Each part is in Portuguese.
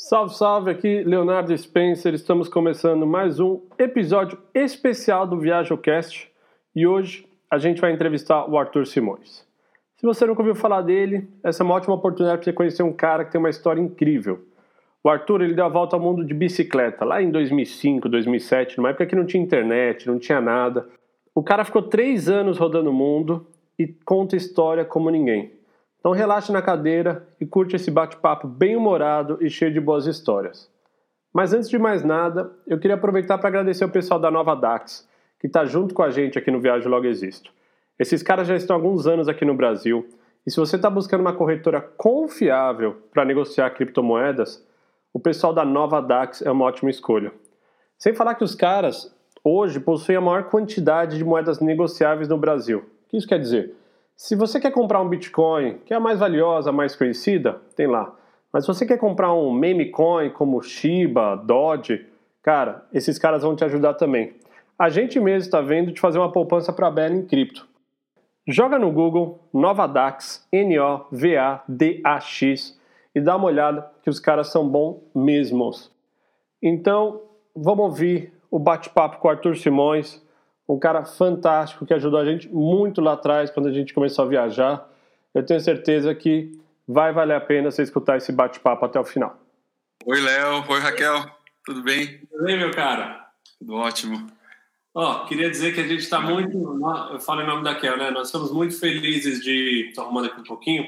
Salve, salve, aqui Leonardo Spencer. Estamos começando mais um episódio especial do ViajoCast e hoje a gente vai entrevistar o Arthur Simões. Se você nunca ouviu falar dele, essa é uma ótima oportunidade para você conhecer um cara que tem uma história incrível. O Arthur ele deu a volta ao mundo de bicicleta lá em 2005, 2007, numa época que não tinha internet, não tinha nada. O cara ficou três anos rodando o mundo e conta história como ninguém. Então relaxe na cadeira e curte esse bate-papo bem humorado e cheio de boas histórias. Mas antes de mais nada, eu queria aproveitar para agradecer o pessoal da Nova Dax, que está junto com a gente aqui no Viagem Logo Existo. Esses caras já estão há alguns anos aqui no Brasil, e se você está buscando uma corretora confiável para negociar criptomoedas, o pessoal da Nova Dax é uma ótima escolha. Sem falar que os caras hoje possuem a maior quantidade de moedas negociáveis no Brasil. O que isso quer dizer? Se você quer comprar um Bitcoin, que é a mais valiosa, a mais conhecida, tem lá. Mas se você quer comprar um meme coin como Shiba, Doge, cara, esses caras vão te ajudar também. A gente mesmo está vendo de fazer uma poupança para a Bela em cripto. Joga no Google Novadax, N-O-V-A-D-A-X e dá uma olhada que os caras são bons mesmos. Então, vamos ouvir o bate-papo com o Arthur Simões, um cara fantástico que ajudou a gente muito lá atrás, quando a gente começou a viajar. Eu tenho certeza que vai valer a pena você escutar esse bate-papo até o final. Oi, Léo. Oi, Raquel. Tudo bem? Tudo bem, meu cara? Tudo ótimo. Ó, oh, queria dizer que a gente está muito. Eu falo em nome da Kel, né? Nós estamos muito felizes de. Estou arrumando aqui um pouquinho.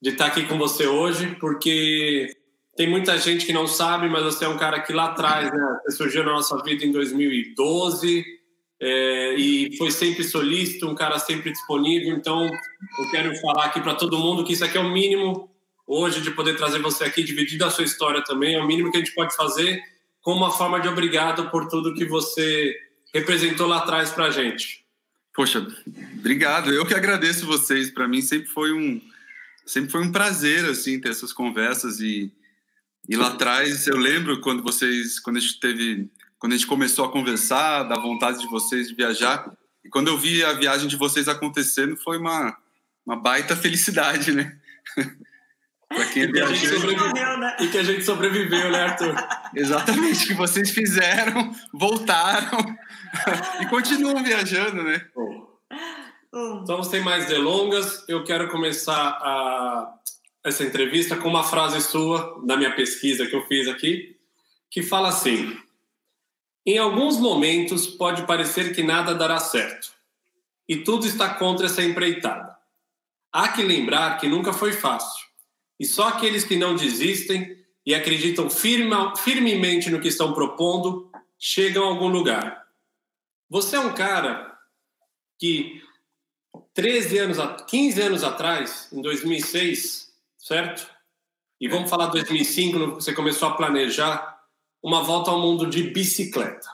De estar aqui com você hoje, porque tem muita gente que não sabe, mas você é um cara que lá atrás, né? Você surgiu na nossa vida em 2012 é, e foi sempre solícito, um cara sempre disponível. Então, eu quero falar aqui para todo mundo que isso aqui é o mínimo hoje de poder trazer você aqui, dividir da sua história também. É o mínimo que a gente pode fazer como uma forma de obrigado por tudo que você representou lá atrás para a gente. Poxa, obrigado. Eu que agradeço vocês. Para mim sempre foi um sempre foi um prazer assim ter essas conversas e e lá atrás eu lembro quando vocês quando a gente teve quando a gente começou a conversar, da vontade de vocês de viajar. E quando eu vi a viagem de vocês acontecendo, foi uma, uma baita felicidade, né? Para quem viajou. Né? E que a gente sobreviveu, né, Arthur? Exatamente, que vocês fizeram, voltaram e continuam viajando, né? Então, sem mais delongas, eu quero começar a, essa entrevista com uma frase sua, da minha pesquisa que eu fiz aqui, que fala assim: em alguns momentos pode parecer que nada dará certo e tudo está contra essa empreitada. Há que lembrar que nunca foi fácil e só aqueles que não desistem e acreditam firma, firmemente no que estão propondo chegam a algum lugar. Você é um cara que 13 anos, 15 anos atrás, em 2006, certo? E vamos falar 2005, você começou a planejar uma volta ao mundo de bicicleta.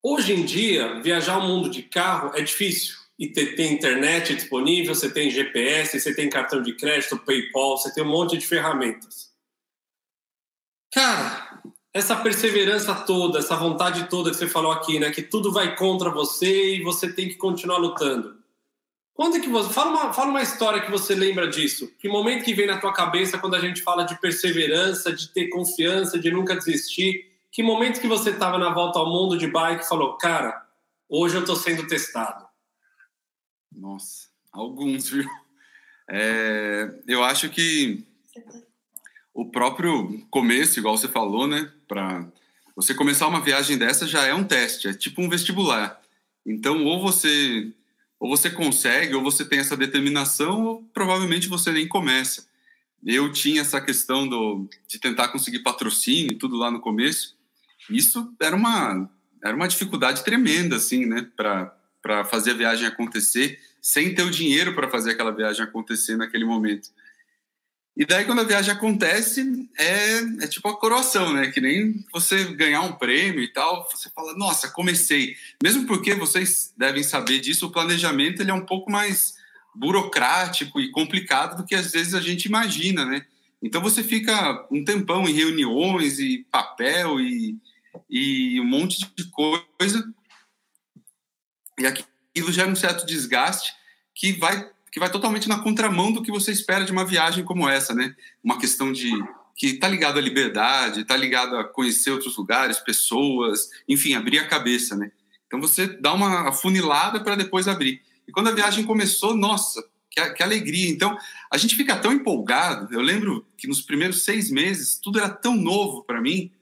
Hoje em dia, viajar o mundo de carro é difícil. E ter, internet disponível, você tem GPS, você tem cartão de crédito, PayPal, você tem um monte de ferramentas. Cara, essa perseverança toda, essa vontade toda que você falou aqui, né? Que tudo vai contra você e você tem que continuar lutando. Quando é que você. Fala uma, fala uma história que você lembra disso. Que momento que vem na tua cabeça quando a gente fala de perseverança, de ter confiança, de nunca desistir? Que momento que você estava na volta ao mundo de bike e falou, cara, hoje eu estou sendo testado? Nossa, alguns, viu? É, eu acho que o próprio começo, igual você falou, né? Para você começar uma viagem dessa já é um teste, é tipo um vestibular. Então, ou você ou você consegue, ou você tem essa determinação, ou provavelmente você nem começa. Eu tinha essa questão do, de tentar conseguir patrocínio e tudo lá no começo. Isso era uma, era uma dificuldade tremenda, assim, né, para fazer a viagem acontecer, sem ter o dinheiro para fazer aquela viagem acontecer naquele momento. E daí, quando a viagem acontece, é, é tipo a coroação, né? Que nem você ganhar um prêmio e tal, você fala, nossa, comecei. Mesmo porque vocês devem saber disso, o planejamento ele é um pouco mais burocrático e complicado do que às vezes a gente imagina, né? Então você fica um tempão em reuniões e papel e, e um monte de coisa, e aquilo gera um certo desgaste que vai que vai totalmente na contramão do que você espera de uma viagem como essa, né? Uma questão de que tá ligado à liberdade, tá ligado a conhecer outros lugares, pessoas, enfim, abrir a cabeça, né? Então você dá uma afunilada para depois abrir. E quando a viagem começou, nossa, que, que, alegria. Então a gente fica tão empolgado. Eu lembro que nos primeiros seis meses tudo era tão novo para mim,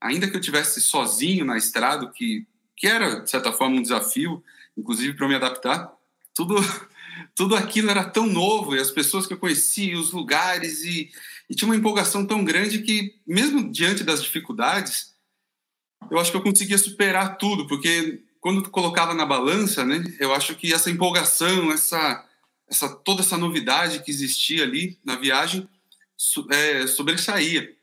ainda que eu tivesse sozinho na estrada, que que era de certa forma um desafio, inclusive para me adaptar. Tudo tudo aquilo era tão novo e as pessoas que eu conhecia, os lugares e, e tinha uma empolgação tão grande que mesmo diante das dificuldades, eu acho que eu conseguia superar tudo, porque quando colocava na balança, né, eu acho que essa empolgação, essa, essa toda essa novidade que existia ali na viagem é, sobressaía.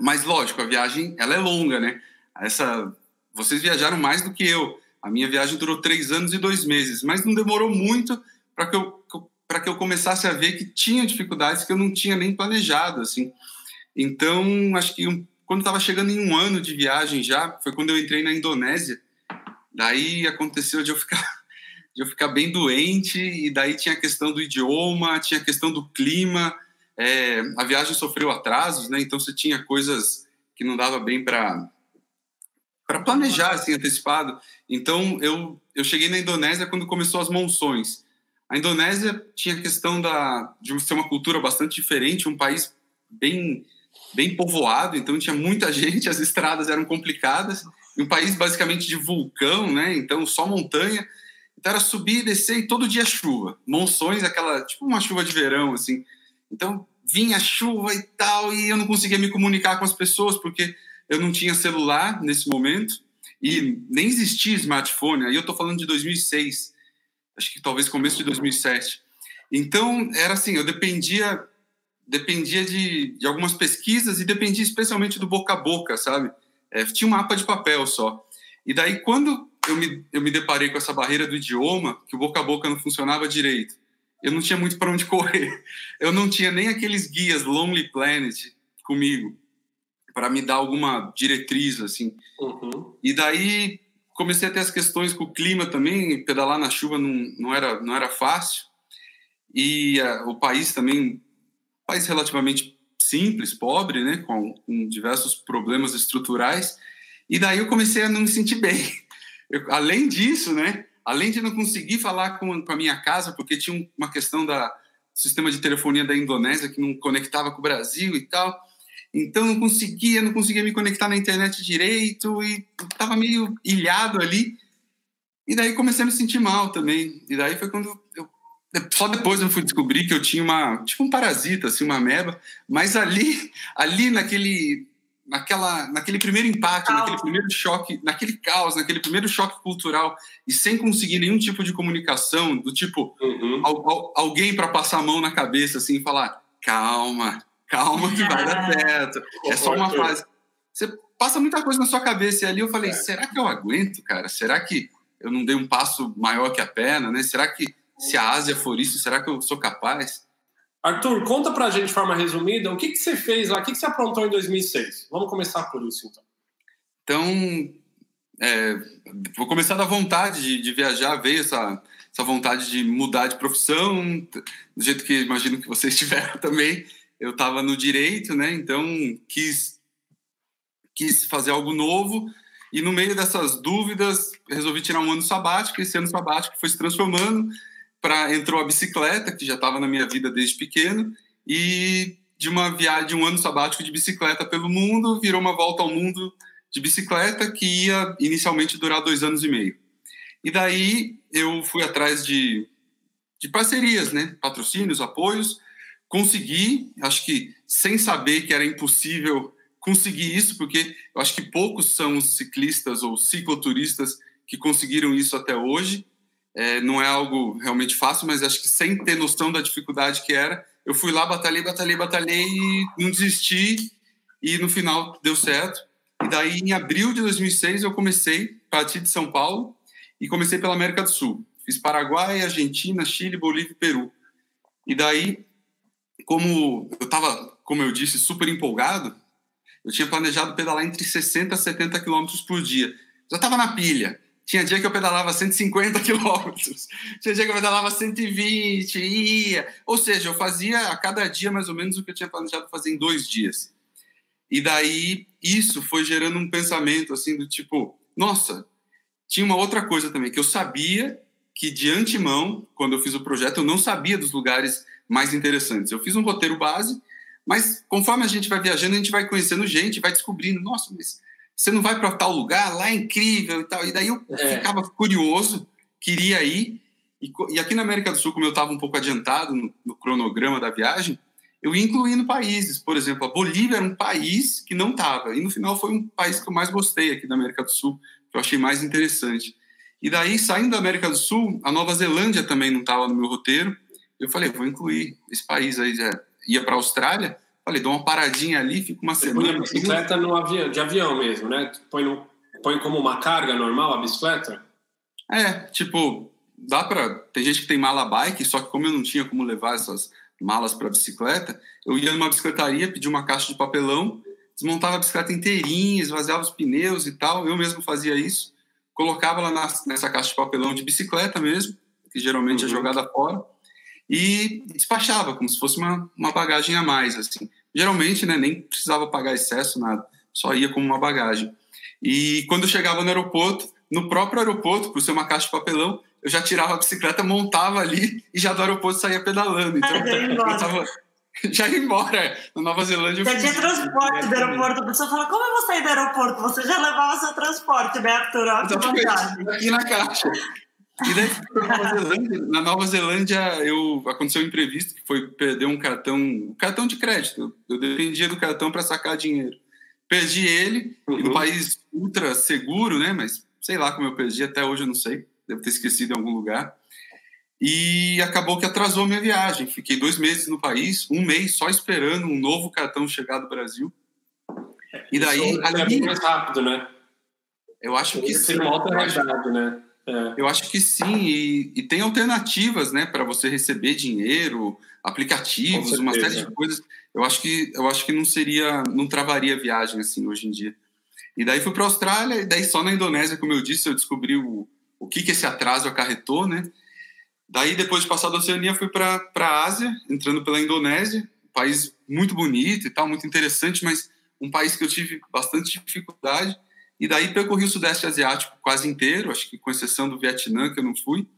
Mas lógico, a viagem ela é longa, né? Essa, vocês viajaram mais do que eu. A minha viagem durou três anos e dois meses, mas não demorou muito para que eu para que eu começasse a ver que tinha dificuldades que eu não tinha nem planejado, assim. Então, acho que quando estava chegando em um ano de viagem já, foi quando eu entrei na Indonésia Daí aconteceu de eu ficar de eu ficar bem doente e daí tinha a questão do idioma, tinha a questão do clima. É, a viagem sofreu atrasos, né? Então você tinha coisas que não dava bem para para planejar assim antecipado. Então eu eu cheguei na Indonésia quando começou as monções. A Indonésia tinha a questão da de ser uma cultura bastante diferente, um país bem bem povoado, então tinha muita gente, as estradas eram complicadas um país basicamente de vulcão, né? Então só montanha. Então era subir e descer e todo dia chuva. Monções, aquela tipo uma chuva de verão assim. Então vinha chuva e tal e eu não conseguia me comunicar com as pessoas porque eu não tinha celular nesse momento e nem existia smartphone. Aí eu tô falando de 2006. Acho que talvez começo de 2007. Então era assim, eu dependia dependia de, de algumas pesquisas e dependia especialmente do boca a boca, sabe? É, tinha um mapa de papel só. E daí, quando eu me, eu me deparei com essa barreira do idioma, que o boca a boca não funcionava direito, eu não tinha muito para onde correr. Eu não tinha nem aqueles guias Lonely Planet comigo para me dar alguma diretriz assim. Uhum. E daí comecei a ter as questões com o clima também. Pedalar na chuva não, não era não era fácil. E uh, o país também, país relativamente simples, pobre, né, com, com, diversos problemas estruturais. E daí eu comecei a não me sentir bem. Eu, além disso, né, além de não conseguir falar com, com a minha casa, porque tinha uma questão da sistema de telefonia da Indonésia que não conectava com o Brasil e tal. Então não conseguia, não conseguia me conectar na internet direito e estava meio ilhado ali. E daí comecei a me sentir mal também. E daí foi quando eu só depois eu fui descobrir que eu tinha uma tipo um parasita, assim, uma ameba, mas ali, ali naquele naquela naquele primeiro impacto, caos. naquele primeiro choque, naquele caos, naquele primeiro choque cultural e sem conseguir nenhum tipo de comunicação, do tipo uhum. al, al, alguém para passar a mão na cabeça assim e falar: "Calma, calma que vai dar certo". É só uma fase. Você passa muita coisa na sua cabeça e ali eu falei: é. "Será que eu aguento, cara? Será que eu não dei um passo maior que a perna, né? Será que se a Ásia for isso, será que eu sou capaz? Arthur, conta pra gente de forma resumida o que, que você fez lá, o que, que você aprontou em 2006. Vamos começar por isso, então. Então, é, vou começar da vontade de, de, viajar, veio essa, essa vontade de mudar de profissão, do jeito que imagino que vocês tiveram também. Eu estava no direito, né? Então, quis, quis fazer algo novo. E no meio dessas dúvidas, resolvi tirar um ano sabático. Esse ano sabático foi se transformando para entrou a bicicleta, que já estava na minha vida desde pequeno, e de uma viagem, de um ano sabático de bicicleta pelo mundo, virou uma volta ao mundo de bicicleta que ia inicialmente durar dois anos e meio. E daí eu fui atrás de, de parcerias, né? patrocínios, apoios, consegui, acho que sem saber que era impossível conseguir isso, porque eu acho que poucos são os ciclistas ou cicloturistas que conseguiram isso até hoje. É, não é algo realmente fácil, mas acho que sem ter noção da dificuldade que era, eu fui lá, batalhei, batalhei, batalhei e não desisti e no final deu certo. E daí, em abril de 2006, eu comecei a partir de São Paulo e comecei pela América do Sul. Fiz Paraguai, Argentina, Chile, Bolívia e Peru. E daí, como eu estava, como eu disse, super empolgado, eu tinha planejado pedalar entre 60 a 70 quilômetros por dia. Já estava na pilha. Tinha dia que eu pedalava 150 quilômetros, tinha dia que eu pedalava 120, ia. Ou seja, eu fazia a cada dia mais ou menos o que eu tinha planejado fazer em dois dias. E daí isso foi gerando um pensamento assim do tipo, nossa, tinha uma outra coisa também que eu sabia que de antemão, quando eu fiz o projeto, eu não sabia dos lugares mais interessantes. Eu fiz um roteiro base, mas conforme a gente vai viajando, a gente vai conhecendo gente, vai descobrindo, nossa, mas você não vai para tal lugar, lá é incrível e tal. E daí eu é. ficava curioso, queria ir. E, e, aqui na América do Sul, como eu estava um pouco adiantado no, no, cronograma da viagem, eu ia incluindo países. Por exemplo, a Bolívia era um país que não estava. E no final foi um país que eu mais gostei aqui da América do Sul, que eu achei mais interessante. E daí, saindo da América do Sul, a Nova Zelândia também não estava no meu roteiro. Eu falei, vou incluir esse país aí. Já ia para a Austrália, falei, dou uma paradinha ali, fico uma Você semana. Põe a bicicleta no avião, de avião mesmo, né? Põe, no, põe como uma carga normal a bicicleta? É, tipo, dá para. Tem gente que tem mala bike, só que como eu não tinha como levar essas malas para bicicleta, eu ia numa bicicletaria, pedia uma caixa de papelão, desmontava a bicicleta inteirinha, esvaziava os pneus e tal. Eu mesmo fazia isso colocava lá nessa caixa de papelão de bicicleta mesmo, que geralmente é uhum. é jogada fora, e despachava, como se fosse uma, uma bagagem a mais, assim. Geralmente, né, nem precisava pagar excesso, nada, só ia como uma bagagem. E quando eu chegava no aeroporto, no próprio aeroporto, por ser uma caixa de papelão, eu já tirava a bicicleta, montava ali e já do aeroporto saía pedalando. Então, eu tava, já ia embora. Na Nova Zelândia. Já tinha transporte do aeroporto. A pessoa fala: como eu vou sair do aeroporto? Você já levava seu transporte, né, Arthur? Aqui na caixa. E daí, na Nova Zelândia, na Nova Zelândia eu, aconteceu um imprevisto, que foi perder um cartão, um cartão de crédito. Eu dependia do cartão para sacar dinheiro. Perdi ele, uhum. em um país ultra seguro, né? Mas sei lá como eu perdi, até hoje eu não sei. Devo ter esquecido em algum lugar e acabou que atrasou minha viagem. Fiquei dois meses no país, um mês só esperando um novo cartão chegar do Brasil. E daí Isso ali é mais rápido, né? Eu acho que sim. Uma outra realidade, né? É. Eu acho que sim, e, e tem alternativas, né, para você receber dinheiro, aplicativos, uma série de coisas. Eu acho que eu acho que não seria, não travaria a viagem assim hoje em dia. E daí fui para a Austrália, e daí só na Indonésia, como eu disse, eu descobri o, o que que esse atraso acarretou, né? Daí, depois de passar da Oceania, fui para a Ásia, entrando pela Indonésia, um país muito bonito e tal, muito interessante, mas um país que eu tive bastante dificuldade. E daí percorri o Sudeste Asiático quase inteiro, acho que com exceção do Vietnã, que eu não fui,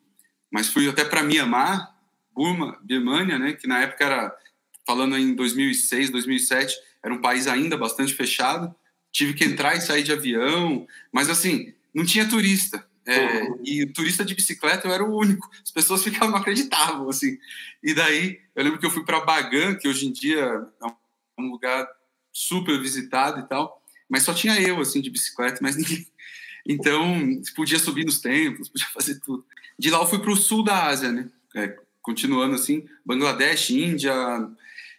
mas fui até para Myanmar, Burma, Birmania, né, que na época era, falando em 2006, 2007, era um país ainda bastante fechado. Tive que entrar e sair de avião, mas assim, não tinha turista. É. E turista de bicicleta eu era o único. As pessoas ficavam não acreditavam assim. E daí eu lembro que eu fui para Bagan, que hoje em dia é um lugar super visitado e tal, mas só tinha eu assim de bicicleta, mas ninguém. Então podia subir nos templos, podia fazer tudo. De lá eu fui para o sul da Ásia, né? É, continuando assim, Bangladesh, Índia.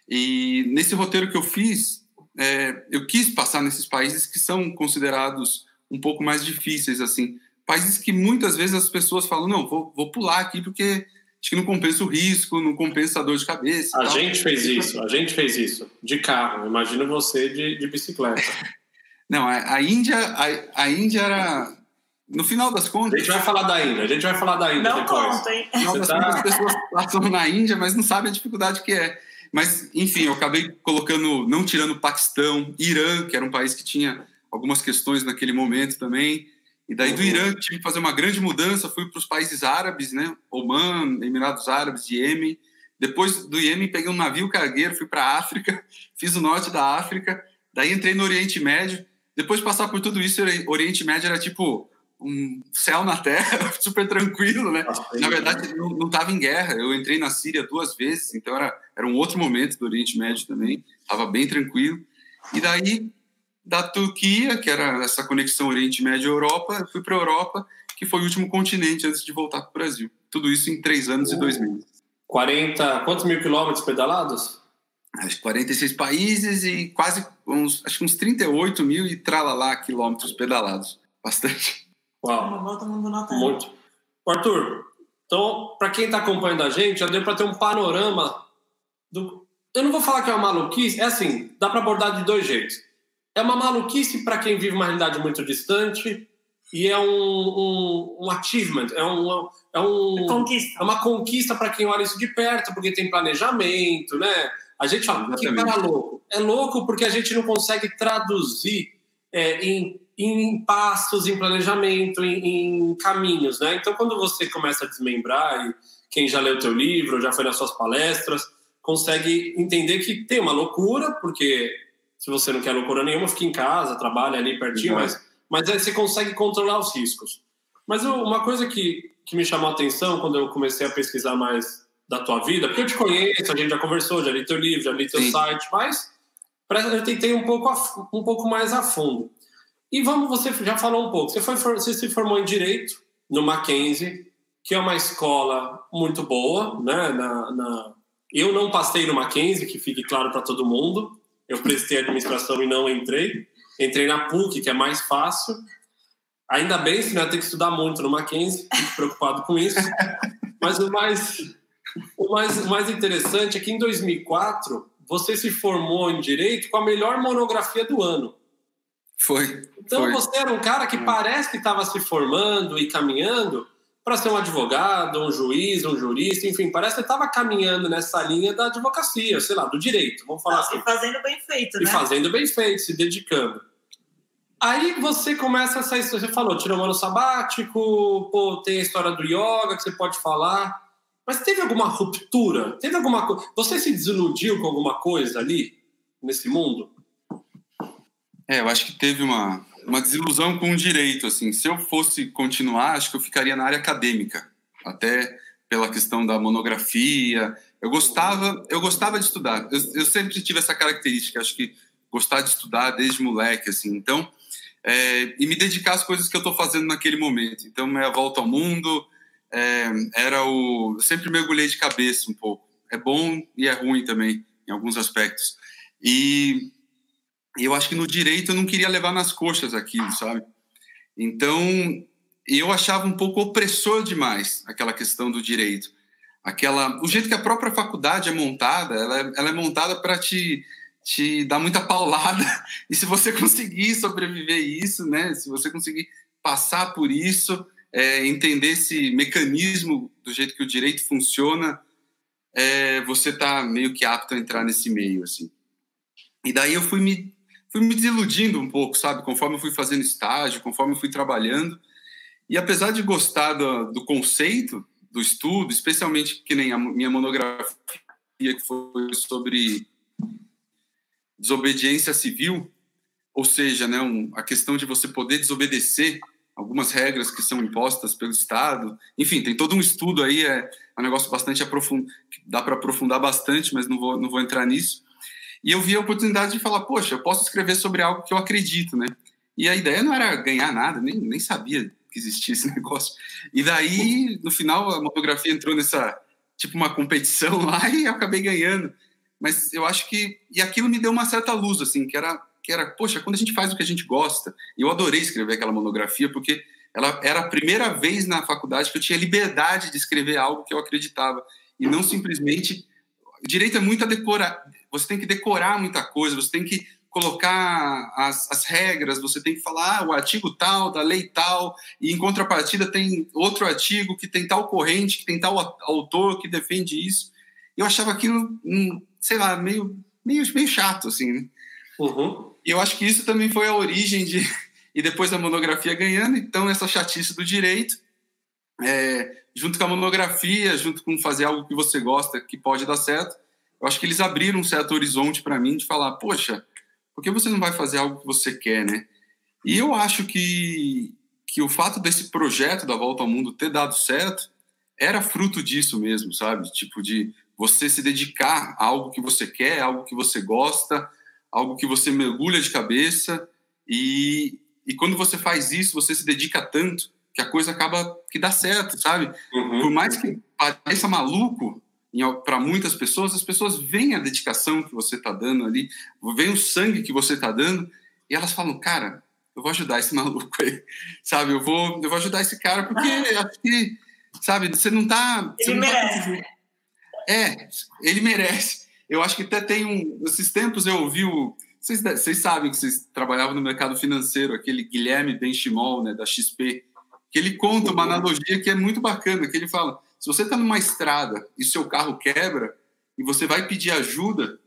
E nesse roteiro que eu fiz, é, eu quis passar nesses países que são considerados um pouco mais difíceis assim países que muitas vezes as pessoas falam, não, vou, vou pular aqui porque acho que não compensa o risco, não compensa a dor de cabeça. A tal. gente fez isso, a gente fez isso, de carro. Imagina você de, de bicicleta. não, a, a Índia, a, a, Índia era, no final das contas... A gente vai falar da Índia, a gente vai falar da Índia não depois. Conta, hein? No final das tá... contas, as pessoas passam na Índia, mas não sabem a dificuldade que é. Mas, enfim, eu acabei colocando, não tirando o Paquistão, Irã, que era um país que tinha algumas questões naquele momento também, e daí do Irã tive que fazer uma grande mudança, fui para os países árabes, né? Oman, Emirados Árabes, Iêmen. Depois do Iêmen peguei um navio cargueiro, fui para a África, fiz o norte da África, daí entrei no Oriente Médio. Depois de passar por tudo isso, Oriente Médio era tipo um céu na terra, super tranquilo, né? Na verdade, não estava em guerra. Eu entrei na Síria duas vezes, então era, era um outro momento do Oriente Médio também, estava bem tranquilo. E daí da Turquia, que era essa conexão Oriente Médio-Europa, fui para a Europa, que foi o último continente antes de voltar para o Brasil. Tudo isso em três anos e dois meses. 40, quantos mil quilômetros pedalados? Acho que 46 países e quase uns, acho que uns 38 mil e tralalá quilômetros pedalados. Bastante. Uau. Muito. Arthur, então, para quem está acompanhando a gente, já deu para ter um panorama do. Eu não vou falar que é uma maluquice, é assim, dá para abordar de dois jeitos é uma maluquice para quem vive uma realidade muito distante e é um, um, um achievement, é, um, é, um, conquista. é uma conquista para quem olha isso de perto, porque tem planejamento, né? A gente fala, que cara louco. É louco porque a gente não consegue traduzir é, em, em passos, em planejamento, em, em, caminhos, né? Então, quando você começa a desmembrar, e quem já leu o teu livro, já foi nas suas palestras, consegue entender que tem uma loucura, porque se você não quer loucura nenhuma, fica em casa, trabalha ali pertinho, uhum. mas, mas aí você consegue controlar os riscos. Mas uma coisa que, que me chamou a atenção quando eu comecei a pesquisar mais da tua vida, porque eu te conheço, a gente já conversou, já li teu livro, já li teu Sim. site, mas eu tentei um pouco, a, um pouco mais a fundo. E vamos, você já falou um pouco, você, foi, você se formou em Direito no Mackenzie, que é uma escola muito boa, né? Na, na... Eu não passei no Mackenzie, que fique claro para todo mundo. Eu prestei administração e não entrei. Entrei na PUC, que é mais fácil. Ainda bem, senão eu ter que estudar muito no Mackenzie, fico preocupado com isso. Mas o mais, o mais, o mais interessante é que em 2004 você se formou em Direito com a melhor monografia do ano. Foi. Então foi. você era um cara que hum. parece que estava se formando e caminhando para ser um advogado, um juiz, um jurista, enfim, parece que estava caminhando nessa linha da advocacia, sei lá, do direito, vamos falar assim. E fazendo bem feito, né? E fazendo bem feito, se dedicando. Aí você começa essa história, você falou, tirou um ano sabático, pô, tem a história do yoga que você pode falar, mas teve alguma ruptura? Teve alguma coisa? Você se desiludiu com alguma coisa ali, nesse mundo? É, eu acho que teve uma, uma desilusão com o direito, assim. Se eu fosse continuar, acho que eu ficaria na área acadêmica, até pela questão da monografia. Eu gostava, eu gostava de estudar. Eu, eu sempre tive essa característica, acho que gostar de estudar desde moleque, assim. Então, é, e me dedicar às coisas que eu estou fazendo naquele momento. Então, minha volta ao mundo é, era o. Eu sempre mergulhei de cabeça um pouco. É bom e é ruim também, em alguns aspectos. E eu acho que no direito eu não queria levar nas coxas aquilo, sabe? Então, eu achava um pouco opressor demais aquela questão do direito. Aquela, o jeito que a própria faculdade é montada, ela é, ela é montada para te, te dar muita paulada. E se você conseguir sobreviver isso, né? Se você conseguir passar por isso, é, entender esse mecanismo do jeito que o direito funciona, é, você está meio que apto a entrar nesse meio, assim. E daí eu fui me fui me desiludindo um pouco, sabe? Conforme eu fui fazendo estágio, conforme eu fui trabalhando. E apesar de gostar do, do conceito do estudo, especialmente que nem a minha monografia, que foi sobre desobediência civil, ou seja, né, um, a questão de você poder desobedecer algumas regras que são impostas pelo Estado. Enfim, tem todo um estudo aí, é, um negócio bastante aprofundado, dá para aprofundar bastante, mas não vou, não vou entrar nisso. E eu vi a oportunidade de falar, poxa, eu posso escrever sobre algo que eu acredito, né? E a ideia não era ganhar nada, nem, nem sabia que existia esse negócio. E daí, no final, a monografia entrou nessa, tipo, uma competição lá e eu acabei ganhando. Mas eu acho que. E aquilo me deu uma certa luz, assim, que era, que era, poxa, quando a gente faz o que a gente gosta. E eu adorei escrever aquela monografia, porque ela era a primeira vez na faculdade que eu tinha liberdade de escrever algo que eu acreditava. E não simplesmente. Direito é muito a decorar, você tem que decorar muita coisa, você tem que colocar as, as regras, você tem que falar ah, o artigo tal, da lei tal, e em contrapartida tem outro artigo que tem tal corrente, que tem tal autor que defende isso. Eu achava aquilo, sei lá, meio, meio, meio chato, assim. Né? Uhum. E eu acho que isso também foi a origem de. E depois da monografia ganhando, então, essa chatice do direito, é, junto com a monografia, junto com fazer algo que você gosta, que pode dar certo, eu acho que eles abriram um certo horizonte para mim de falar, poxa, por que você não vai fazer algo que você quer, né? E eu acho que, que o fato desse projeto da Volta ao Mundo ter dado certo era fruto disso mesmo, sabe? Tipo, de você se dedicar a algo que você quer, algo que você gosta, algo que você mergulha de cabeça e, e quando você faz isso, você se dedica tanto que a coisa acaba que dá certo, sabe? Uhum. Por mais que pareça maluco, para muitas pessoas, as pessoas veem a dedicação que você está dando ali, veem o sangue que você está dando, e elas falam, cara, eu vou ajudar esse maluco aí, sabe? Eu vou, eu vou ajudar esse cara, porque acho que, sabe, você não está... Ele não tá merece. Tá... É, ele merece. Eu acho que até tem um... Nesses tempos eu ouvi o... Vocês, vocês sabem que vocês trabalhavam no mercado financeiro, aquele Guilherme Benchimol, né, da XP, que ele conta uma analogia que é muito bacana, que ele fala se você está numa estrada e seu carro quebra e você vai pedir ajuda,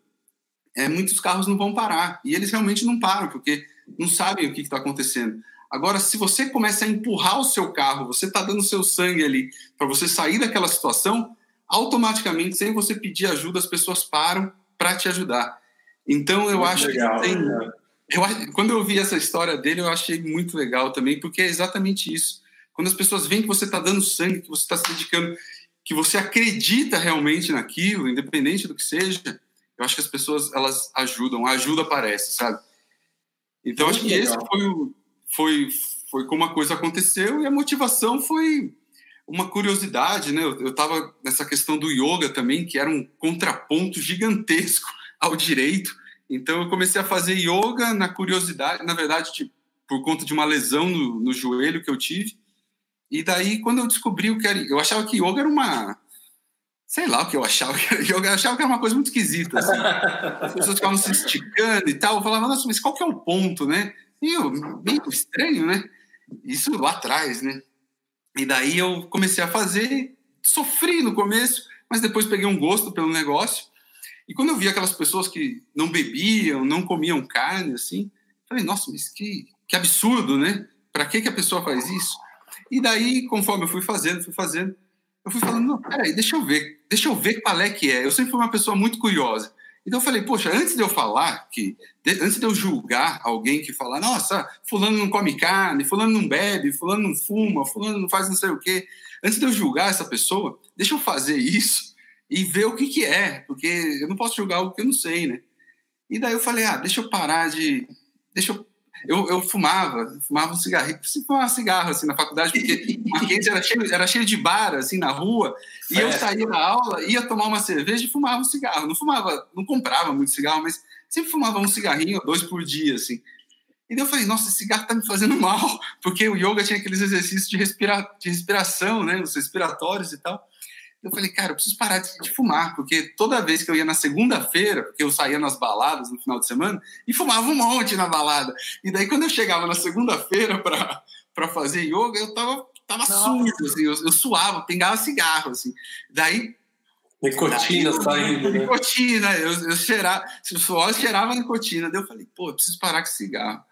é, muitos carros não vão parar. E eles realmente não param, porque não sabem o que está acontecendo. Agora, se você começa a empurrar o seu carro, você está dando seu sangue ali para você sair daquela situação, automaticamente, sem você pedir ajuda, as pessoas param para te ajudar. Então, eu muito acho legal, que tem. Né? Eu, quando eu vi essa história dele, eu achei muito legal também, porque é exatamente isso. Quando as pessoas veem que você está dando sangue, que você está se dedicando, que você acredita realmente naquilo, independente do que seja, eu acho que as pessoas elas ajudam, a ajuda aparece, sabe? Então, muito acho que legal. esse foi, foi, foi como a coisa aconteceu e a motivação foi uma curiosidade, né? Eu estava nessa questão do yoga também, que era um contraponto gigantesco ao direito. Então eu comecei a fazer yoga na curiosidade, na verdade, tipo, por conta de uma lesão no, no, joelho que eu tive. E daí, quando eu descobri o que era, eu achava que yoga era uma, sei lá o que eu achava, yoga, eu achava que era uma coisa muito esquisita. Assim. As pessoas ficavam se esticando e tal. Eu falava, nossa, mas qual que é o ponto, né? E eu, meio estranho, né? Isso lá atrás, né? E daí eu comecei a fazer, sofri no começo, mas depois peguei um gosto pelo negócio. E quando eu vi aquelas pessoas que não bebiam, não comiam carne, assim, falei, nossa, mas que, que absurdo, né? Para que, que a pessoa faz isso? E daí, conforme eu fui fazendo, fui fazendo, eu fui falando, não, peraí, deixa eu ver, deixa eu ver qual é que é. Eu sempre fui uma pessoa muito curiosa. Então eu falei, poxa, antes de eu falar, que antes de eu julgar alguém que fala, nossa, fulano não come carne, fulano não bebe, fulano não fuma, fulano não faz não sei o quê, antes de eu julgar essa pessoa, deixa eu fazer isso e ver o que que é, porque eu não posso julgar algo que eu não sei, né? E daí eu falei, ah, deixa eu parar de, deixa eu eu, eu fumava, fumava um cigarrinho, se fumava cigarro assim na faculdade, porque Mackenzie era cheio, era cheio de bar assim na rua, e é. eu saía da aula, ia tomar uma cerveja e fumava um cigarro. Não fumava, não comprava muito cigarro, mas sempre fumava um cigarrinho, dois por dia, assim. E daí eu falei, nossa, esse cigarro tá me fazendo mal, porque o yoga tinha aqueles exercícios de, respira, de respiração, né, os respiratórios e tal. Eu falei, cara, eu preciso parar de, de fumar, porque toda vez que eu ia na segunda-feira, porque eu saía nas baladas no final de semana, e fumava um monte na balada. E daí, quando eu chegava na segunda-feira para fazer yoga, eu tava, tava sujo, assim, eu, eu, suava, pingava cigarro, assim. Daí. Nicotina saindo. Né? Nicotina, eu, eu cheirava, o suor cheirava nicotina. Daí eu falei, pô, eu preciso parar com cigarro.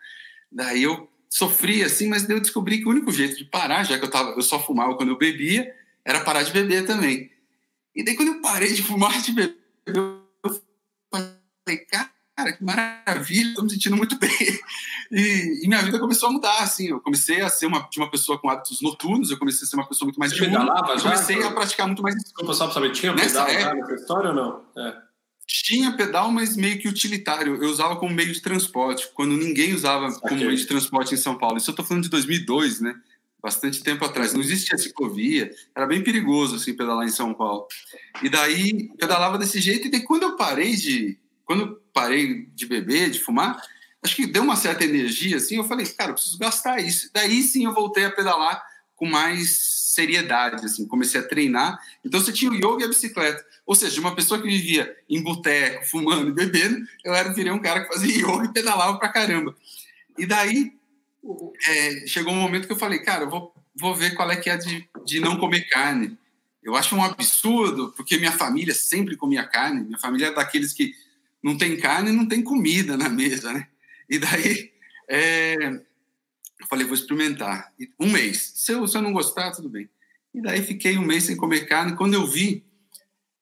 Daí eu sofri assim, mas daí eu descobri que o único jeito de parar, já que eu, tava, eu só fumava quando eu bebia, era parar de beber também. E daí, quando eu parei de fumar, de beber, eu falei, cara, que maravilha, estou me sentindo muito bem. E, e, minha vida começou a mudar, assim. Eu comecei a ser uma, de uma pessoa com hábitos noturnos, eu comecei a ser uma pessoa muito mais Você pedalava já? comecei a praticar muito mais. Desculpa só para saber, tinha pedal nessa história ou não? É. Tinha pedal, mas meio que utilitário. Eu usava como meio de transporte, quando ninguém usava okay. como meio de transporte em São Paulo. Isso eu estou falando de 2002, né? Bastante tempo atrás. Não existia ciclovia, era bem perigoso assim pedalar em São Paulo. E daí pedalava desse jeito e daí quando eu parei de quando eu parei de beber, de fumar, acho que deu uma certa energia assim, eu falei, cara, eu preciso gastar isso. Daí sim eu voltei a pedalar com mais seriedade, assim, comecei a treinar. Então você tinha o yoga e a bicicleta. Ou seja, uma pessoa que vivia em boteco, fumando e bebendo, eu era virei um cara que fazia yoga e pedalava pra caramba. E daí é, chegou um momento que eu falei, cara, eu vou, vou ver qual é que é de, de não comer carne. Eu acho um absurdo, porque minha família sempre comia carne. Minha família é daqueles que não tem carne, não tem comida na mesa, né? E daí, é, eu falei, vou experimentar. Um mês. Se eu, se eu não gostar, tudo bem. E daí fiquei um mês sem comer carne. Quando eu vi,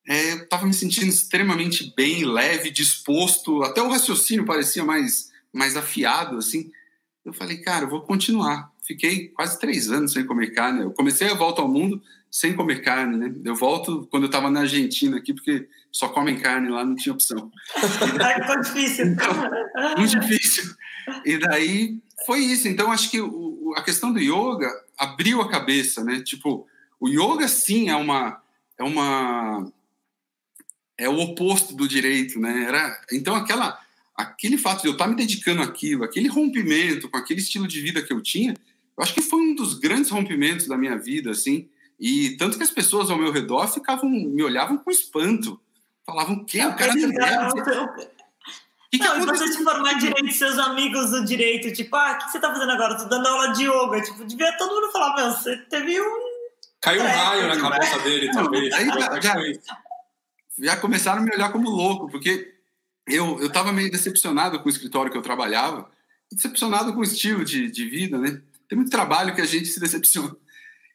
é, eu estava me sentindo extremamente bem, leve, disposto. Até o raciocínio parecia mais, mais afiado, assim. Eu falei, cara, eu vou continuar. Fiquei quase três anos sem comer carne. Eu comecei a volta ao mundo sem comer carne, né? Eu volto quando eu estava na Argentina aqui, porque só comem carne lá, não tinha opção. Ai, difícil. Então, muito difícil. E daí foi isso. Então, acho que o, a questão do yoga abriu a cabeça, né? Tipo, o yoga, sim, é uma... É uma é o oposto do direito, né? Era, então, aquela aquele fato de eu estar me dedicando àquilo, aquele rompimento com aquele estilo de vida que eu tinha, eu acho que foi um dos grandes rompimentos da minha vida, assim. E tanto que as pessoas ao meu redor ficavam, me olhavam com espanto. Falavam, que o cara tá que não, que você se formar direito, seus amigos do direito, tipo, ah, o que você tá fazendo agora? Tô dando aula de yoga. Tipo, devia todo mundo falar, meu, você teve um. Caiu um raio na cabeça dele, talvez. Aí, já, já, já começaram a me olhar como louco, porque eu eu estava meio decepcionado com o escritório que eu trabalhava, decepcionado com o estilo de, de vida, né? Tem muito trabalho que a gente se decepciona.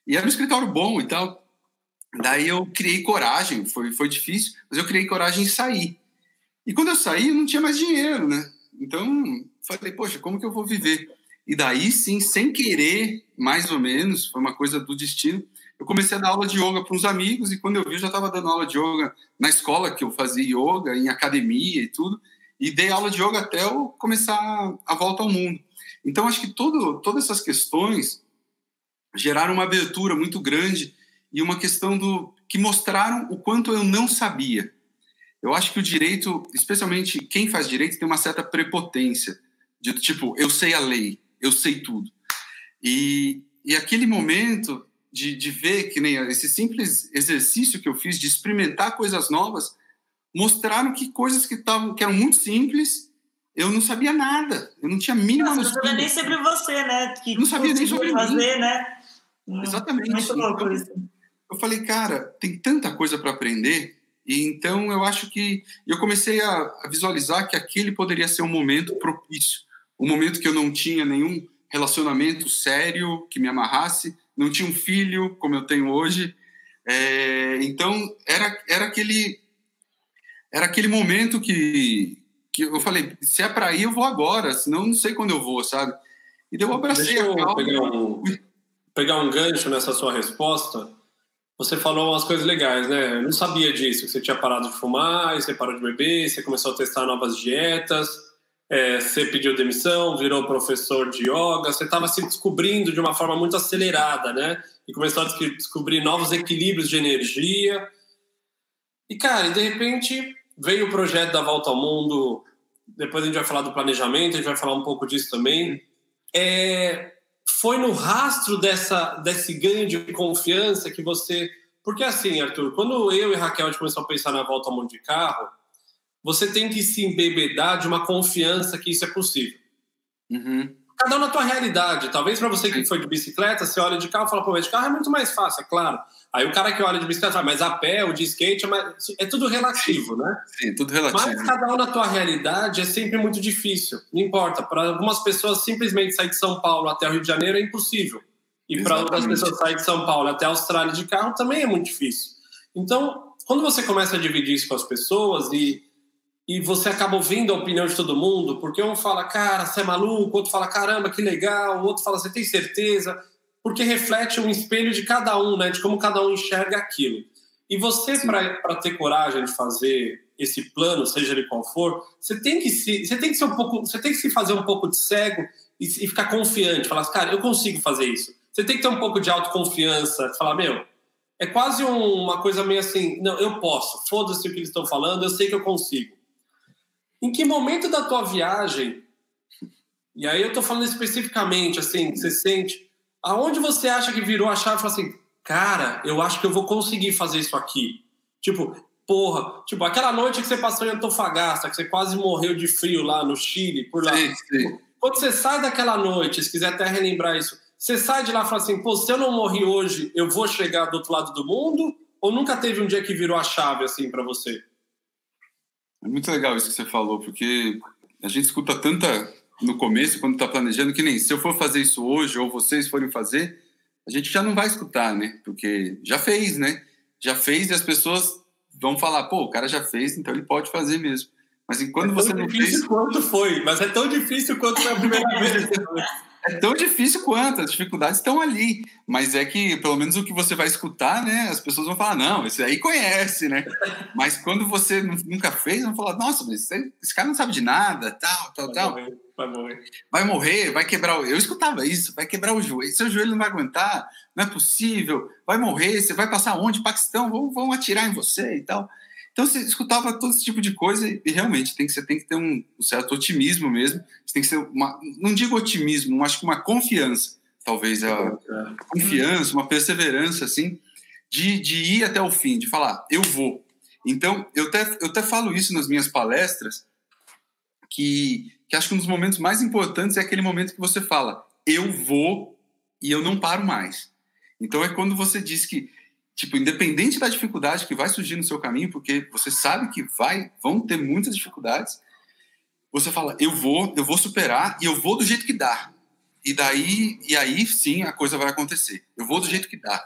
E era um escritório bom e tal. Daí eu criei coragem, foi, foi difícil, mas eu criei coragem em sair. E quando eu saí, não tinha mais dinheiro, né? Então, falei, poxa, como que eu vou viver? E daí sim, sem querer, mais ou menos, foi uma coisa do destino, eu comecei a dar aula de yoga para uns amigos e quando eu vi, eu já estava dando aula de yoga na escola que eu fazia yoga, em academia e tudo, e dei aula de yoga até eu começar a volta ao mundo. Então, acho que todo, todas essas questões geraram uma abertura muito grande e uma questão do que mostraram o quanto eu não sabia. Eu acho que o direito, especialmente quem faz direito, tem uma certa prepotência de tipo, eu sei a lei, eu sei tudo. E, e aquele momento de, de ver que nem esse simples exercício que eu fiz de experimentar coisas novas mostraram que coisas que estavam que eram muito simples eu não sabia nada. Eu não tinha mínima não sabia nem sobre você né que não sabia nem sobre fazer mim. né? Exatamente. muito louco então, isso. eu falei cara tem tanta coisa para aprender. E então eu acho que eu comecei a, a visualizar que aquele poderia ser um momento propício. Um momento que eu não tinha nenhum relacionamento sério que me amarrasse não tinha um filho como eu tenho hoje. É, então era era aquele era aquele momento que que eu falei se é para ir eu vou agora, senão não sei quando eu vou, sabe? E daí eu abracei Deixa eu pegar um, pegar um gancho nessa sua resposta. Você falou umas coisas legais, né? Eu não sabia disso, que você tinha parado de fumar, você parou de beber, você começou a testar novas dietas é, você pediu demissão, virou professor de yoga, você estava se descobrindo de uma forma muito acelerada, né? E começou a descobrir novos equilíbrios de energia. E, cara, de repente veio o projeto da Volta ao Mundo. Depois a gente vai falar do planejamento, a gente vai falar um pouco disso também. É, foi no rastro dessa, desse ganho de confiança que você. Porque, assim, Arthur, quando eu e Raquel a gente começou a pensar na Volta ao Mundo de carro você tem que se embebedar de uma confiança que isso é possível. Uhum. Cada um na tua realidade. Talvez para você que foi de bicicleta, você olha de carro e fala, pô, mas de carro é muito mais fácil, é claro. Aí o cara que olha de bicicleta fala, mas a pé, o de skate, é, mais... é tudo relativo, né? Sim, tudo relativo. Mas cada um na tua realidade é sempre muito difícil. Não importa. Para algumas pessoas, simplesmente sair de São Paulo até o Rio de Janeiro é impossível. E para outras pessoas sair de São Paulo até a Austrália de carro também é muito difícil. Então, quando você começa a dividir isso com as pessoas e e você acaba ouvindo a opinião de todo mundo, porque um fala, cara, você é maluco, outro fala, caramba, que legal, o outro fala, você tem certeza, porque reflete um espelho de cada um, né, de como cada um enxerga aquilo. E você, para ter coragem de fazer esse plano, seja ele qual for, você tem que se, você tem que ser um pouco, você tem que se fazer um pouco de cego e, e ficar confiante, falar, cara, eu consigo fazer isso. Você tem que ter um pouco de autoconfiança, falar, meu, é quase um, uma coisa meio assim, não, eu posso, foda-se o que eles estão falando, eu sei que eu consigo. Em que momento da tua viagem, e aí eu estou falando especificamente, assim, você sente, aonde você acha que virou a chave e fala assim, cara, eu acho que eu vou conseguir fazer isso aqui. Tipo, porra, tipo, aquela noite que você passou em Antofagasta, que você quase morreu de frio lá no Chile, por lá. Sim, sim. Quando você sai daquela noite, se quiser até relembrar isso, você sai de lá e fala assim, pô, se eu não morri hoje, eu vou chegar do outro lado do mundo? Ou nunca teve um dia que virou a chave, assim, para você? É muito legal isso que você falou, porque a gente escuta tanta no começo, quando está planejando, que nem se eu for fazer isso hoje ou vocês forem fazer, a gente já não vai escutar, né? Porque já fez, né? Já fez e as pessoas vão falar, pô, o cara já fez, então ele pode fazer mesmo. Mas enquanto é você não fez. quanto foi, mas é tão difícil quanto foi a primeira vez. É tão difícil quanto, as dificuldades estão ali. Mas é que, pelo menos, o que você vai escutar, né? As pessoas vão falar, não, esse aí conhece, né? Mas quando você nunca fez, vão falar, nossa, mas esse cara não sabe de nada, tal, tal, vai tal. Morrer, vai morrer. Vai morrer, vai quebrar o. Eu escutava isso, vai quebrar o joelho. Seu joelho não vai aguentar, não é possível, vai morrer, você vai passar onde? Paquistão, vão, vão atirar em você e tal. Então você escutava todo esse tipo de coisa e, realmente tem que, você tem que ter um, um, certo otimismo mesmo. Você tem que ser uma, não digo otimismo, mas acho que uma confiança, talvez a, confiança, uma perseverança assim, de, de ir até o fim, de falar eu vou. Então eu até eu até falo isso nas minhas palestras que que acho que um dos momentos mais importantes é aquele momento que você fala eu vou e eu não paro mais. Então é quando você diz que tipo, independente da dificuldade que vai surgir no seu caminho, porque você sabe que vai, vão ter muitas dificuldades, você fala, eu vou, eu vou superar e eu vou do jeito que dá. E daí, e aí sim a coisa vai acontecer. Eu vou do jeito que dá.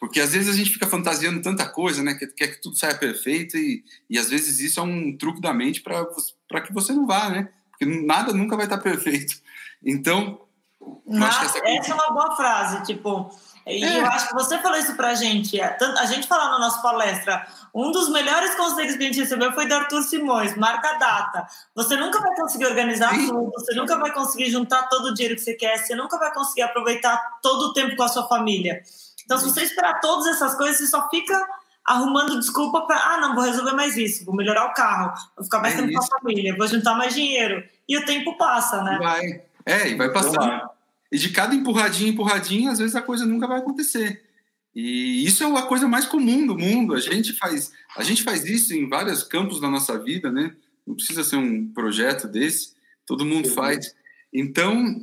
Porque às vezes a gente fica fantasiando tanta coisa, né? Que quer que tudo saia perfeito e, e às vezes isso é um truque da mente para que você não vá, né? Porque nada nunca vai estar perfeito. Então, Nada, essa, essa é uma boa frase, tipo, e é. eu acho que você falou isso pra gente. É, a gente falou na nossa palestra, um dos melhores conselhos que a gente recebeu foi do Arthur Simões, marca a data. Você nunca vai conseguir organizar Sim. tudo, você nunca vai conseguir juntar todo o dinheiro que você quer, você nunca vai conseguir aproveitar todo o tempo com a sua família. Então, se você esperar todas essas coisas, você só fica arrumando desculpa para, ah, não, vou resolver mais isso, vou melhorar o carro, vou ficar mais é tempo isso. com a família, vou juntar mais dinheiro. E o tempo passa, né? Vai. É, e vai passando. E de cada empurradinho, empurradinho, às vezes a coisa nunca vai acontecer. E isso é a coisa mais comum do mundo. A gente faz, a gente faz isso em vários campos da nossa vida, né? Não precisa ser um projeto desse, todo mundo faz. Então,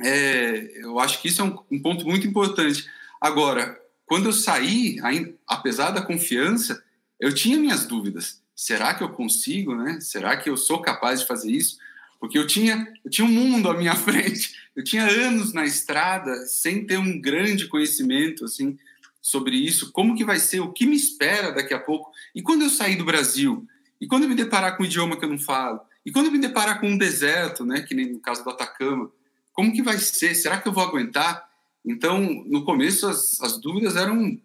é, eu acho que isso é um, um, ponto muito importante. Agora, quando eu saí, apesar da confiança, eu tinha minhas dúvidas. Será que eu consigo, né? Será que eu sou capaz de fazer isso? Porque eu tinha, eu tinha um mundo à minha frente. Eu tinha anos na estrada sem ter um grande conhecimento assim sobre isso, como que vai ser, o que me espera daqui a pouco. E quando eu sair do Brasil, e quando eu me deparar com um idioma que eu não falo, e quando eu me deparar com um deserto, né, que nem no caso do Atacama, como que vai ser? Será que eu vou aguentar? Então, no começo as, as dúvidas eram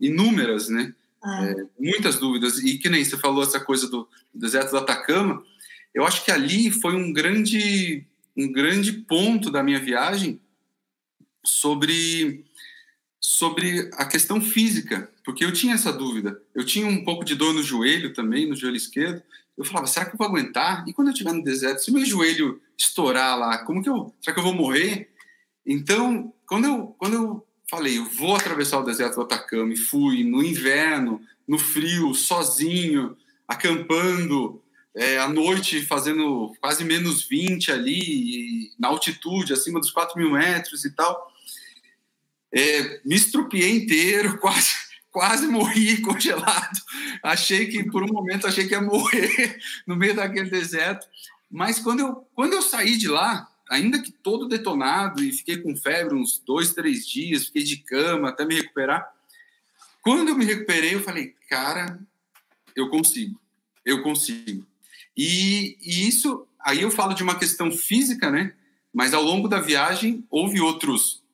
inúmeras, né? Ah. É, muitas dúvidas. E que nem você falou essa coisa do deserto do Atacama, eu acho que ali foi um grande, um grande ponto da minha viagem sobre, sobre a questão física, porque eu tinha essa dúvida. Eu tinha um pouco de dor no joelho também, no joelho esquerdo. Eu falava, será que eu vou aguentar? E quando eu estiver no deserto, se meu joelho estourar lá, como que eu, será que eu vou morrer? Então, quando eu, quando eu falei, eu vou atravessar o deserto do Atacama e fui no inverno, no frio, sozinho, acampando, é, à noite fazendo quase menos 20 ali, na altitude, acima dos 4 mil metros e tal. É, me estrupiei inteiro, quase, quase morri congelado. Achei que, por um momento, achei que ia morrer no meio daquele deserto. Mas quando eu, quando eu saí de lá, ainda que todo detonado e fiquei com febre uns dois, três dias, fiquei de cama até me recuperar. Quando eu me recuperei, eu falei, cara, eu consigo, eu consigo. E, e, isso, aí eu falo de uma questão física, né? Mas ao longo da viagem houve outros,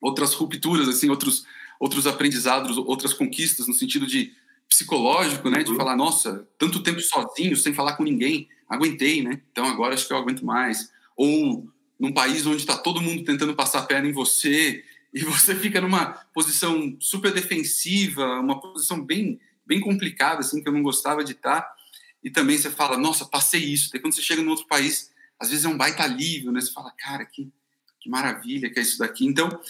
outras rupturas, assim, outros, outros aprendizados, outras conquistas no sentido de psicológico, né? De uhum. falar, nossa, tanto tempo sozinho, sem falar com ninguém, aguentei, né? Então agora acho que eu aguento mais. Ou num país onde está todo mundo tentando passar a perna em você e você fica numa posição super defensiva, uma posição bem bem complicada, assim, que eu não gostava de estar e também você fala, nossa, passei isso. Daí quando você chega em outro país, às vezes é um baita alívio, né? Você fala, cara, que, que maravilha que é isso daqui. Então,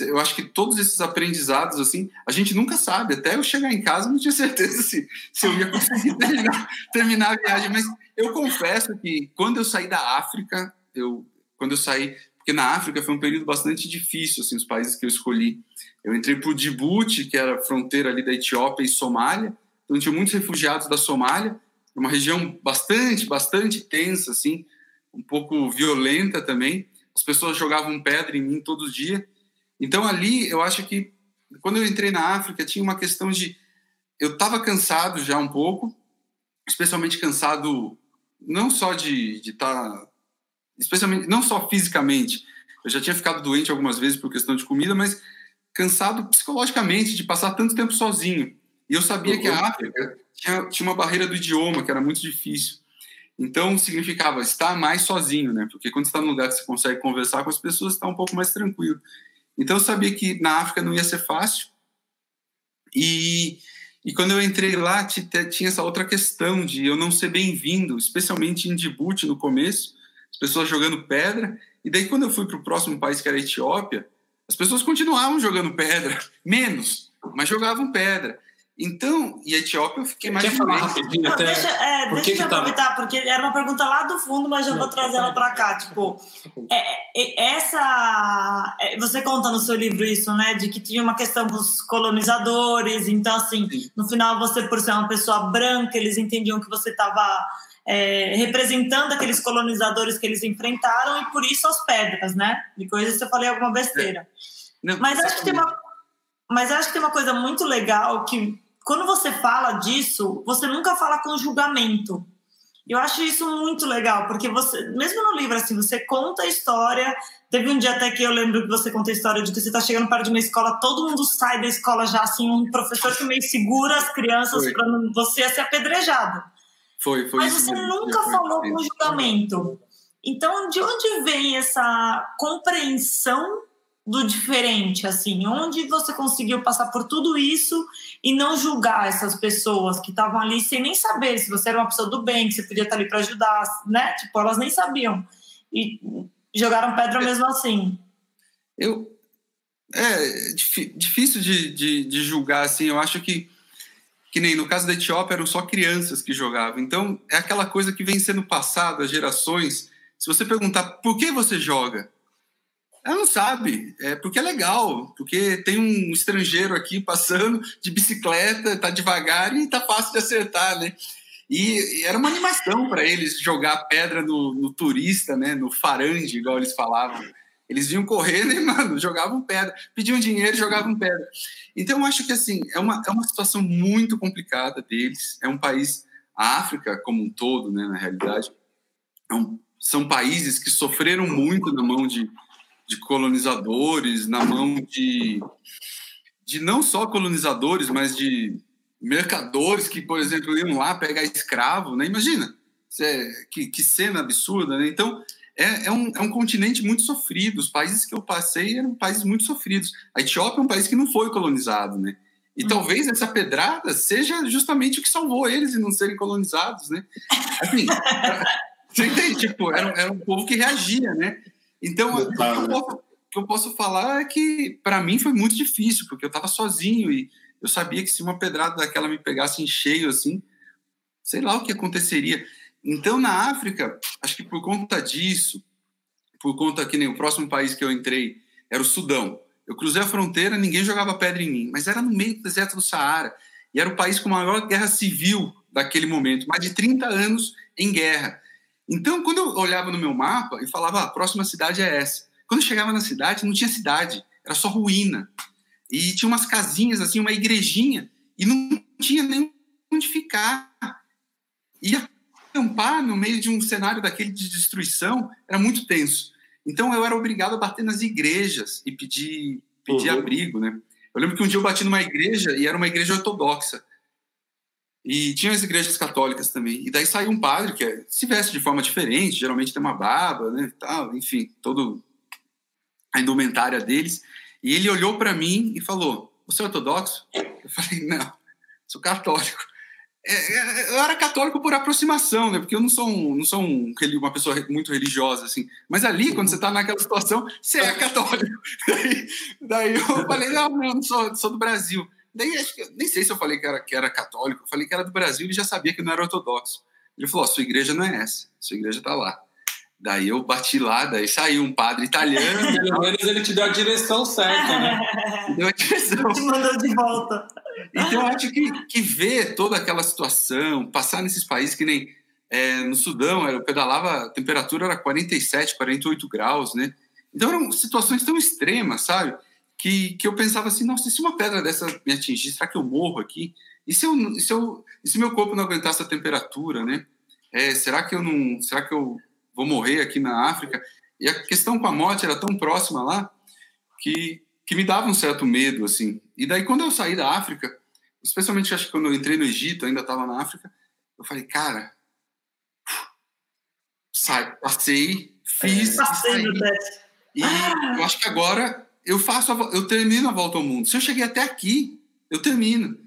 eu acho que todos esses aprendizados, assim, a gente nunca sabe. Até eu chegar em casa, não tinha certeza se, se eu ia conseguir terminar, terminar a viagem. Mas eu confesso que quando eu saí da África, eu, quando eu saí, porque na África foi um período bastante difícil, assim, os países que eu escolhi. Eu entrei por Djibouti, que era a fronteira ali da Etiópia e Somália, então tinha muitos refugiados da Somália, uma região bastante, bastante tensa, assim, um pouco violenta também. As pessoas jogavam pedra em mim todo dia. Então ali, eu acho que quando eu entrei na África tinha uma questão de eu estava cansado já um pouco, especialmente cansado não só de estar, tá, especialmente não só fisicamente. Eu já tinha ficado doente algumas vezes por questão de comida, mas cansado psicologicamente de passar tanto tempo sozinho. E eu sabia que a uhum. África tinha, tinha uma barreira do idioma, que era muito difícil. Então, significava estar mais sozinho, né? Porque quando está num lugar que você consegue conversar com as pessoas, está um pouco mais tranquilo. Então, eu sabia que na África não ia ser fácil. E, e quando eu entrei lá, tinha essa outra questão de eu não ser bem-vindo, especialmente em Djibouti no começo, as pessoas jogando pedra. E daí, quando eu fui para o próximo país, que era a Etiópia, as pessoas continuavam jogando pedra, menos, mas jogavam pedra. Então, e a Etiópia eu fiquei mais. Quer falar rapidinho até? Deixa, é, deixa eu tá- aproveitar, tá... porque era uma pergunta lá do fundo, mas já vou trazer ela para cá. Tipo, é, é, essa. É, você conta no seu livro isso, né? De que tinha uma questão com os colonizadores. Então, assim, no final, você, por ser uma pessoa branca, eles entendiam que você estava. É, representando aqueles colonizadores que eles enfrentaram e por isso as pedras, né? De coisas eu falei alguma besteira. Não, mas acho que tem uma mas acho que tem uma coisa muito legal que quando você fala disso, você nunca fala com julgamento. Eu acho isso muito legal, porque você, mesmo no livro, assim, você conta a história. Teve um dia até que eu lembro que você conta a história de que você está chegando perto de uma escola, todo mundo sai da escola já, assim, um professor que meio segura as crianças para você ser apedrejado. Foi, foi. Mas você nunca falou com julgamento. Então, de onde vem essa compreensão do diferente, assim? Onde você conseguiu passar por tudo isso e não julgar essas pessoas que estavam ali sem nem saber se você era uma pessoa do bem, que você podia estar ali para ajudar, né? Tipo, elas nem sabiam. E jogaram pedra é, mesmo assim. Eu. É difícil de, de, de, julgar, assim. Eu acho que, que nem no caso da Etiópia, eram só crianças que jogavam. Então, é aquela coisa que vem sendo passada gerações. Se você perguntar por que você joga, ela não sabe, é porque é legal, porque tem um estrangeiro aqui passando de bicicleta, tá devagar e tá fácil de acertar, né? E, e era uma animação para eles jogar pedra no, no, turista, né? No farange, igual eles falavam. Eles vinham correndo e, mano, jogavam pedra, pediam dinheiro jogavam pedra. Então, eu acho que, assim, é uma, é uma situação muito complicada deles. É um país, a África como um todo, né, na realidade, é um, são países que sofreram muito na mão de, de colonizadores, na mão de, de não só colonizadores, mas de mercadores que, por exemplo, iam lá pegar escravo, né? Imagina, que, que cena absurda, né? Então, é, é, um, é um continente muito sofrido. Os países que eu passei eram países muito sofridos. A Etiópia é um país que não foi colonizado, né? E hum. talvez essa pedrada seja justamente o que salvou eles de não serem colonizados, né? Assim, você entende? Tipo, era, era um povo que reagia, né? Então, o que, eu posso, que eu posso falar é que, para mim, foi muito difícil, porque eu estava sozinho e eu sabia que se uma pedrada daquela me pegasse em cheio, assim, sei lá o que aconteceria. Então, na África, acho que por conta disso, por conta que nem o próximo país que eu entrei era o Sudão. Eu cruzei a fronteira, ninguém jogava pedra em mim, mas era no meio do deserto do Saara. E era o país com a maior guerra civil daquele momento, mais de 30 anos em guerra. Então, quando eu olhava no meu mapa e falava, ah, a próxima cidade é essa. Quando eu chegava na cidade, não tinha cidade, era só ruína. E tinha umas casinhas, assim, uma igrejinha, e não tinha nem onde ficar. E acampar no meio de um cenário daquele de destruição era muito tenso. Então, eu era obrigado a bater nas igrejas e pedir, pedir uhum. abrigo, né? Eu lembro que um dia eu bati numa igreja e era uma igreja ortodoxa. E tinha as igrejas católicas também. E daí saiu um padre que é, se veste de forma diferente, geralmente tem uma barba, né, tal, enfim, todo a indumentária deles. E ele olhou para mim e falou: "Você é ortodoxo?" Eu falei: "Não, sou católico." É, é, eu era católico por aproximação, né? Porque eu não sou, um, não sou um, uma pessoa muito religiosa, assim. Mas ali, quando você está naquela situação, você é católico. Daí, daí eu falei, não, não, não sou, sou do Brasil. Daí, acho que, nem sei se eu falei que era, que era católico, eu falei que era do Brasil, ele já sabia que não era ortodoxo. Ele falou: sua igreja não é essa, sua igreja está lá. Daí eu bati lá, daí saiu um padre italiano. Pelo menos ele te deu a direção certa, né? Deu a direção. Te mandou de volta. Então eu acho que, que ver toda aquela situação, passar nesses países que nem é, no Sudão, eu pedalava, a temperatura era 47, 48 graus, né? Então eram situações tão extremas, sabe? Que, que eu pensava assim, nossa, e se uma pedra dessa me atingir, será que eu morro aqui? E se, eu, e se, eu, e se meu corpo não aguentar essa temperatura, né? É, será que eu não, será que eu vou morrer aqui na África? E a questão com a morte era tão próxima lá que, que me dava um certo medo, assim. E daí quando eu saí da África, especialmente acho que quando eu entrei no Egito, ainda estava na África, eu falei, cara, sai, passei, fiz, passei no E eu acho que agora eu faço, a, eu termino a volta ao mundo. Se eu cheguei até aqui, eu termino.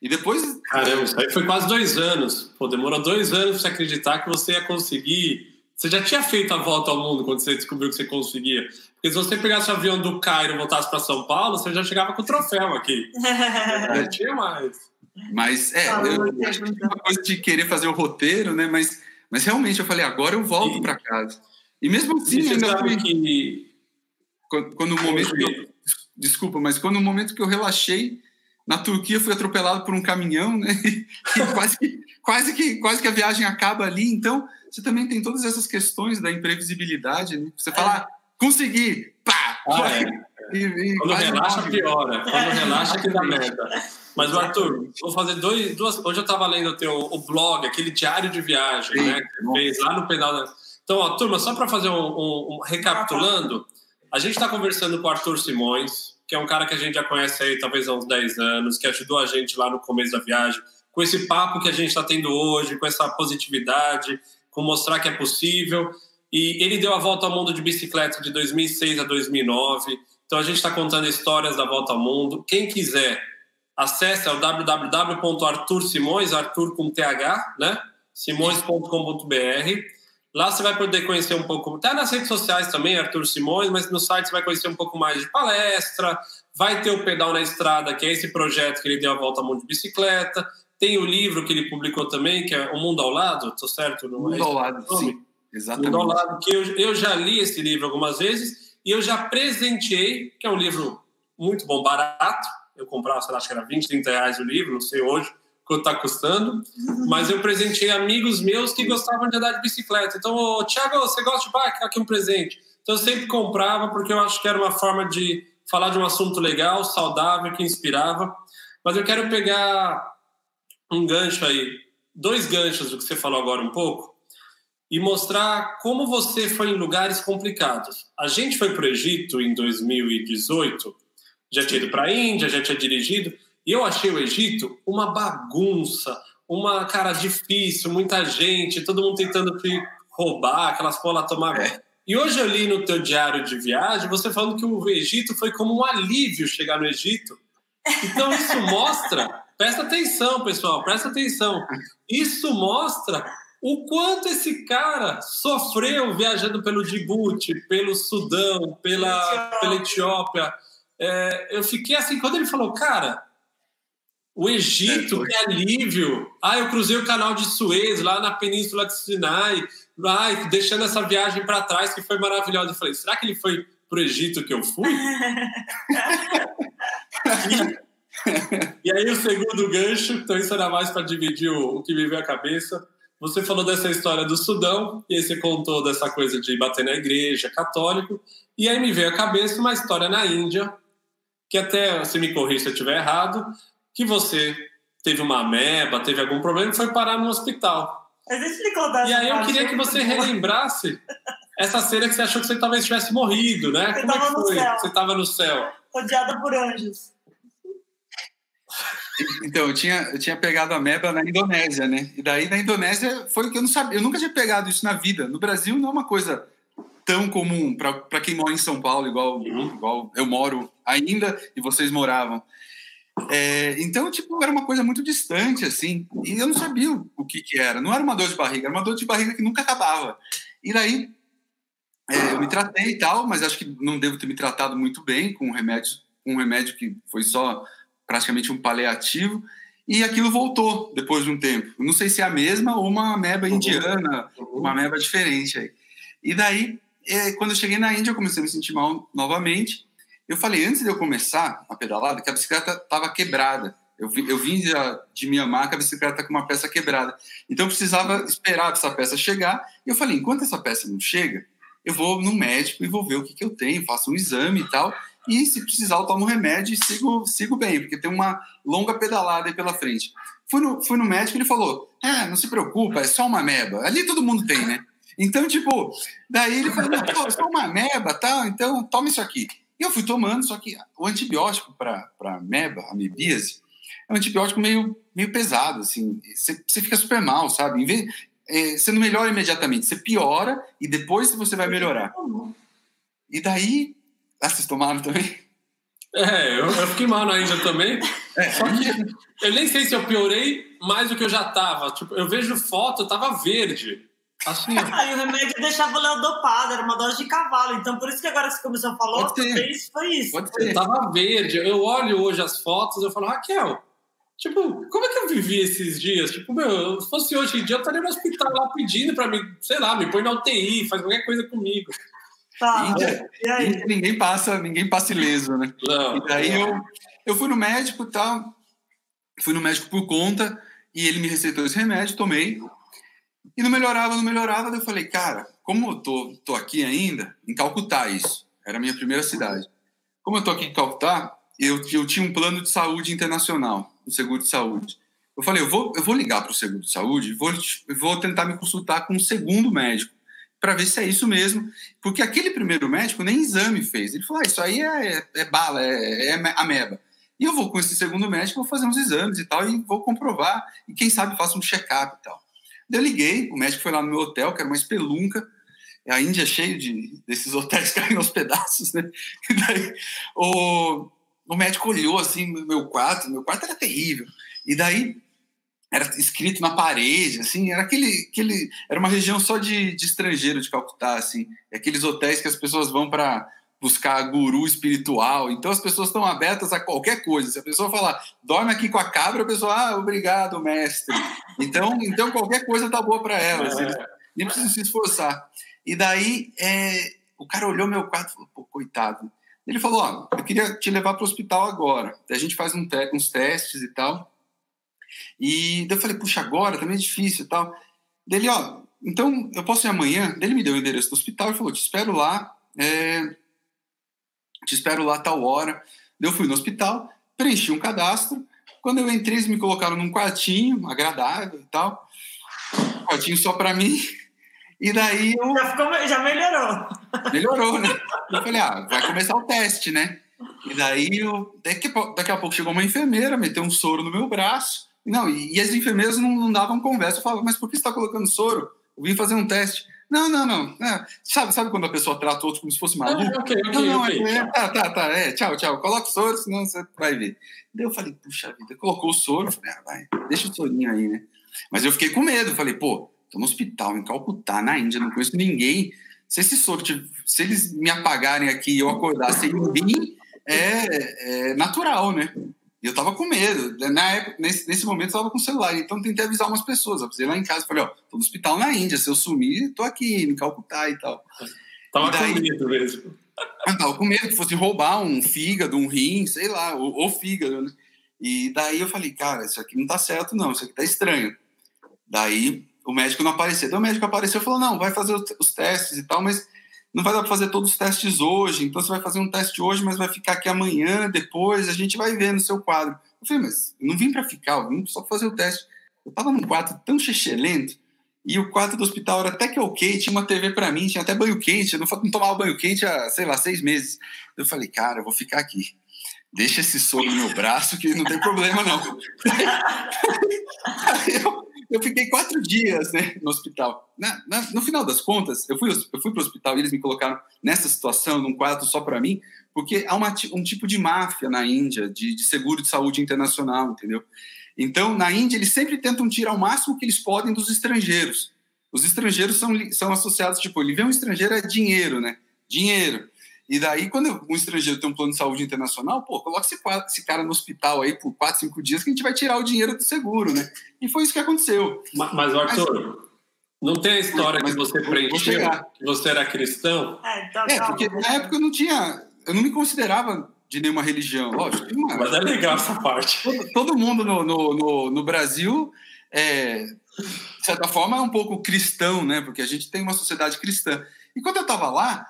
E depois. Caramba, isso aí foi quase dois anos. Pô, demorou dois anos para você acreditar que você ia conseguir. Você já tinha feito a volta ao mundo quando você descobriu que você conseguia. Porque se você pegasse o avião do Cairo e voltasse para São Paulo, você já chegava com o troféu aqui. Não tinha mais. Mas é, ah, eu, eu acho que uma coisa de querer fazer o roteiro, né? Mas, mas realmente eu falei, agora eu volto para casa. E mesmo assim, e ainda fui... que... quando, quando o momento que eu, desculpa, mas quando o momento que eu relaxei, na Turquia fui atropelado por um caminhão, né? E quase que, quase que, quase que a viagem acaba ali. Então, você também tem todas essas questões da imprevisibilidade, né? Você fala, é. consegui, pá! Ah, é. e, e Quando relaxa, piora. Quando relaxa, que dá merda. Mas, Arthur, vou fazer dois, duas. Hoje eu estava lendo o teu o blog, aquele diário de viagem, Sim, né? Que fez lá no pedal. Da... Então, ó, turma, só para fazer um, um, um, recapitulando, a gente está conversando com o Arthur Simões, que é um cara que a gente já conhece aí talvez há uns 10 anos, que ajudou a gente lá no começo da viagem, com esse papo que a gente está tendo hoje, com essa positividade, com mostrar que é possível. E ele deu a volta ao mundo de bicicleta de 2006 a 2009. Então a gente está contando histórias da volta ao mundo. Quem quiser, acesse ao www.artursimões, Arthur com TH, né? simões.com.br Lá você vai poder conhecer um pouco, tá nas redes sociais também, Arthur Simões, mas no site você vai conhecer um pouco mais de palestra, vai ter o Pedal na Estrada, que é esse projeto que ele deu a volta ao mundo de bicicleta, tem o livro que ele publicou também, que é O Mundo ao Lado, tô certo? Não Mundo é ao Lado, sim, exatamente. Mundo ao Lado, que eu, eu já li esse livro algumas vezes e eu já presenteei, que é um livro muito bom, barato, eu comprava, sei lá, acho que era 20, 30 reais o livro, não sei hoje, quanto está custando, mas eu presenteei amigos meus que gostavam de andar de bicicleta. Então, oh, Thiago, você gosta de bike? Aqui um presente. Então, eu sempre comprava porque eu acho que era uma forma de falar de um assunto legal, saudável, que inspirava. Mas eu quero pegar um gancho aí, dois ganchos do que você falou agora um pouco, e mostrar como você foi em lugares complicados. A gente foi para o Egito em 2018, já tinha ido para a Índia, já tinha dirigido, e eu achei o Egito uma bagunça, uma cara difícil, muita gente, todo mundo tentando te roubar, aquelas colas tomar. É. E hoje eu li no teu diário de viagem você falando que o Egito foi como um alívio chegar no Egito. Então isso mostra, presta atenção, pessoal, presta atenção. Isso mostra o quanto esse cara sofreu viajando pelo Djibouti, pelo Sudão, pela, pela Etiópia. É, eu fiquei assim, quando ele falou, cara, o Egito, é, que alívio! Ah, eu cruzei o canal de Suez, lá na Península de Sinai, ai, deixando essa viagem para trás, que foi maravilhosa. Eu falei, será que ele foi para o Egito que eu fui? e, e, aí o segundo gancho, então isso era mais para dividir o, o que me veio à cabeça. Você falou dessa história do Sudão, e aí você contou dessa coisa de bater na igreja, católico, e aí me veio à cabeça uma história na Índia, que até, se me corrija se eu estiver errado, que você teve uma ameba, teve algum problema e foi parar no hospital. E aí eu queria que você relembrasse essa cena que você achou que você talvez tivesse morrido, né? Você Como é que foi? Você estava no céu. Rodeada por anjos. Então, eu tinha, eu tinha pegado a ameba na Indonésia, né? E daí na Indonésia foi o que eu não sabia. Eu nunca tinha pegado isso na vida. No Brasil não é uma coisa tão comum para quem mora em São Paulo, igual, uhum. igual eu moro ainda e vocês moravam. É, então, tipo, era uma coisa muito distante, assim, e eu não sabia o que, que era. Não era uma dor de barriga, era uma dor de barriga que nunca acabava. E daí, é, eu me tratei e tal, mas acho que não devo ter me tratado muito bem com um remédio, um remédio que foi só praticamente um paliativo, e aquilo voltou depois de um tempo. não sei se é a mesma ou uma ameba indiana, uma ameba diferente aí. E daí, é, quando eu cheguei na Índia, eu comecei a me sentir mal novamente, eu falei, antes de eu começar a pedalada, que a bicicleta estava quebrada. Eu, vi, eu vim de, de Mianmar com a bicicleta com uma peça quebrada. Então eu precisava esperar essa peça chegar. E eu falei, enquanto essa peça não chega, eu vou no médico e vou ver o que, que eu tenho, faço um exame e tal. E se precisar, eu tomo um remédio e sigo, sigo bem, porque tem uma longa pedalada aí pela frente. Fui no, fui no médico e ele falou: É, não se preocupa, é só uma meba. Ali todo mundo tem, né? Então, tipo, daí ele falou: Pô, é só uma meba, tal, então toma isso aqui. E eu fui tomando, só que o antibiótico para ameba, amebíase, é um antibiótico meio, meio pesado, assim. Você fica super mal, sabe? Em vez, é, você não melhora imediatamente, você piora e depois você vai melhorar. E daí, ah, vocês tomaram também? É, eu, eu fiquei mal na Índia também. É. Só que eu nem sei se eu piorei mais do que eu já tava. Tipo, eu vejo foto, eu tava verde. Assim, Aí o remédio deixava o Léo dopado, era uma dose de cavalo. Então, por isso que agora você começou a falar, isso, foi isso. Pode ser. Eu tava verde. Eu olho hoje as fotos eu falo, Raquel, Tipo, como é que eu vivi esses dias? Tipo, meu, se fosse hoje em dia, eu estaria no hospital lá pedindo para mim, sei lá, me põe na UTI, faz qualquer coisa comigo. Tá, e, aí? ninguém passa, ninguém passa ileso, né? Não, e daí eu, eu fui no médico e tal, fui no médico por conta, e ele me receitou esse remédio, tomei, e não melhorava, não melhorava, daí eu falei, cara, como eu tô, tô aqui ainda, em Calcutá isso, era a minha primeira cidade, como eu tô aqui em Calcutá, eu, eu tinha um plano de saúde internacional, um seguro de saúde. Eu falei, eu vou, eu vou ligar para o seguro de saúde vou, vou tentar me consultar com um segundo médico para ver se é isso mesmo, porque aquele primeiro médico nem exame fez. Ele falou, ah, isso aí é, é, é bala, é, é ameba. E eu vou com esse segundo médico, vou fazer uns exames e tal, e vou comprovar, e quem sabe faço um check-up e tal. Eu liguei, o médico foi lá no meu hotel, que era uma espelunca, a Índia é cheio de, desses hotéis caindo aos pedaços, né? E daí o, o médico olhou assim no meu quarto, meu quarto era terrível. E daí era escrito na parede, assim, era aquele, aquele era uma região só de, de estrangeiro de Calcutá, assim, aqueles hotéis que as pessoas vão para buscar guru espiritual. Então as pessoas estão abertas a qualquer coisa. Se a pessoa falar, dorme aqui com a cabra, a pessoa, ah, obrigado, mestre. Então, então qualquer coisa tá boa para elas. Eles nem precisam se esforçar. E daí é, o cara olhou meu quarto e falou, pô, coitado. Ele falou: Ó, eu queria te levar para o hospital agora. A gente faz um te uns testes e tal. E daí eu falei: Puxa, agora também é difícil e tal. Dele, ó, então eu posso ir amanhã? Ele me deu o endereço do hospital e falou: Te espero lá, é... te espero lá tal hora. Eu fui no hospital, preenchi um cadastro. Quando eu entrei, eles me colocaram num quartinho agradável e tal. Um quartinho só para mim. E daí eu... já, ficou, já melhorou. Melhorou, né? Eu falei, ah, vai começar o teste, né? E daí eu, daqui, daqui a pouco chegou uma enfermeira, meteu um soro no meu braço. Não, e, e as enfermeiras não, não davam conversa. Eu falava, mas por que você está colocando soro? Eu vim fazer um teste. Não, não, não. É, sabe, sabe quando a pessoa trata o outro como se fosse maluco? Ah, okay, okay, não, não, okay, é, tá, tá, tá. É, tchau, tchau. Coloca o soro, senão você vai ver. Daí eu falei, puxa vida, colocou o soro. Falei, ah, vai, deixa o sorinho aí, né? Mas eu fiquei com medo. Falei, pô, Estou no hospital, em Calcutá, na Índia, não conheço ninguém. Se esse soro, se eles me apagarem aqui e eu acordar sem ninguém, é, é natural, né? E eu tava com medo. Na época, nesse, nesse momento, eu tava com o celular. Então, tentei avisar umas pessoas. Eu lá em casa. Falei, ó, tô no hospital na Índia. Se eu sumir, tô aqui, em Calcutá e tal. Tava e daí, com medo mesmo. Eu tava com medo que fosse roubar um fígado, um rim, sei lá, ou, ou fígado, né? E daí eu falei, cara, isso aqui não tá certo, não. Isso aqui tá estranho. Daí o médico não apareceu. Então o médico apareceu e falou: não, vai fazer os testes e tal, mas não vai dar para fazer todos os testes hoje. Então você vai fazer um teste hoje, mas vai ficar aqui amanhã, depois, a gente vai ver no seu quadro. Eu falei, mas eu não vim para ficar, eu vim só para fazer o teste. Eu estava num quarto tão lento e o quarto do hospital era até que ok, tinha uma TV para mim, tinha até banho quente. Eu não, não tomava banho quente há, sei lá, seis meses. Eu falei, cara, eu vou ficar aqui deixa esse soro no meu braço que não tem problema não. eu, eu fiquei quatro dias né, no hospital. Na, na, no final das contas, eu fui, eu fui para o hospital e eles me colocaram nessa situação, num quarto só para mim, porque há uma, um tipo de máfia na Índia, de, de seguro de saúde internacional, entendeu? Então, na Índia, eles sempre tentam tirar o máximo que eles podem dos estrangeiros. Os estrangeiros são, são associados, tipo, ele vê um estrangeiro é dinheiro, né? Dinheiro. E daí, quando um estrangeiro tem um plano de saúde internacional, pô, coloca esse, esse cara no hospital aí por quatro, cinco dias que a gente vai tirar o dinheiro do seguro, né? E foi isso que aconteceu. Mas, mas Arthur, mas, não tem a história mas, que você preencheu, que você era cristão? É, então, é porque na época eu não tinha, eu não me considerava de nenhuma religião, lógico. Uma, mas é legal essa parte. Todo, todo mundo no, no, no, no Brasil, é, de certa forma, é um pouco cristão, né? Porque a gente tem uma sociedade cristã. E quando eu estava lá,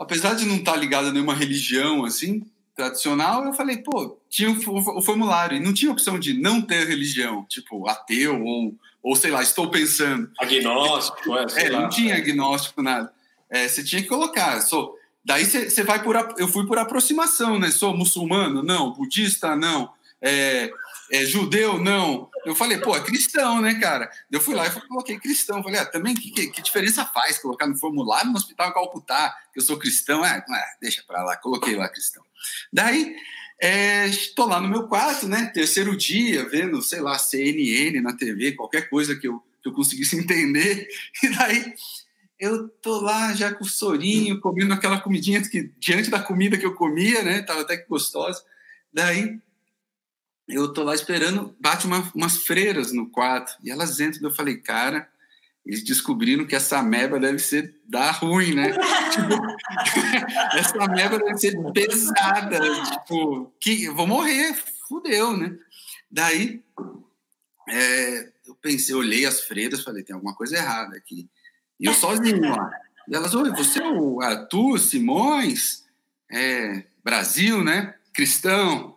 apesar de não estar tá ligado a nenhuma religião assim tradicional, eu falei, pô, tinha o, formulário e não tinha opção de não ter religião, tipo ateu ou, ou sei lá, estou pensando. Agnóstico, é, é lá. não tinha agnóstico nada. É, você tinha que colocar, sou. Daí você vai por, eu fui por aproximação, né? Sou muçulmano? Não. Budista? Não. É, é, judeu, não. Eu falei, pô, é cristão, né, cara? Eu fui lá e coloquei cristão. Falei, ah, também que, que, que, diferença faz colocar no formulário no hospital Calcutá que eu sou cristão? Ah, deixa pra lá, coloquei lá cristão. Daí, estou é, lá no meu quarto, né, terceiro dia, vendo, sei lá, CNN na TV, qualquer coisa que eu, que eu conseguisse entender. E daí, eu tô lá já com o sorinho, comendo aquela comidinha que, diante da comida que eu comia, né, tava até que gostosa. Daí, eu tô lá esperando, bate uma, umas freiras no quarto, e elas entram, eu falei, cara, eles descobriram que essa ameba deve ser da ruim, né? tipo, essa ameba deve ser pesada, tipo, que vou morrer, fudeu, né? Daí, é, eu pensei, olhei as freiras, falei, tem alguma coisa errada aqui. E eu sozinho lá. E elas, oi, você é o Arthur Simões? É, Brasil, né? Cristão.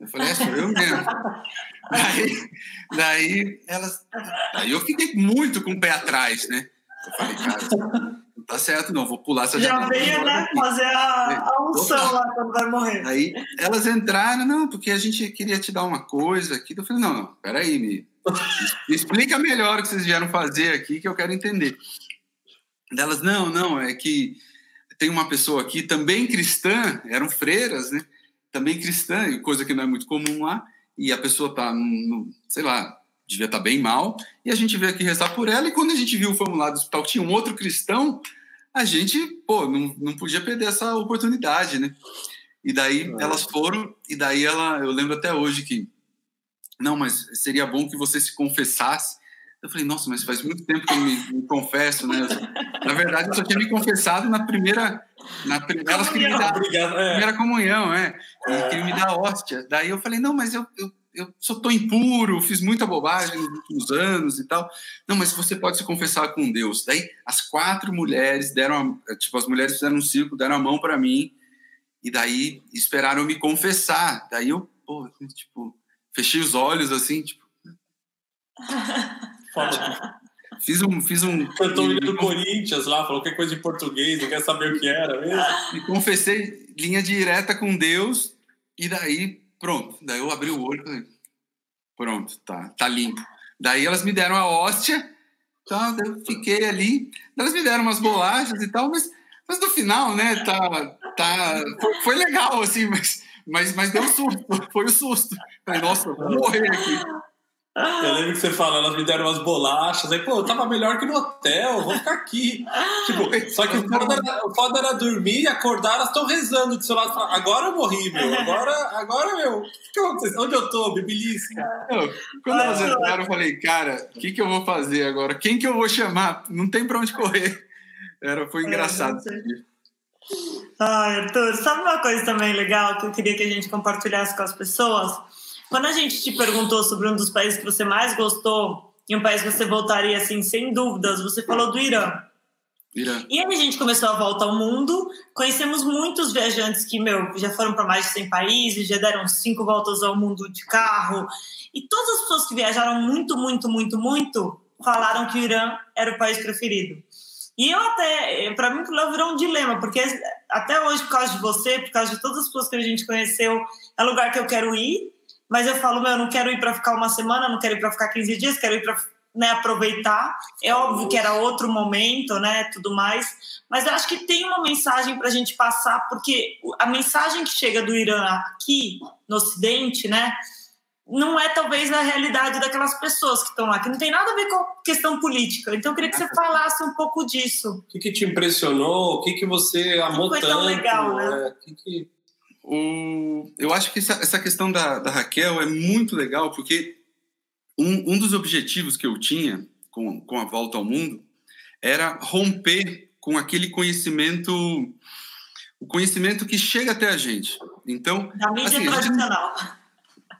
Eu falei, é, sou eu mesmo. daí, daí, elas, daí eu fiquei muito com o pé atrás, né? Eu falei, cara, não tá certo não, vou pular essa Já veio, né, fazer a, a unção lá quando vai morrer. Aí elas entraram, não, porque a gente queria te dar uma coisa aqui. Eu falei, não, não, peraí, me, me explica melhor o que vocês vieram fazer aqui, que eu quero entender. Delas, não, não, é que tem uma pessoa aqui também cristã, eram freiras, né? Também cristã, coisa que não é muito comum lá, e a pessoa tá, no, sei lá, devia estar tá bem mal, e a gente veio aqui rezar por ela, e quando a gente viu o formulário do hospital que tinha um outro cristão, a gente, pô, não, não podia perder essa oportunidade, né? E daí é. elas foram, e daí ela, eu lembro até hoje que, não, mas seria bom que você se confessasse. Eu falei, nossa, mas faz muito tempo que eu me, me confesso, né? Na verdade, eu só tinha me confessado na primeira, na primeira, elas queriam me dar, é. primeira comunhão, é, e é. queriam me dar hóstia. Daí eu falei, não, mas eu, eu eu só tô impuro, fiz muita bobagem nos últimos anos e tal. Não, mas você pode se confessar com Deus. Daí as quatro mulheres deram, a, tipo, as mulheres fizeram um círculo, deram a mão para mim e daí esperaram me confessar. Daí eu, pô, tipo, fechei os olhos assim, tipo. Fiz um. Fiz um Cantou o do Corinthians lá, falou qualquer coisa em português, não quer saber o que era mesmo. Me confessei linha direta com Deus, e daí Pronto. Daí eu abri o olho e falei, pronto, tá, tá limpo. Daí elas me deram a hóstia, tá, eu fiquei ali. Elas me deram umas bolachas e tal, mas, mas no final, né, tá, tá, foi, foi legal, assim, mas, mas, mas deu um susto, foi o um susto. Falei, nossa, vou morrer aqui. Eu lembro que você fala, elas me deram umas bolachas, aí, pô, eu tava melhor que no hotel, vou ficar aqui. tipo, só que o foda, era, o foda era dormir e acordar, elas estão rezando do seu lado, agora eu morri, meu, agora, agora, meu, o que, que aconteceu? Onde eu tô, bebelice? Quando elas entraram, eu falei, cara, o que que eu vou fazer agora? Quem que eu vou chamar? Não tem pra onde correr. Era, foi é, engraçado. É, Ai, Arthur, sabe uma coisa também legal que eu queria que a gente compartilhasse com as pessoas? Quando a gente te perguntou sobre um dos países que você mais gostou e um país que você voltaria assim, sem dúvidas, você falou do Irã. Irã. E aí a gente começou a volta ao mundo, conhecemos muitos viajantes que, meu, já foram para mais de 100 países, já deram cinco voltas ao mundo de carro, e todas as pessoas que viajaram muito, muito, muito, muito, falaram que o Irã era o país preferido. E eu até, para mim, aquilo virou um dilema, porque até hoje, por causa de você, por causa de todas as pessoas que a gente conheceu, é lugar que eu quero ir, mas eu falo, meu, eu não quero ir para ficar uma semana, não quero ir para ficar 15 dias, quero ir para né, aproveitar. É óbvio que era outro momento, né, tudo mais, mas eu acho que tem uma mensagem para a gente passar, porque a mensagem que chega do Irã aqui no Ocidente, né, não é talvez a realidade daquelas pessoas que estão lá, que não tem nada a ver com questão política. Então eu queria que você falasse um pouco disso. O que, que te impressionou? O que, que você amou foi tanto? Tão legal, né? É, que que... O, eu acho que essa, essa questão da, da, Raquel é muito legal, porque um, um dos objetivos que eu tinha com, com a volta ao mundo era romper com aquele conhecimento, o conhecimento que chega até a gente. Então, da mídia assim, tradicional. Gente,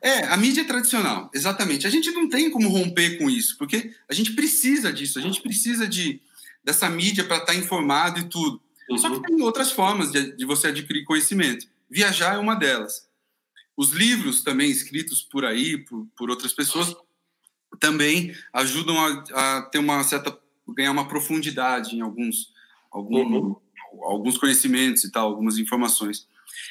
é, a mídia tradicional, exatamente. A gente não tem como romper com isso, porque a gente precisa disso, a gente precisa de, dessa mídia para estar tá informado e tudo. Uhum. Só que tem outras formas de, de você adquirir conhecimento. Viajar é uma delas. Os livros também escritos por aí, por, por outras pessoas, também ajudam a, a, ter uma certa ganhar uma profundidade em alguns algum, uhum. alguns conhecimentos e tal, algumas informações.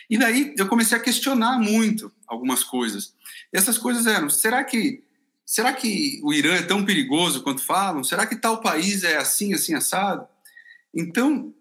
E daí eu comecei a questionar muito algumas coisas. E essas coisas eram: será que será que o Irã é tão perigoso quanto falam? Será que tal país é assim, assim assado? Então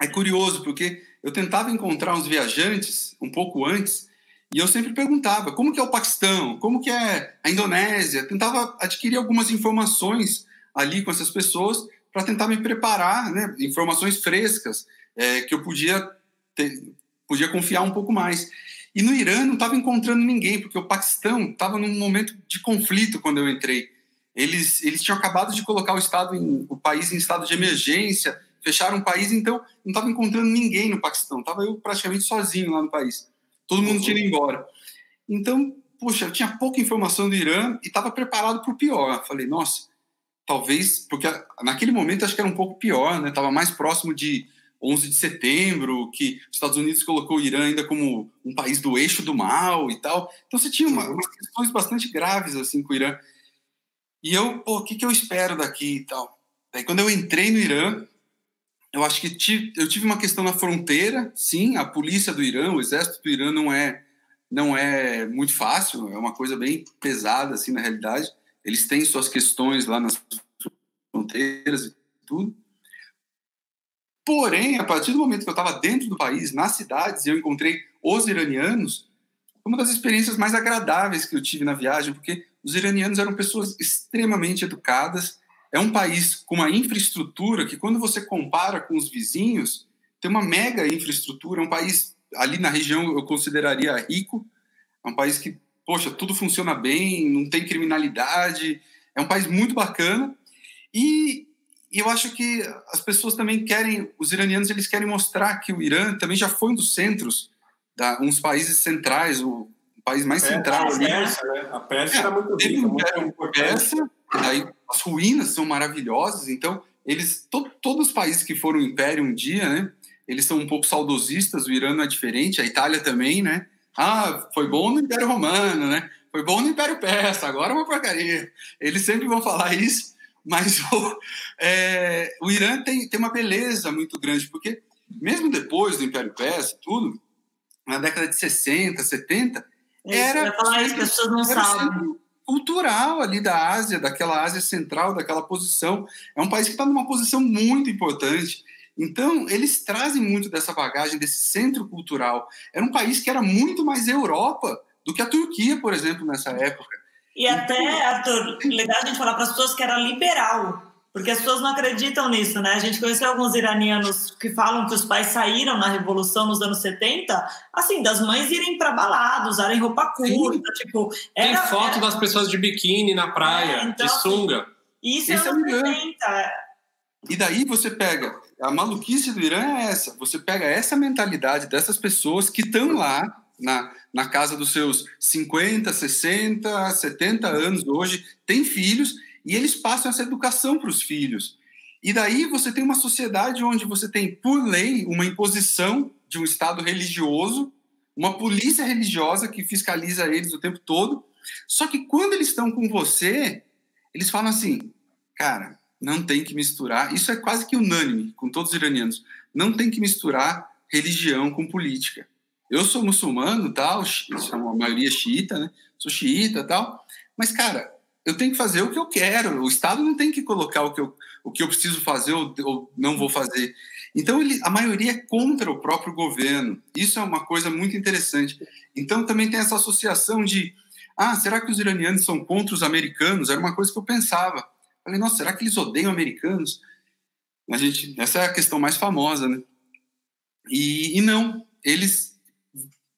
é curioso porque eu tentava encontrar uns viajantes um pouco antes e eu sempre perguntava como que é o Paquistão, como que é a Indonésia, tentava adquirir algumas informações ali com essas pessoas para tentar me preparar, né, informações frescas é, que eu podia ter, podia confiar um pouco mais. E no Irã não estava encontrando ninguém, porque o Paquistão estava num momento de conflito quando eu entrei. Eles, eles tinham acabado de colocar o, estado em, o país em estado de emergência, fecharam o país, então não estava encontrando ninguém no Paquistão. Estava eu praticamente sozinho lá no país. Todo mundo tinha ido embora. Então, puxa, eu tinha pouca informação do Irã e estava preparado para o pior. Falei, nossa, talvez, porque naquele momento acho que era um pouco pior, né? Estava mais próximo de 11 de setembro, que os Estados Unidos colocou o Irã ainda como um país do eixo do mal e tal. Então você tinha uma, umas questões bastante graves assim com o Irã. E eu, pô, o que, que eu espero daqui e tal? Daí quando eu entrei no Irã, eu acho que tive, eu tive uma questão na fronteira, sim, a polícia do Irã, o exército do Irã não é não é muito fácil, é uma coisa bem pesada assim na realidade. Eles têm suas questões lá nas fronteiras e tudo. Porém, a partir do momento que eu estava dentro do país, nas cidades, e eu encontrei os iranianos, foi uma das experiências mais agradáveis que eu tive na viagem, porque os iranianos eram pessoas extremamente educadas, é um país com uma infraestrutura que, quando você compara com os vizinhos, tem uma mega infraestrutura. É um país, ali na região, eu consideraria rico. É um país que, poxa, tudo funciona bem, não tem criminalidade. É um país muito bacana. E, e eu acho que as pessoas também querem, os iranianos, eles querem mostrar que o Irã também já foi um dos centros, da, uns países centrais, o país mais é, central. A Pérsia, né? A Pérsia é, muito rica, muito Pérsia, Daí as ruínas são maravilhosas, então eles to, todos os países que foram império um dia, né? Eles são um pouco saudosistas, o Irã não é diferente, a Itália também, né? Ah, foi bom no Império Romano, né? Foi bom no Império Persa, agora é uma porcaria. Eles sempre vão falar isso, mas o, é, o Irã tem, tem uma beleza muito grande, porque mesmo depois do Império Persa, tudo, na década de 60, 70, era. Eu falar isso, que as pessoas não sabem cultural ali da Ásia, daquela Ásia central, daquela posição. É um país que está numa posição muito importante. Então, eles trazem muito dessa bagagem, desse centro cultural. Era um país que era muito mais Europa do que a Turquia, por exemplo, nessa época. E até, Arthur, legal a gente falar para as pessoas que era liberal. Porque as pessoas não acreditam nisso, né? A gente conheceu alguns iranianos que falam que os pais saíram na Revolução nos anos 70, assim, das mães irem para balada, usarem roupa curta, Sim. tipo... Era, Tem foto era... das pessoas de biquíni na praia, é, então, de sunga. Isso Esse é anos 70. E daí você pega, a maluquice do Irã é essa, você pega essa mentalidade dessas pessoas que estão lá na, na casa dos seus 50, 60, 70 anos hoje, têm filhos e eles passam essa educação para os filhos. E daí você tem uma sociedade onde você tem, por lei, uma imposição de um Estado religioso, uma polícia religiosa que fiscaliza eles o tempo todo. Só que quando eles estão com você, eles falam assim, cara, não tem que misturar. Isso é quase que unânime com todos os iranianos. Não tem que misturar religião com política. Eu sou muçulmano, tal, a maioria xiita, né? Sou xiita, tal. Mas cara, eu tenho que fazer o que eu quero. O Estado não tem que colocar o que eu, o que eu preciso fazer ou, ou não vou fazer. Então, ele, a maioria é contra o próprio governo. Isso é uma coisa muito interessante. Então, também tem essa associação de: ah, será que os iranianos são contra os americanos? Era uma coisa que eu pensava. Falei, nossa, será que eles odeiam americanos? A gente, essa é a questão mais famosa, né? E, e não, eles,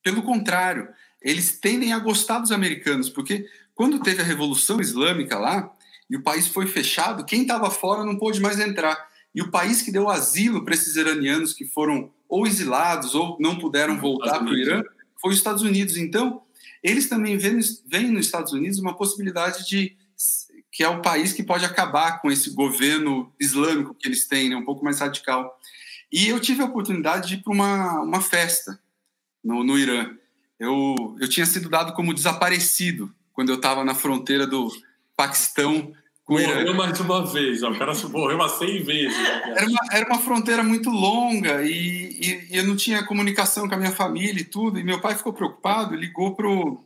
pelo contrário, eles tendem a gostar dos americanos, porque quando teve a Revolução Islâmica lá, e o país foi fechado, quem estava fora não pôde mais entrar. E o país que deu asilo para esses iranianos que foram ou exilados ou não puderam voltar para o Irã foi os Estados Unidos. Então, eles também veem, veem nos Estados Unidos uma possibilidade de que é o país que pode acabar com esse governo islâmico que eles têm, né, um pouco mais radical. E eu tive a oportunidade de ir para uma, uma festa no, no Irã. Eu, eu tinha sido dado como desaparecido quando eu estava na fronteira do Paquistão com o Irã. Morreu mais uma vez, ó. o cara morreu umas 100 vezes. Né, era, uma, era uma fronteira muito longa e, e, e, eu não tinha comunicação com a minha família e tudo. E meu pai ficou preocupado, ligou pro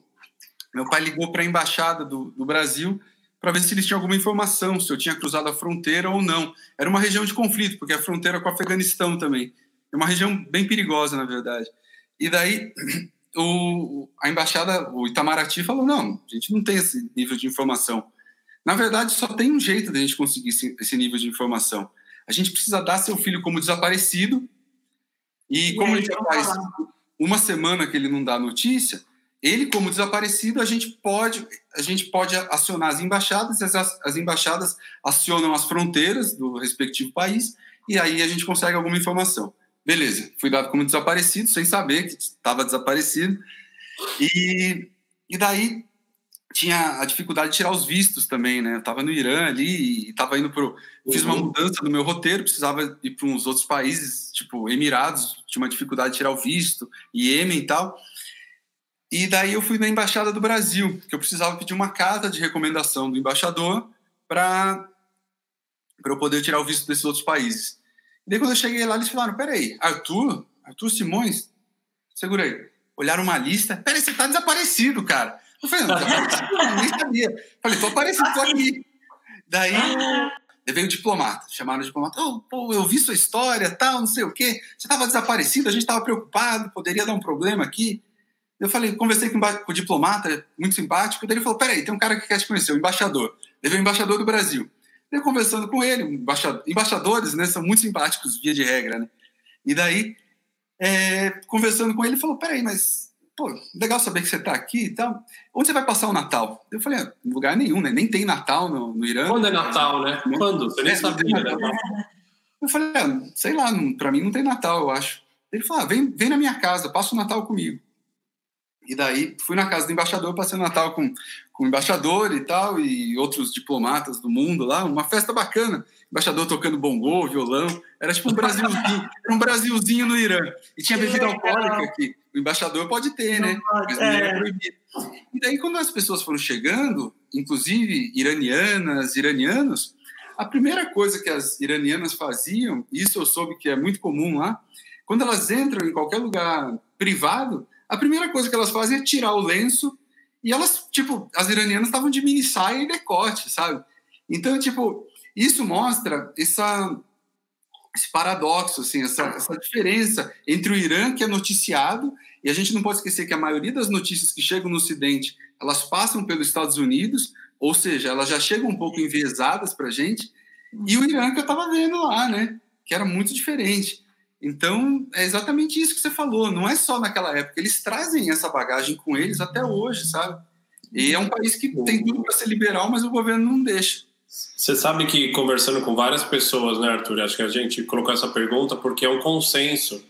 meu pai ligou para a embaixada do, do Brasil para ver se eles tinham alguma informação, se eu tinha cruzado a fronteira ou não. Era uma região de conflito, porque é a fronteira com o Afeganistão também. É uma região bem perigosa, na verdade. E daí o, a embaixada, o Itamaraty, falou: não, a gente não tem esse nível de informação. Na verdade, só tem um jeito de a gente conseguir esse, esse nível de informação. A gente precisa dar seu filho como desaparecido. E, e como a gente faz uma semana que ele não dá notícia, ele como desaparecido, a gente pode a gente pode acionar as embaixadas, as, as embaixadas acionam as fronteiras do respectivo país e aí a gente consegue alguma informação. Beleza, fui dado como desaparecido, sem saber que estava desaparecido. E, e daí tinha a dificuldade de tirar os vistos também, né? Eu estava no Irã ali e estava indo pro fiz uma uhum. mudança no meu roteiro, precisava ir para uns outros países, tipo Emirados, tinha uma dificuldade de tirar o visto, Iêmen e tal. E daí eu fui na embaixada do Brasil, que eu precisava pedir uma carta de recomendação do embaixador para para eu poder tirar o visto desses outros países. E daí quando eu cheguei lá, eles falaram: "Peraí, Arthur, Arthur Simões, segura aí. Olharam uma lista. Peraí, você tá desaparecido, cara. Eu falei, não, não nem sabia. Falei, tô aparecendo, tô aqui. Daí veio o diplomata, chamaram o diplomata, oh, pô, eu vi sua história, tal, não sei o quê. Você estava desaparecido, a gente estava preocupado, poderia dar um problema aqui. Eu falei, conversei com o diplomata, muito simpático, daí ele falou, peraí, tem um cara que quer te conhecer, o embaixador. Ele veio o embaixador do Brasil. Eu conversando com ele, embaixadores, né, são muito simpáticos, via de regra, né? E daí, é, conversando com ele, ele falou, peraí, mas pô, legal saber que você está aqui e tal. Onde você vai passar o Natal? Eu falei, ah, lugar nenhum, né? Nem tem Natal no, no Irã. Quando é Natal, né? Quando? Você nem é, sabia, né? Eu falei, ah, sei lá, para mim não tem Natal, eu acho. Ele falou, ah, vem, vem na minha casa, passa o Natal comigo. E daí fui na casa do embaixador, passei o Natal com, com o embaixador e tal, e outros diplomatas do mundo lá, uma festa bacana. Embaixador tocando bongô, violão. Era tipo um Brasilzinho, era um Brasilzinho no Irã. E tinha bebida alcoólica aqui. O embaixador pode ter, né? Mas não é proibido. E daí, quando as pessoas foram chegando, inclusive iranianas, iranianos, a primeira coisa que as iranianas faziam, isso eu soube que é muito comum lá, quando elas entram em qualquer lugar privado, a primeira coisa que elas fazem é tirar o lenço e elas, tipo, as iranianas estavam de mini saia e decote, sabe? Então, tipo, isso mostra essa, esse paradoxo, assim, essa, essa diferença entre o Irã, que é noticiado, e a gente não pode esquecer que a maioria das notícias que chegam no Ocidente, elas passam pelos Estados Unidos, ou seja, elas já chegam um pouco enviesadas para a gente, e o Irã que eu estava vendo lá, né? Que era muito diferente. Então, é exatamente isso que você falou. Não é só naquela época. Eles trazem essa bagagem com eles até hoje, sabe? E é um país que tem tudo para ser liberal, mas o governo não deixa. Você sabe que conversando com várias pessoas, né, Arthur? Acho que a gente colocou essa pergunta porque é um consenso.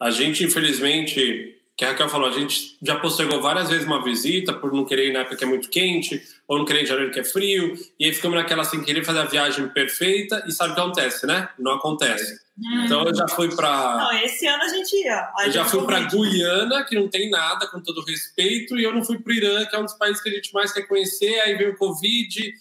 A gente, infelizmente, que a Raquel falou, a gente já postergou várias vezes uma visita por não querer ir na época que é muito quente, ou não querer em janeiro que é frio, e aí ficamos naquela assim, querer fazer a viagem perfeita, e sabe o que acontece, né? Não acontece. Hum. Então eu já fui para. Não, esse ano a gente ia. A eu já fui para Guiana, que não tem nada, com todo respeito, e eu não fui para o Irã, que é um dos países que a gente mais quer conhecer. Aí veio o Covid,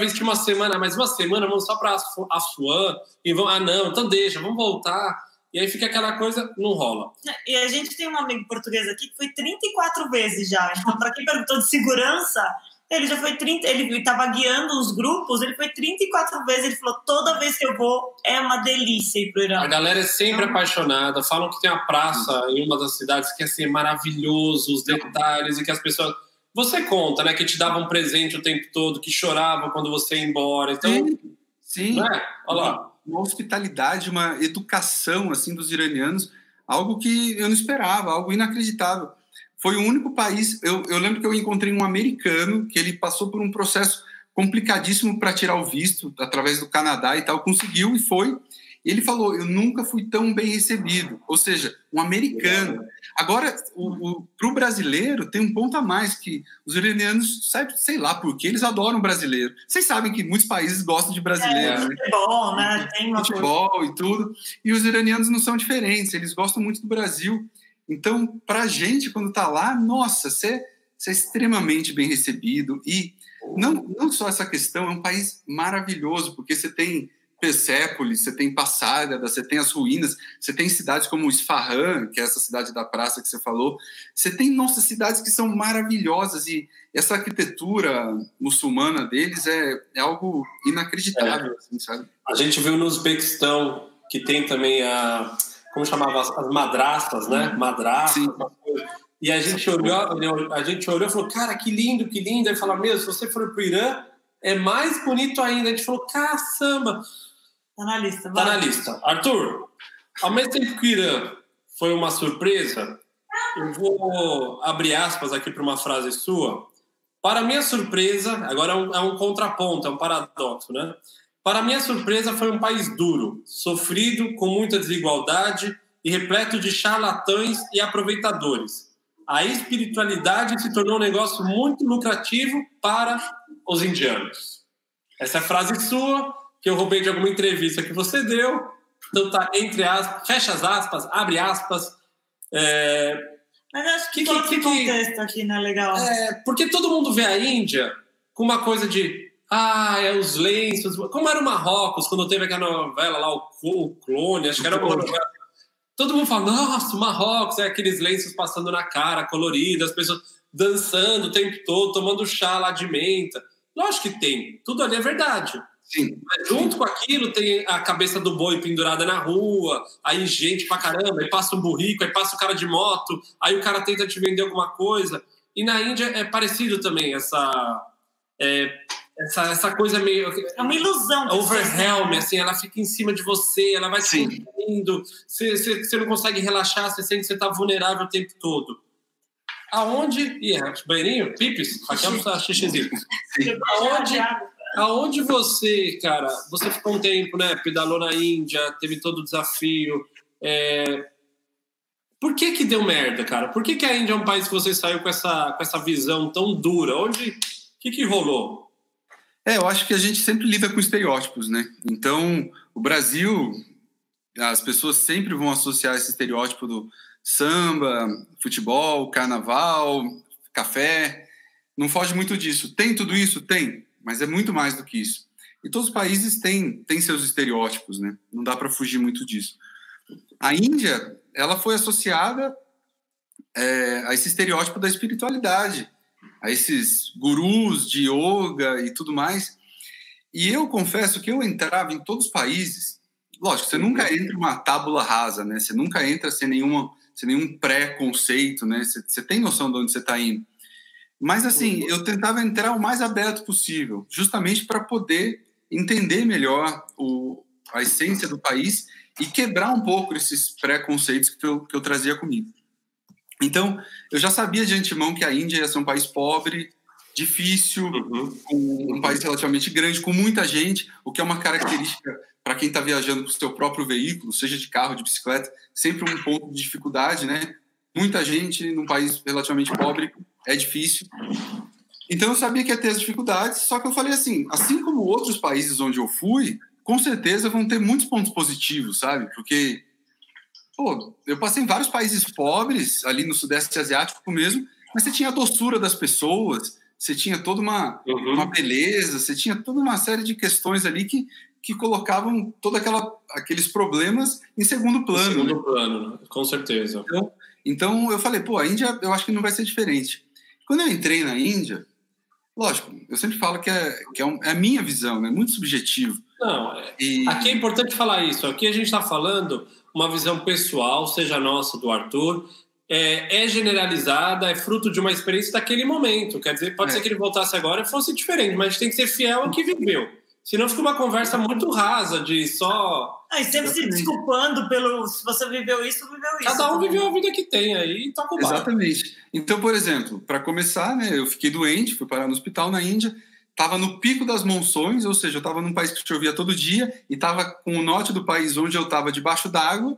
vez que uma semana, mais uma semana, vamos só para Assuan, e vão, ah, não, então deixa, vamos voltar. E aí fica aquela coisa, não rola. E a gente tem um amigo português aqui que foi 34 vezes já. Então, para quem perguntou de segurança, ele já foi 30, ele estava guiando os grupos, ele foi 34 vezes, ele falou, toda vez que eu vou, é uma delícia ir pro Irã. A galera é sempre então, apaixonada, falam que tem a praça em uma das cidades que é assim, maravilhoso, os detalhes, e que as pessoas... Você conta, né, que te davam um presente o tempo todo, que choravam quando você ia embora, então... Sim, sim. Né? Olha lá uma hospitalidade, uma educação assim dos iranianos, algo que eu não esperava, algo inacreditável. Foi o único país. Eu, eu lembro que eu encontrei um americano que ele passou por um processo complicadíssimo para tirar o visto através do Canadá e tal, conseguiu e foi. E ele falou: Eu nunca fui tão bem recebido. Ou seja, um americano. Agora, para o brasileiro, tem um ponto a mais: que os iranianos, sabe, sei lá por que, eles adoram brasileiro. Vocês sabem que muitos países gostam de brasileiro. É, né? futebol, né? Tem uma futebol coisa. e tudo. E os iranianos não são diferentes, eles gostam muito do Brasil. Então, para a gente, quando está lá, nossa, você, você é extremamente bem recebido. E não, não só essa questão, é um país maravilhoso, porque você tem Persépolis, você tem Passárgada, você tem as ruínas, você tem cidades como Isfahan, que é essa cidade da praça que você falou. Você tem nossas cidades que são maravilhosas e essa arquitetura muçulmana deles é, é algo inacreditável, é. assim, sabe? A gente viu no Uzbequistão que tem também a como chamava as, as madrastas, né? Madrastas. E a gente olhou, a gente olhou e falou, cara, que lindo, que lindo. Aí falou, meu, se você for para o Irã, é mais bonito ainda. A gente falou, caçamba. Tá na lista. Vai. Tá na lista. Arthur, ao mesmo tempo que o Irã foi uma surpresa, Eu vou abrir aspas aqui para uma frase sua. Para minha surpresa, agora é um, é um contraponto, é um paradoxo, né? Para minha surpresa, foi um país duro, sofrido, com muita desigualdade e repleto de charlatães e aproveitadores. A espiritualidade se tornou um negócio muito lucrativo para os indianos. Essa é a frase sua, que eu roubei de alguma entrevista que você deu. Então tá entre aspas, fecha as aspas, abre aspas. É... Mas acho que, que, que, que contexto aqui não é legal. É, porque todo mundo vê a Índia com uma coisa de ah, é os lenços. Como era o Marrocos, quando teve aquela novela lá, o Clone, acho que era uma novela. Todo mundo fala, nossa, o Marrocos é aqueles lenços passando na cara, coloridos, as pessoas dançando o tempo todo, tomando chá lá de menta. Lógico que tem, tudo ali é verdade. Sim. Mas junto com aquilo tem a cabeça do boi pendurada na rua, aí gente pra caramba, aí passa um burrico, aí passa o cara de moto, aí o cara tenta te vender alguma coisa. E na Índia é parecido também essa. É, essa, essa coisa meio. É uma ilusão. Overhelm, né? assim, ela fica em cima de você, ela vai te indo, você, você, você não consegue relaxar, você sente que você está vulnerável o tempo todo. Aonde. Ih, é, banheirinho? Pipis? Aqui é um xixizinho. Aonde, aonde você, cara, você ficou um tempo, né? Pedalou na Índia, teve todo o desafio. É... Por que que deu merda, cara? Por que, que a Índia é um país que você saiu com essa, com essa visão tão dura? Onde. O que, que rolou? É, eu acho que a gente sempre lida com estereótipos, né? Então, o Brasil, as pessoas sempre vão associar esse estereótipo do samba, futebol, carnaval, café. Não foge muito disso. Tem tudo isso? Tem, mas é muito mais do que isso. E todos os países têm, têm seus estereótipos, né? Não dá para fugir muito disso. A Índia, ela foi associada é, a esse estereótipo da espiritualidade a esses gurus de yoga e tudo mais. E eu confesso que eu entrava em todos os países. Lógico, você nunca entra uma tábula rasa, né? Você nunca entra sem nenhuma, sem nenhum pré-conceito, né? Você, você tem noção de onde você está indo. Mas assim, uhum. eu tentava entrar o mais aberto possível, justamente para poder entender melhor o, a essência do país e quebrar um pouco esses preconceitos que eu, que eu trazia comigo. Então, eu já sabia de antemão que a Índia ia ser um país pobre, difícil, uhum. um país relativamente grande, com muita gente, o que é uma característica para quem está viajando com o seu próprio veículo, seja de carro, de bicicleta, sempre um ponto de dificuldade, né? Muita gente num país relativamente pobre é difícil. Então eu sabia que ia ter as dificuldades, só que eu falei assim, assim como outros países onde eu fui, com certeza vão ter muitos pontos positivos, sabe? Porque Pô, eu passei em vários países pobres, ali no Sudeste Asiático mesmo, mas você tinha a doçura das pessoas, você tinha toda uma, uhum. uma beleza, você tinha toda uma série de questões ali que, que colocavam todos aqueles problemas em segundo plano. Em segundo né? plano, né? com certeza. Então, então eu falei, pô, a Índia eu acho que não vai ser diferente. Quando eu entrei na Índia, lógico, eu sempre falo que é, que é, um, é a minha visão, é né? muito subjetivo. Não, e... aqui é importante falar isso. Aqui a gente está falando uma visão pessoal, seja nossa, do Arthur, é, é, generalizada, é fruto de uma experiência daquele momento. Quer dizer, pode é. ser que ele voltasse agora e fosse diferente, mas a gente tem que ser fiel ao que viveu. Senão fica uma conversa muito rasa de só. Ah, e sempre se desculpando pelo. Se você viveu isso, viveu isso. Cada um viveu a vida que tem aí e toca o Exatamente. Então, por exemplo, para começar, né, eu fiquei doente, fui parar no hospital na Índia estava no pico das monções, ou seja, eu estava num país que chovia todo dia e estava com o norte do país onde eu estava debaixo d'água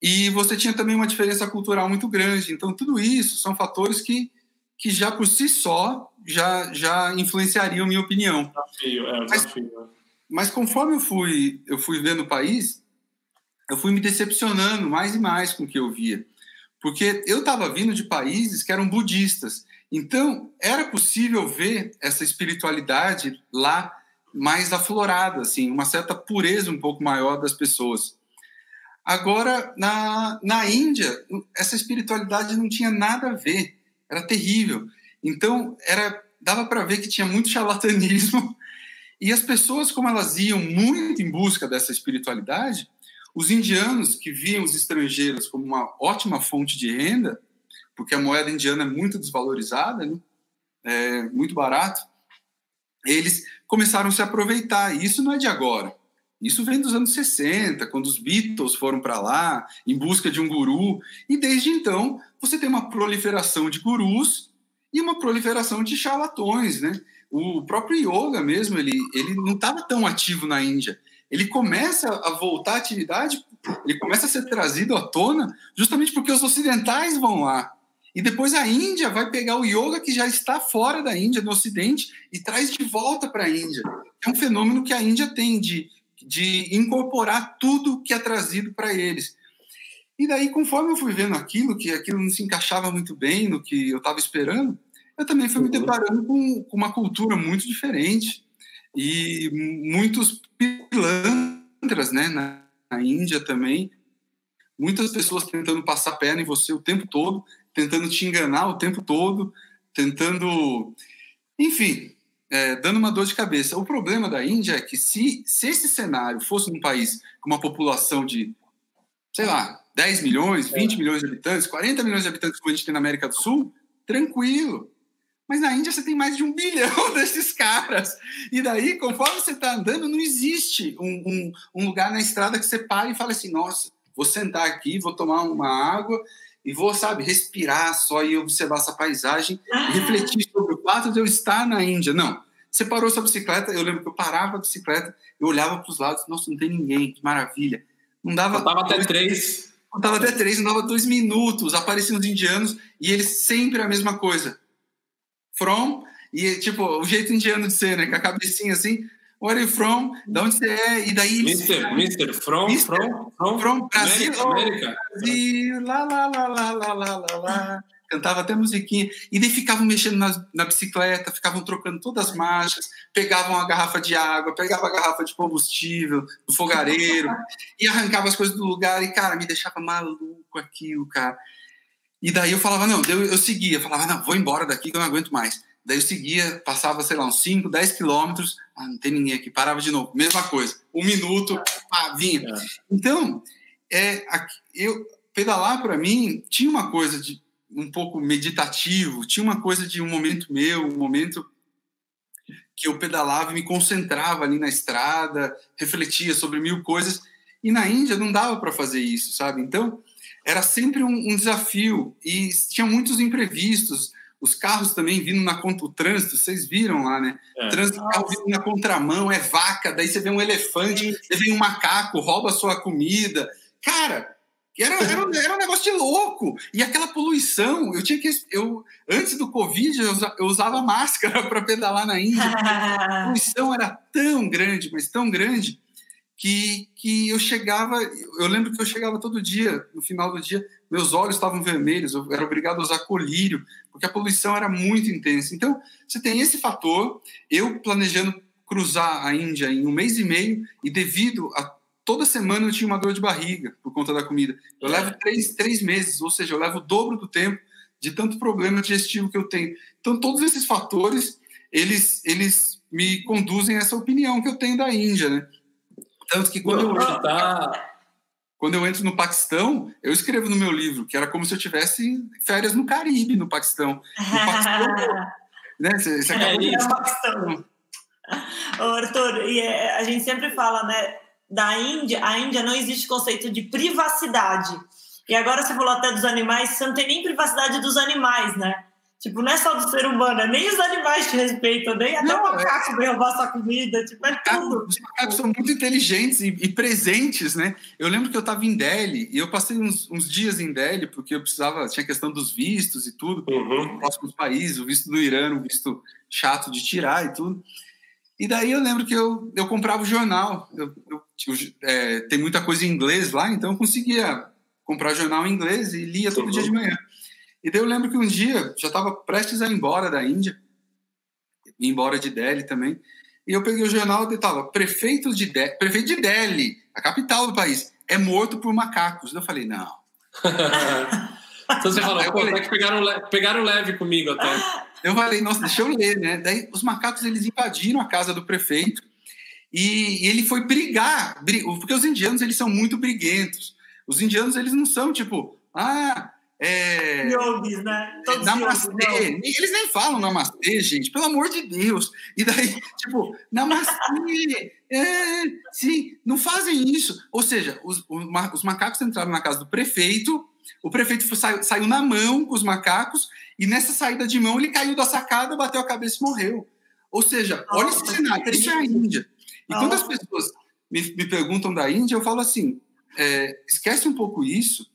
e você tinha também uma diferença cultural muito grande. Então, tudo isso são fatores que, que já por si só já, já influenciariam minha opinião. Desafio, é, desafio. Mas, mas conforme eu fui, eu fui vendo o país, eu fui me decepcionando mais e mais com o que eu via. Porque eu estava vindo de países que eram budistas. Então, era possível ver essa espiritualidade lá mais aflorada, assim, uma certa pureza um pouco maior das pessoas. Agora, na, na Índia, essa espiritualidade não tinha nada a ver, era terrível. Então, era dava para ver que tinha muito charlatanismo e as pessoas, como elas iam muito em busca dessa espiritualidade, os indianos que viam os estrangeiros como uma ótima fonte de renda, porque a moeda indiana é muito desvalorizada, né? é muito barato, eles começaram a se aproveitar. E isso não é de agora. Isso vem dos anos 60, quando os Beatles foram para lá em busca de um guru, e desde então você tem uma proliferação de gurus e uma proliferação de charlatões, né? O próprio yoga mesmo, ele, ele não estava tão ativo na Índia. Ele começa a voltar à atividade, ele começa a ser trazido à tona justamente porque os ocidentais vão lá. E depois a Índia vai pegar o yoga que já está fora da Índia, no Ocidente, e traz de volta para a Índia. É um fenômeno que a Índia tem de, de incorporar tudo que é trazido para eles. E daí, conforme eu fui vendo aquilo, que aquilo não se encaixava muito bem no que eu estava esperando, eu também fui me uhum. deparando com, com uma cultura muito diferente e muitos pilantras, né, na, na Índia também, muitas pessoas tentando passar perna em você o tempo todo, tentando te enganar o tempo todo, tentando, enfim, é, dando uma dor de cabeça. O problema da Índia é que se, se esse cenário fosse num país com uma população de, sei lá, 10 milhões, 20 é. milhões de habitantes, 40 milhões de habitantes como a gente tem na América do Sul, tranquilo. Mas na Índia você tem mais de um bilhão desses caras. E daí, conforme você está andando, não existe um, um, um, lugar na estrada que você para e fala assim: nossa, vou sentar aqui, vou tomar uma água e vou, sabe, respirar só e observar essa paisagem e refletir sobre o fato de eu estar na Índia. Não. Você parou sua bicicleta, eu lembro que eu parava a bicicleta, eu olhava para os lados, nossa, não tem ninguém, que maravilha. Não dava. Contava até três contava até três, não dava dois minutos, apareciam os indianos e eles sempre a mesma coisa. From, e tipo, o jeito indiano de ser, né? Com a cabecinha assim, where are you from? Da onde você é? E daí... Mister, eles... mister, from, mister, from, from, from, Brasil, América. Brasil, lá, lá, lá, lá, lá, lá, lá cantava até musiquinha, e daí ficavam mexendo na, na, bicicleta, ficavam trocando todas as marchas, pegavam a garrafa de água, pegavam a garrafa de combustível do fogareiro, e arrancava as coisas do lugar, e, cara, me deixava maluco aquilo, cara. E daí eu falava, não, eu, eu seguia, falava, não, vou embora daqui que eu não aguento mais. Daí eu seguia, passava, sei lá, uns 5, 10 quilômetros, ah, não tem ninguém aqui, parava de novo, mesma coisa, um minuto, pá, vinha. É. Então, é, eu, pedalar para mim tinha uma coisa de um pouco meditativo, tinha uma coisa de um momento meu, um momento que eu pedalava e me concentrava ali na estrada, refletia sobre mil coisas, e na Índia não dava para fazer isso, sabe? Então, era sempre um, um, desafio, e tinha muitos imprevistos, os carros também vindo na conta, o trânsito, vocês viram lá, né? É. Trânsito, carro vindo na contramão, é vaca, daí você vê um elefante, você vê um macaco, rouba a sua comida. Cara, era, era, era, um negócio de louco. E aquela poluição, eu tinha que. Eu, antes do Covid, eu, usava máscara para pedalar na Índia. a poluição era tão grande, mas tão grande, que, que eu chegava. Eu lembro que eu chegava todo dia, no final do dia, meus olhos estavam vermelhos, eu era obrigado a usar colírio, porque a poluição era muito intensa. Então, você tem esse fator. Eu planejando cruzar a Índia em um mês e meio, e devido a toda semana eu tinha uma dor de barriga por conta da comida. Eu levo três, três meses, ou seja, eu levo o dobro do tempo de tanto problema digestivo que eu tenho. Então, todos esses fatores, eles, eles me conduzem a essa opinião que eu tenho da Índia, né? Tanto que quando eu, tá... quando eu entro no Paquistão, eu escrevo no meu livro que era como se eu tivesse férias no Caribe, no Paquistão. No Paquistão né? Você, você acabou é, de... Paquistão. Ô, Arthur, e é, a gente sempre fala, né? Da Índia, a Índia não existe conceito de privacidade. E agora você falou até dos animais, você não tem nem privacidade dos animais, né? Tipo, não é só do ser humano, é nem os animais te respeitam, nem até não, o macaco é... vem roubar sua comida, tipo, é tudo. Os macacos são muito inteligentes e, e, presentes, né? Eu lembro que eu estava em Delhi e eu passei uns, uns, dias em Delhi porque eu precisava, tinha questão dos vistos e tudo, uhum. próximos países, o visto do Irã, o visto chato de tirar e tudo. E daí eu lembro que eu, eu comprava o jornal, eu, eu é, tem muita coisa em inglês lá, então eu conseguia comprar jornal em inglês e lia todo uhum. dia de manhã. E daí eu lembro que um dia, já estava prestes a ir embora da Índia, ir embora de Delhi também, e eu peguei o jornal e estava prefeito de, Delhi, prefeito de Delhi, a capital do país, é morto por macacos. Eu falei, não. então você falou, pô, falei, que pegaram, pegaram leve comigo até. Eu falei, nossa, deixa eu ler, né? Daí os macacos, eles invadiram a casa do prefeito, e, e ele foi brigar, porque os indianos eles são muito briguentos. Os indianos eles não são tipo, ah, É... Yogis, né? Todos namastê. Yogis, Eles nem falam namastê, gente, pelo amor de Deus. E daí, tipo, namastê. É, sim, não fazem isso. Ou seja, os, os macacos entraram na casa do prefeito, o prefeito saiu, saiu na mão com os macacos, e nessa saída de mão ele caiu da sacada, bateu a cabeça e morreu. Ou seja, Nossa, olha esse cenário, isso é a Índia. E Nossa. quando as pessoas me, me, perguntam da Índia, eu falo assim: é, esquece um pouco isso.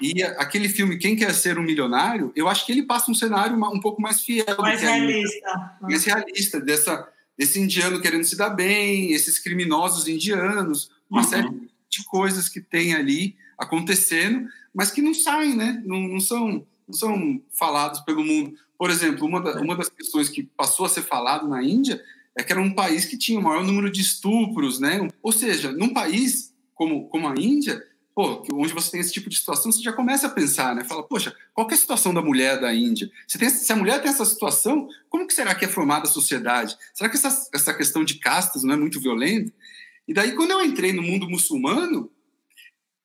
E aquele filme Quem Quer Ser um Milionário, eu acho que ele passa um cenário um pouco mais fiel. Mais realista. Mais realista, dessa, desse indiano querendo se dar bem, esses criminosos indianos, uma uhum. série de coisas que tem ali acontecendo, mas que não saem, né? Não, não, são, não são falados pelo mundo. Por exemplo, uma, da, uma das questões que passou a ser falado na Índia é que era um país que tinha o maior número de estupros, né? Ou seja, num país como, como a Índia, pô, onde você tem esse tipo de situação, você já começa a pensar, né? Fala, poxa, qual é a situação da mulher da Índia? Se, tem, se a mulher tem essa situação, como que será que é formada a sociedade? Será que essa, essa questão de castas não é muito violenta? E daí, quando eu entrei no mundo muçulmano,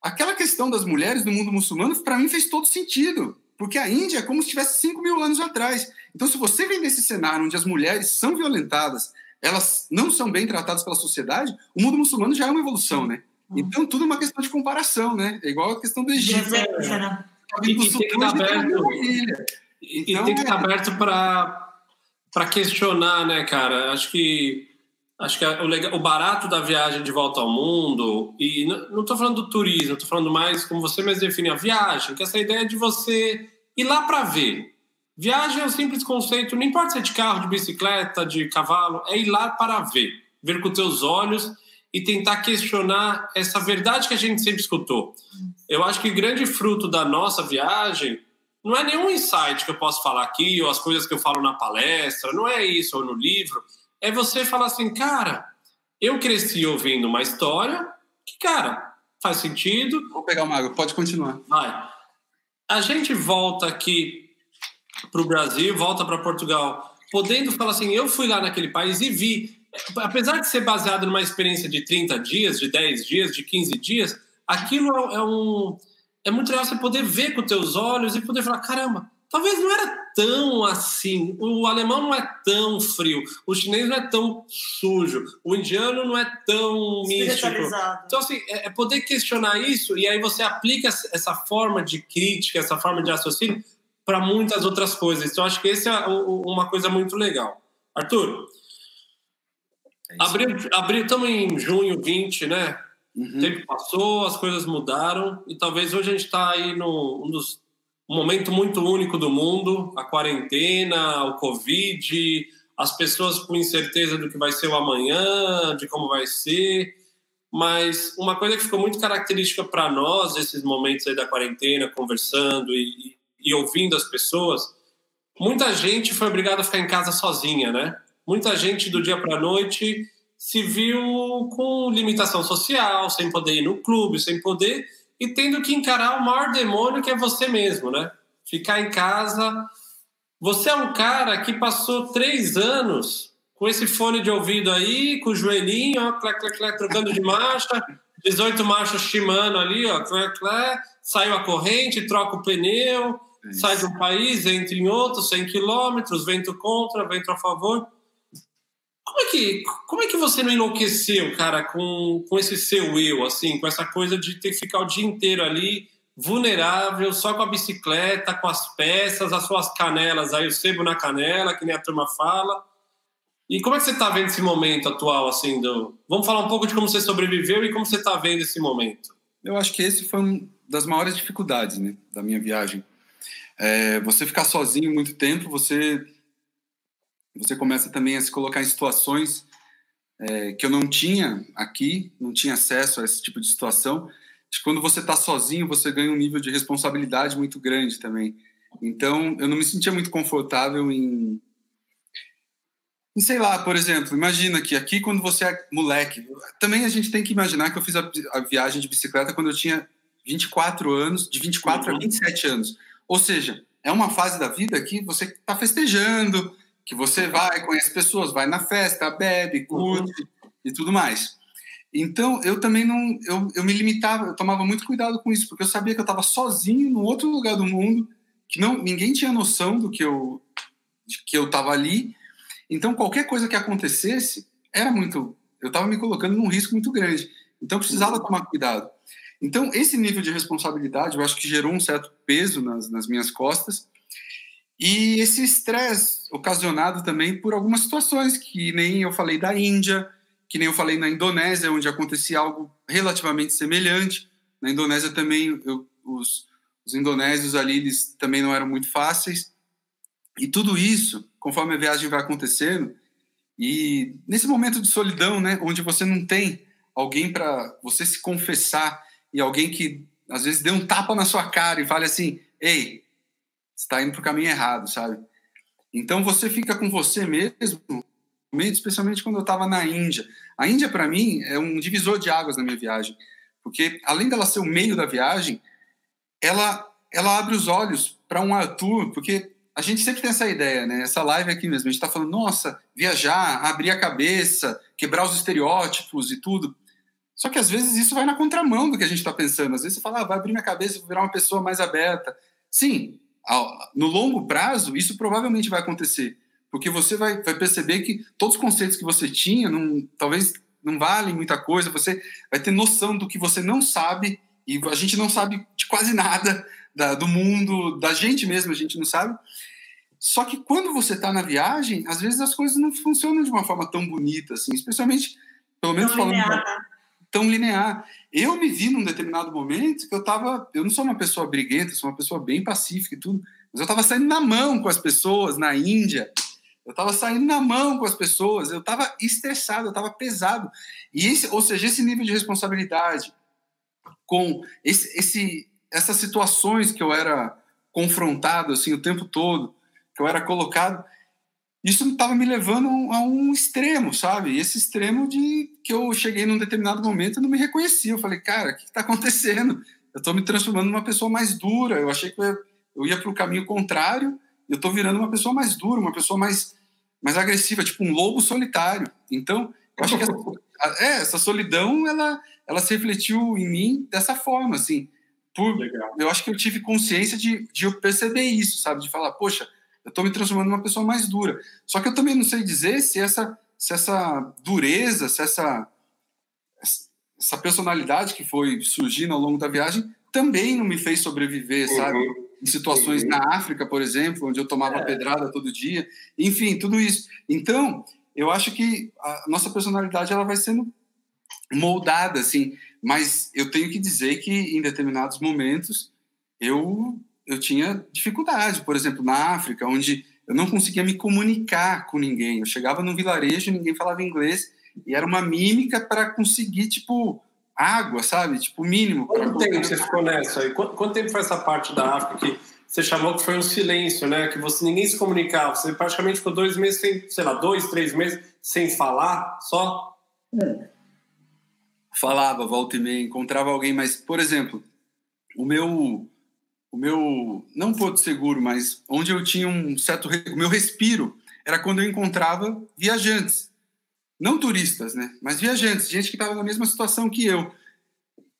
aquela questão das mulheres no mundo muçulmano, para mim, fez todo sentido. Porque a Índia é como se tivesse 5 mil anos atrás. Então, se você vem desse cenário onde as mulheres são violentadas, elas não são bem tratadas pela sociedade, o mundo muçulmano já é uma evolução, né? Uhum. Então, tudo é uma questão de comparação, né? É igual a questão do Egito. Né? Tá e, e, tem que estar aberto, e, então, tem que estar aberto para questionar, né, cara? Acho que acho que o, legal, o barato da viagem de volta ao mundo, e não estou falando do turismo, estou falando mais como você mesmo define a viagem, que essa ideia de você ir lá para ver. Viagem é um simples conceito, não importa se é de carro, de bicicleta, de cavalo, é ir lá para ver, ver com teus olhos e tentar questionar essa verdade que a gente sempre escutou. Eu acho que o grande fruto da nossa viagem não é nenhum insight que eu posso falar aqui, ou as coisas que eu falo na palestra, não é isso, ou no livro. É você falar assim, cara, eu cresci ouvindo uma história que, cara, faz sentido. Vou pegar uma água, pode continuar. Vai. A gente volta aqui para o Brasil, volta para Portugal, podendo falar assim, eu fui lá naquele país e vi apesar de ser baseado numa experiência de 30 dias, de 10 dias, de 15 dias, aquilo é, um é muito legal você poder ver com teus olhos e poder falar, caramba, talvez não era tão assim. O alemão não é tão frio, o chinês não é tão sujo, o indiano não é tão místico. Então, assim, é, é poder questionar isso e aí você aplica essa forma de crítica, essa forma de raciocínio para muitas outras coisas. Então, acho que esse é uma coisa muito legal. Arthur, é abril, abril, estamos em junho 20, né? Uhum. O tempo passou, as coisas mudaram e talvez hoje a gente está aí num um dos um momento muito único do mundo, a quarentena, o Covid, as pessoas com incerteza do que vai ser o amanhã, de como vai ser. Mas uma coisa que ficou muito característica para nós, esses momentos aí da quarentena, conversando e, e, ouvindo as pessoas, muita gente foi obrigada a ficar em casa sozinha, né? muita gente do dia para a noite se viu com limitação social, sem poder ir no clube, sem poder e tendo que encarar o maior demônio que é você mesmo, né? Ficar em casa. Você é um cara que passou três anos com esse fone de ouvido aí, com o joelhinho, ó, clé, clé, clé, trocando de marcha, 18 marchas Shimano ali, ó, clé, clé, saiu a corrente, troca o pneu, Isso. sai de um país, entra em outro, 100 quilômetros, vento contra, vento a favor. Como é que, como é que você não enlouqueceu, cara, com, com esse seu eu, assim, com essa coisa de ter que ficar o dia inteiro ali, vulnerável, só com a bicicleta, com as peças, as suas canelas, aí o sebo na canela, que nem a turma fala. E como é que você está vendo esse momento atual, assim, do... Vamos falar um pouco de como você sobreviveu e como você está vendo esse momento. Eu acho que esse foi uma das maiores dificuldades, né, da minha viagem. É, você ficar sozinho muito tempo, você você começa também a se colocar em situações é, que eu não tinha aqui, não tinha acesso a esse tipo de situação. Quando você está sozinho, você ganha um nível de responsabilidade muito grande também. Então, eu não me sentia muito confortável em, em sei lá, por exemplo, imagina que aqui quando você é moleque, também a gente tem que imaginar que eu fiz a, a viagem de bicicleta quando eu tinha 24 anos, de 24 uhum. a 27 anos. Ou seja, é uma fase da vida que você está festejando, que você vai, conhece pessoas, vai na festa, bebe, curte uhum. e tudo mais. Então, eu também não. Eu, eu me limitava, eu tomava muito cuidado com isso, porque eu sabia que eu estava sozinho no outro lugar do mundo, que não ninguém tinha noção do que eu de que eu estava ali. Então, qualquer coisa que acontecesse era muito. Eu estava me colocando num risco muito grande. Então, eu precisava tomar cuidado. Então, esse nível de responsabilidade, eu acho que gerou um certo peso nas, nas minhas costas. E esse estresse ocasionado também por algumas situações, que nem eu falei da Índia, que nem eu falei na Indonésia, onde acontecia algo relativamente semelhante. Na Indonésia também, eu, os, os indonésios ali, eles também não eram muito fáceis. E tudo isso, conforme a viagem vai acontecendo, e nesse momento de solidão, né, onde você não tem alguém para você se confessar e alguém que às vezes dê um tapa na sua cara e fale assim: "Ei, está indo para o caminho errado", sabe? Então você fica com você mesmo, especialmente quando eu estava na Índia. A Índia para mim é um divisor de águas na minha viagem, porque além dela ser o meio da viagem, ela ela abre os olhos para um Arthur, porque a gente sempre tem essa ideia, né? Essa live aqui mesmo, a gente está falando, nossa, viajar, abrir a cabeça, quebrar os estereótipos e tudo. Só que às vezes isso vai na contramão do que a gente está pensando. Às vezes você fala, ah, vai abrir minha cabeça, vou virar uma pessoa mais aberta. Sim, no longo prazo, isso provavelmente vai acontecer. Porque você vai, vai perceber que todos os conceitos que você tinha, não, talvez não valem muita coisa, você vai ter noção do que você não sabe, e a gente não sabe de quase nada da, do mundo, da gente mesmo, a gente não sabe. Só que quando você está na viagem, às vezes as coisas não funcionam de uma forma tão bonita, assim, especialmente, pelo menos tão falando. Pra, tão linear. Eu me vi num determinado momento que eu estava, eu não sou uma pessoa briguenta, sou uma pessoa bem pacífica e tudo, mas eu estava saindo na mão com as pessoas na Índia. Eu estava saindo na mão com as pessoas, eu estava estressado, eu estava pesado. E esse, ou seja, esse nível de responsabilidade com esse, esse essas situações que eu era confrontado assim o tempo todo, que eu era colocado, isso estava me levando a um extremo, sabe? Esse extremo de que eu cheguei num determinado momento e não me reconhecia. Eu falei, cara, o que está acontecendo? Eu estou me transformando numa pessoa mais dura. Eu achei que eu ia para o caminho contrário. Eu estou virando uma pessoa mais dura, uma pessoa mais, mais agressiva, tipo um lobo solitário. Então, eu acho que essa, é, essa solidão, ela, ela se refletiu em mim dessa forma, assim. Por, eu acho que eu tive consciência de, de eu perceber isso, sabe? De falar, poxa, eu estou me transformando numa pessoa mais dura. Só que eu também não sei dizer se essa, se essa dureza, se essa, essa personalidade que foi surgindo ao longo da viagem também não me fez sobreviver, uhum. sabe? Em situações uhum. na África, por exemplo, onde eu tomava é. pedrada todo dia. Enfim, tudo isso. Então, eu acho que a nossa personalidade ela vai sendo moldada, assim. Mas eu tenho que dizer que em determinados momentos eu eu tinha dificuldade, por exemplo, na África, onde eu não conseguia me comunicar com ninguém. Eu chegava num vilarejo, ninguém falava inglês e era uma mímica para conseguir tipo água, sabe? Tipo mínimo. Quanto tempo você ficou nessa aí? Quanto, quanto, tempo foi essa parte da África que você chamou que foi um silêncio, né? Que você ninguém se comunicava. Você praticamente ficou dois meses sem, sei lá, dois, três meses sem falar, só. É falava, volta e meia, encontrava alguém, mas, por exemplo, o meu, o meu, não Porto Seguro, mas onde eu tinha um certo, o meu respiro era quando eu encontrava viajantes, não turistas, né, mas viajantes, gente que estava na mesma situação que eu,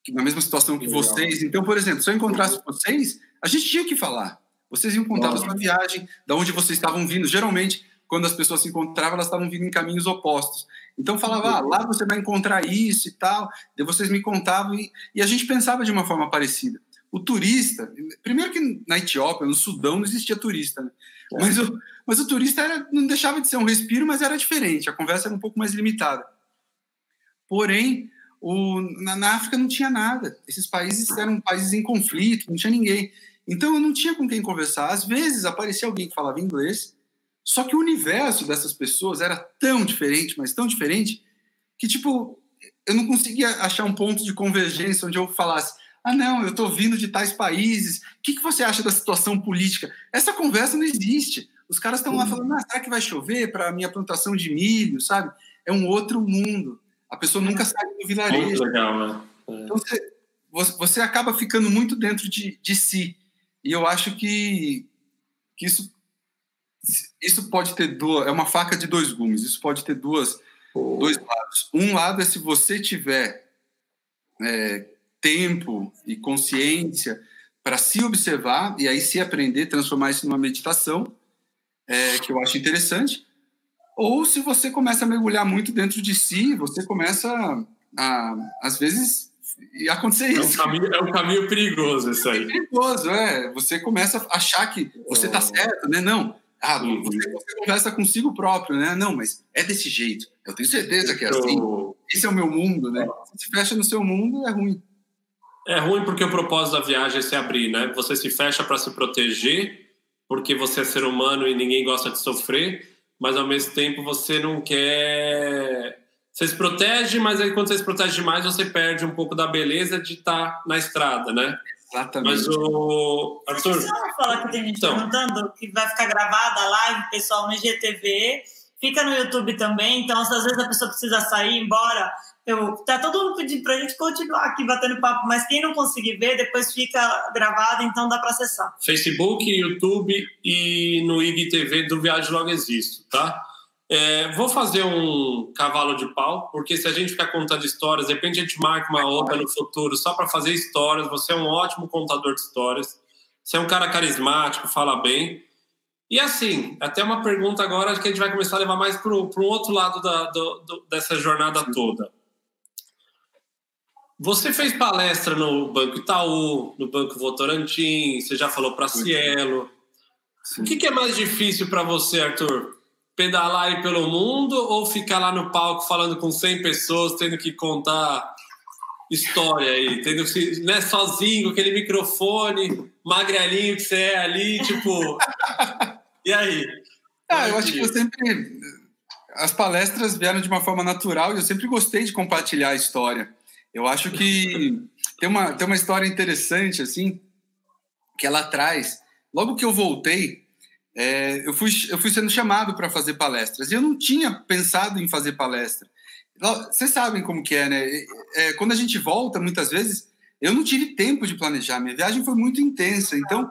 na mesma situação que vocês. Então, por exemplo, se eu encontrasse vocês, a gente tinha que falar. Vocês iam contar a sua viagem, da onde vocês estavam vindo. Geralmente, quando as pessoas se encontravam, elas estavam vindo em caminhos opostos. Então falava, ah, lá você vai encontrar isso e tal. Daí vocês me contavam e, e, a gente pensava de uma forma parecida. O turista, primeiro que na Etiópia, no Sudão, não existia turista, né? é. mas, o, mas o turista era, não deixava de ser um respiro, mas era diferente. A conversa era um pouco mais limitada. Porém, o, na, na África não tinha nada. Esses países eram países em conflito, não tinha ninguém. Então eu não tinha com quem conversar. Às vezes aparecia alguém que falava inglês só que o universo dessas pessoas era tão diferente, mas tão diferente, que, tipo, eu não conseguia achar um ponto de convergência onde eu falasse: ah, não, eu estou vindo de tais países, o que, que você acha da situação política? Essa conversa não existe. Os caras estão lá falando: ah, será que vai chover para a minha plantação de milho, sabe? É um outro mundo. A pessoa nunca sai do vilarejo. Muito legal, né? É. Então você, você acaba ficando muito dentro de, de si. E eu acho que, que isso isso pode ter duas, é uma faca de dois gumes, isso pode ter duas, dois lados. Um lado é se você tiver é, tempo e consciência para se observar e aí se aprender, transformar isso numa meditação, é, que eu acho interessante. Ou se você começa a mergulhar muito dentro de si, você começa a, às vezes, acontecer isso. É um, caminho, é um caminho perigoso isso aí. É perigoso, é. Você começa a achar que você está certo, né? Não. Ah, uhum. você, você, conversa consigo próprio, né? Não, mas é desse jeito. Eu tenho certeza que é assim. Esse é o meu mundo, né? Se se fecha no seu mundo, é ruim. É ruim porque o propósito da viagem é se abrir, né? Você se fecha para se proteger, porque você é ser humano e ninguém gosta de sofrer, mas ao mesmo tempo você não quer você se protege, mas aí quando você se protege demais, você perde um pouco da beleza de estar tá na estrada, né? Exatamente. Mas o. Arthur. Deixa eu falar que tem gente então, perguntando que vai ficar gravada a live, pessoal, no IGTV. Fica no YouTube também, então às vezes a pessoa precisa sair, embora. Eu, tá todo mundo pedindo pra gente continuar aqui batendo papo, mas quem não conseguir ver, depois fica gravado, então dá para acessar. Facebook, YouTube e no IGTV do Viagem Logo Existo, tá? É, vou fazer um cavalo de pau, porque se a gente ficar contando histórias, de repente a gente marca uma outra no futuro só para fazer histórias. Você é um ótimo contador de histórias. Você é um cara carismático, fala bem. E assim, até uma pergunta agora que a gente vai começar a levar mais para um outro lado da, do, do, dessa jornada toda. Você fez palestra no Banco Itaú, no Banco Votorantim, você já falou para Cielo. Sim. O que, que é mais difícil para você, Arthur? pedalar aí pelo mundo ou ficar lá no palco falando com 100 pessoas, tendo que contar história aí, tendo que, né, sozinho, com aquele microfone, magrelinho que você é ali, tipo. e aí? Ah, eu acho que eu sempre. As palestras vieram de uma forma natural e eu sempre gostei de compartilhar a história. Eu acho que tem uma, tem uma história interessante, assim, que ela traz. Logo que eu voltei, é, eu, fui, eu fui sendo chamado para fazer palestras. E eu não tinha pensado em fazer palestra. Vocês sabem como que é, né? É, quando a gente volta, muitas vezes, eu não tive tempo de planejar. Minha viagem foi muito intensa. Então,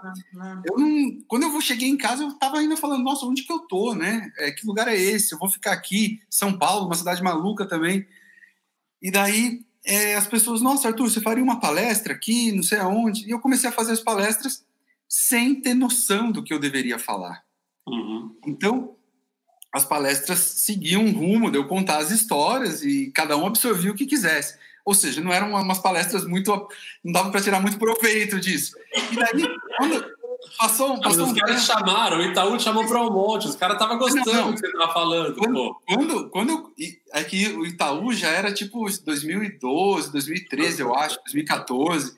eu não, quando eu cheguei em casa, eu estava ainda falando, nossa, onde que eu tô, né? É, que lugar é esse? Eu vou ficar aqui, São Paulo, uma cidade maluca também. E daí, é, as pessoas, nossa, Arthur, você faria uma palestra aqui, não sei aonde. E eu comecei a fazer as palestras sem ter noção do que eu deveria falar. Uhum. Então, as palestras seguiam um rumo de eu contar as histórias e cada um absorvia o que quisesse. Ou seja, não eram umas palestras muito. Não dava para tirar muito proveito disso. E daí, quando passou, passou Os caras chamaram, o Itaú chamou para um monte, os caras estavam gostando não, não. do que você estava falando. Quando, quando, quando eu, É que o Itaú já era tipo 2012, 2013, eu acho, 2014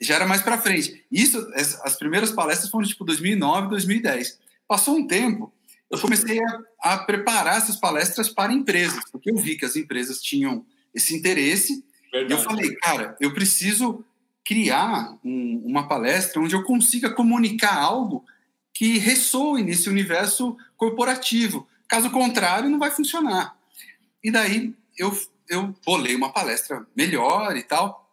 já era mais para frente. Isso, as primeiras palestras foram tipo 2009, 2010. Passou um tempo, eu comecei a, a, preparar essas palestras para empresas, porque eu vi que as empresas tinham esse interesse. Verdade. E eu falei, cara, eu preciso criar um, uma palestra onde eu consiga comunicar algo que ressoe nesse universo corporativo. Caso contrário, não vai funcionar. E daí eu, eu bolei uma palestra melhor e tal,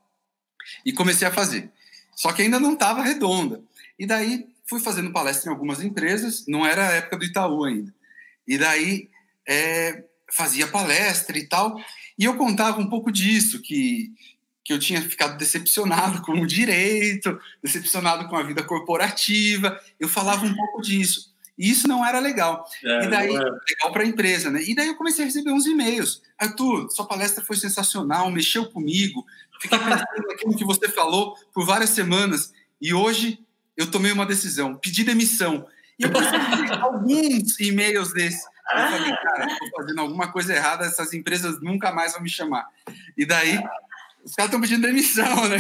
e comecei a fazer. Só que ainda não estava redonda. E daí fui fazendo palestra em algumas empresas, não era a época do Itaú ainda. E daí é, fazia palestra e tal. E eu contava um pouco disso, que, que eu tinha ficado decepcionado com o direito, decepcionado com a vida corporativa. Eu falava um pouco disso. E isso não era legal. É, e daí, é. legal para a empresa, né? E daí eu comecei a receber uns e-mails. Arthur, sua palestra foi sensacional, mexeu comigo, Fiquei pensando naquilo que você falou por várias semanas e hoje eu tomei uma decisão, pedi demissão. E eu recebi alguns e-mails desses. Eu falei, cara, estou fazendo alguma coisa errada, essas empresas nunca mais vão me chamar. E daí, os caras estão pedindo demissão, né?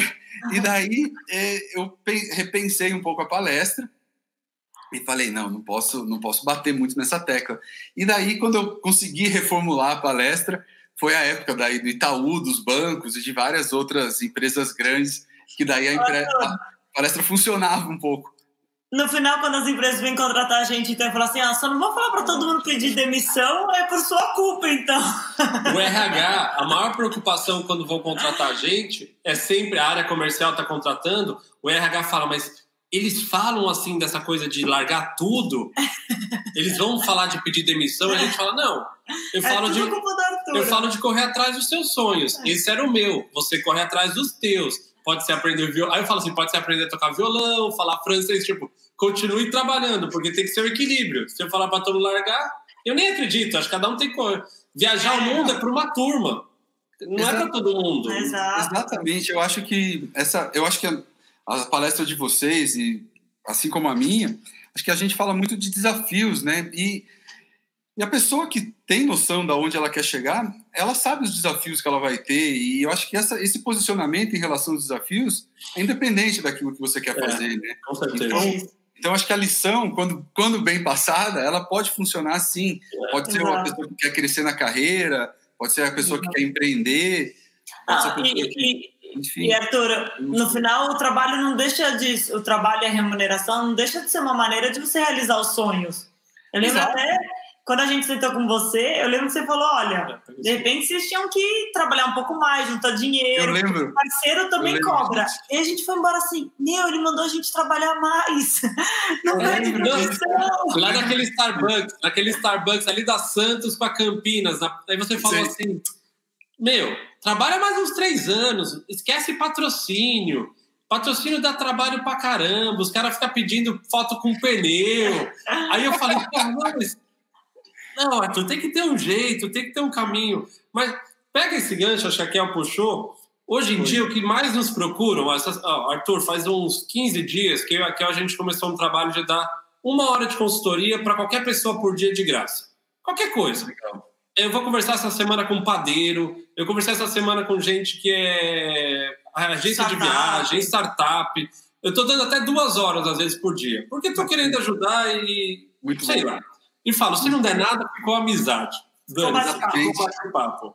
E daí é, eu repensei um pouco a palestra e falei, não, não posso, não posso bater muito nessa tecla. E daí, quando eu consegui reformular a palestra, foi a época daí do Itaú, dos bancos e de várias outras empresas grandes, que daí a, empresa, a palestra funcionava um pouco. No final, quando as empresas vêm contratar a gente, então falar assim: ah, só não vou falar para todo mundo pedir demissão, é por sua culpa, então. O RH, a maior preocupação quando vão contratar a gente é sempre a área comercial está contratando, o RH fala, mas eles falam assim dessa coisa de largar tudo, eles vão falar de pedir demissão, a gente fala, não. Eu é falo de. eu falo de correr atrás dos seus sonhos. É. Esse era o meu. Você corre atrás dos teus. Pode ser aprender violão. Aí eu falo assim: pode ser aprender a tocar violão, falar francês. Tipo, continue trabalhando, porque tem que ser o equilíbrio. Se eu falar para todo mundo largar, eu nem acredito. Acho que cada um tem que. Viajar é. o mundo é para uma turma. Não Exato. é para todo mundo. Exato. Exatamente. Eu acho que essa. Eu acho que a, a palestra de vocês, e assim como a minha, acho que a gente fala muito de desafios, né? E e a pessoa que tem noção de onde ela quer chegar, ela sabe os desafios que ela vai ter. E eu acho que essa, esse posicionamento em relação aos desafios é independente daquilo que você quer é, fazer, né? Com certeza. Então, então, acho que a lição, quando, quando bem passada, ela pode funcionar sim. É, pode ser uma pessoa que quer crescer na carreira, pode ser a pessoa que quer empreender. Ah, e, que, enfim. E Arthur, no final o trabalho não deixa de. O trabalho e a remuneração não deixa de ser uma maneira de você realizar os sonhos. Eu lembro Exato. até quando a gente sentou com você, eu lembro que você falou: olha, é, de repente vocês tinham que trabalhar um pouco mais, juntar dinheiro. Eu lembro. O parceiro também cobra. E a gente foi embora assim: meu, ele mandou a gente trabalhar mais. Não é de Lá naquele Starbucks, naquele Starbucks ali da Santos para Campinas. Aí você falou Sim. assim: meu, trabalha mais uns três anos, esquece patrocínio. Patrocínio dá trabalho pra caramba, os caras ficam pedindo foto com pneu. Aí eu falei, mas não, Arthur, tem que ter um jeito, tem que ter um caminho. Mas pega esse gancho, acho que a Kel puxou. Hoje em Foi. dia, o que mais nos procuram, Arthur, faz uns 15 dias que aqui a gente começou um trabalho de dar uma hora de consultoria para qualquer pessoa por dia de graça. Qualquer coisa. Legal. Eu vou conversar essa semana com um padeiro, eu conversei essa semana com gente que é agência startup. de viagem, startup. Eu estou dando até duas horas, às vezes, por dia. Porque estou querendo ajudar e. Muito sei bom. lá e falo: se não der nada, ficou amizade. Dane, papo.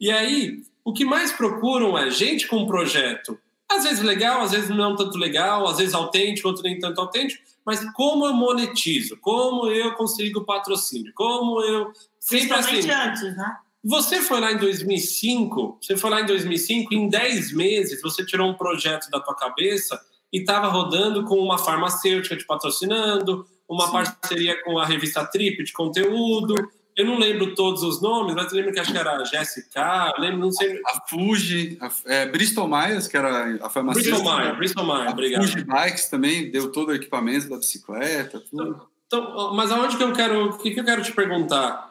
E aí, o que mais procuram é gente com um projeto, às vezes legal, às vezes não tanto legal, às vezes autêntico, outro nem tanto autêntico, mas como eu monetizo, como eu consigo patrocínio, como eu. Sempre assim. antes, né? Você foi lá em 2005, você foi lá em 2005, em 10 meses você tirou um projeto da tua cabeça e estava rodando com uma farmacêutica te patrocinando, uma Sim. parceria com a revista Trip de conteúdo. Eu não lembro todos os nomes, mas eu lembro que acho que era Jéssica, lembro, não sei. A Fuji, a, é, Bristol Myers, que era a farmacêutica. Bristol Myers, Bristol Myers, obrigado. Fuji Bikes também deu todo o equipamento da bicicleta, tudo. Então, então, mas aonde que eu quero, o que, que eu quero te perguntar?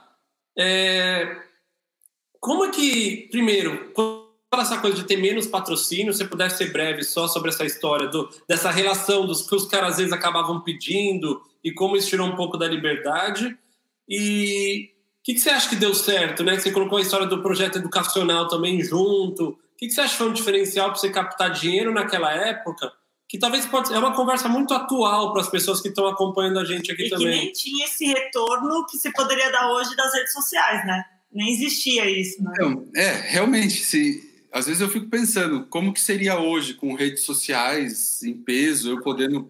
É, como é que, primeiro, essa coisa de ter menos patrocínio, se pudesse ser breve só sobre essa história do, dessa relação dos que os caras às vezes acabavam pedindo e como isso tirou um pouco da liberdade. E o que, que, você acha que deu certo, né? Você colocou a história do projeto educacional também junto. O que, que você acha que foi um diferencial para você captar dinheiro naquela época? Que talvez pode é uma conversa muito atual para as pessoas que estão acompanhando a gente aqui e também. Que nem tinha esse retorno que se poderia dar hoje das redes sociais, né? Nem existia isso. Né? Então, é, realmente, se, às vezes eu fico pensando como que seria hoje com redes sociais em peso, eu podendo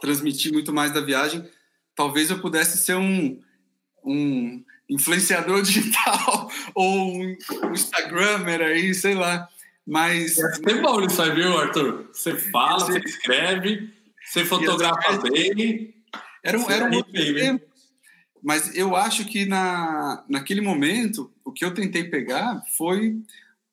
transmitir muito mais da viagem, talvez eu pudesse ser um, um influenciador digital ou um, um Instagrammer aí, sei lá. Mas. É bom nisso aí, viu, Arthur? Você fala, você escreve, você fotografa bem. Era um, era um outro tempo. Mas eu acho que na, naquele momento, o que eu tentei pegar foi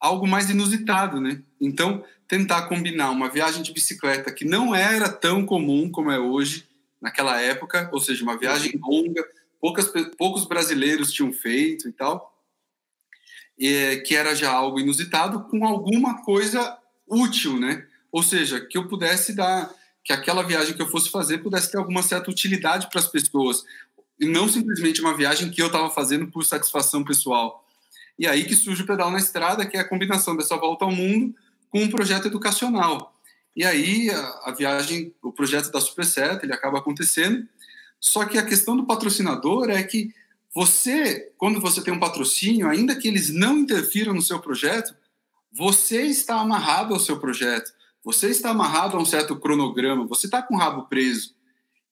algo mais inusitado, né? Então, tentar combinar uma viagem de bicicleta que não era tão comum como é hoje, naquela época, ou seja, uma viagem longa, poucas, poucos brasileiros tinham feito e tal, e, que era já algo inusitado, com alguma coisa útil, né? Ou seja, que eu pudesse dar, que aquela viagem que eu fosse fazer pudesse ter alguma certa utilidade para as pessoas, e não simplesmente uma viagem que eu estava fazendo por satisfação pessoal. E aí que surge o Pedal na Estrada, que é a combinação dessa volta ao mundo com um projeto educacional. E aí a, a viagem, o projeto da Superset, ele acaba acontecendo. Só que a questão do patrocinador é que você, quando você tem um patrocínio, ainda que eles não interfiram no seu projeto, você está amarrado ao seu projeto, você está amarrado a um certo cronograma, você está com o rabo preso.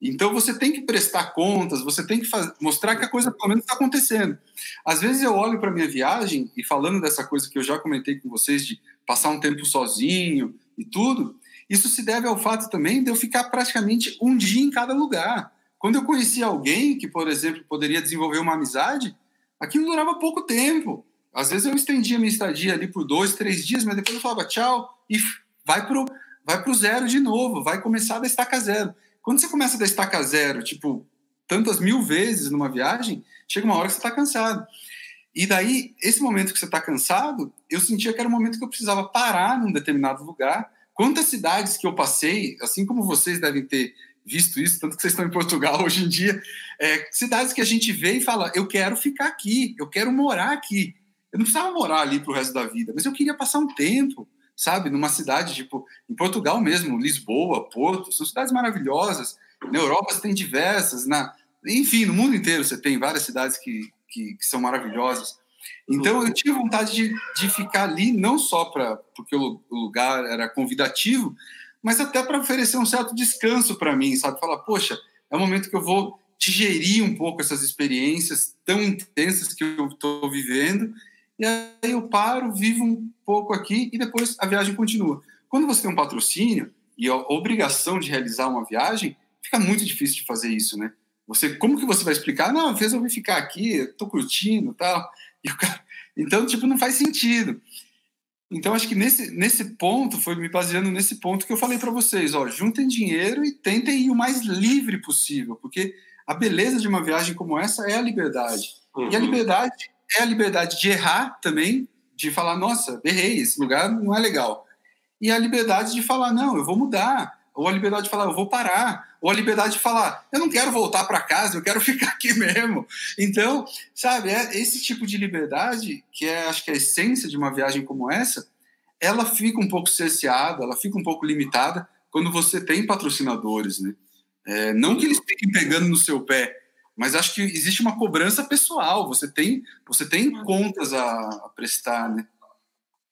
Então você tem que prestar contas, você tem que fazer, mostrar que a coisa pelo menos está acontecendo. Às vezes eu olho para minha viagem e falando dessa coisa que eu já comentei com vocês de passar um tempo sozinho e tudo, isso se deve ao fato também de eu ficar praticamente um dia em cada lugar. Quando eu conhecia alguém que, por exemplo, poderia desenvolver uma amizade, aquilo durava pouco tempo. Às vezes eu estendia minha estadia ali por dois, três dias, mas depois eu falava tchau e vai vai pro zero de novo, vai começar da estaca zero. Quando você começa da estaca zero, tipo, tantas mil vezes numa viagem, chega uma hora que você está cansado. E daí, esse momento que você está cansado, eu sentia que era o momento que eu precisava parar num determinado lugar. Quantas cidades que eu passei, assim como vocês devem ter visto isso, tanto que vocês estão em Portugal hoje em dia, é, cidades que a gente vê e fala, eu quero ficar aqui, eu quero morar aqui. Eu não precisava morar ali para o resto da vida, mas eu queria passar um tempo, sabe, numa cidade tipo em Portugal mesmo, Lisboa, Porto, são cidades maravilhosas. Na Europa você tem diversas, na, enfim, no mundo inteiro você tem várias cidades que, que, que são maravilhosas. Então eu tinha vontade de, de ficar ali, não só para porque o, o lugar era convidativo, mas até para oferecer um certo descanso para mim, sabe? Falar, poxa, é o momento que eu vou digerir um pouco essas experiências tão intensas que eu estou vivendo e aí eu paro, vivo um pouco aqui e depois a viagem continua. Quando você tem um patrocínio e a obrigação de realizar uma viagem, fica muito difícil de fazer isso, né? Você, como que você vai explicar? Não, vou ficar aqui, estou curtindo, tal. E o cara, então, tipo, não faz sentido. Então, acho que nesse, nesse ponto, foi me baseando nesse ponto que eu falei para vocês, ó, juntem dinheiro e tentem ir o mais livre possível, porque a beleza de uma viagem como essa é a liberdade. Uhum. E a uhum. liberdade é a liberdade de errar também, de falar, nossa, errei, esse lugar não é legal. E a liberdade de falar, não, eu vou mudar. Ou a liberdade de falar, eu vou parar. Ou a liberdade de falar, eu não quero voltar para casa, eu quero ficar aqui mesmo. Então, sabe, é esse tipo de liberdade, que é, acho que é a essência de uma viagem como essa, ela fica um pouco cerceada, ela fica um pouco limitada quando você tem patrocinadores, né? É, não que eles fiquem pegando no seu pé, mas acho que existe uma cobrança pessoal. Você tem, você tem contas a, a prestar, né?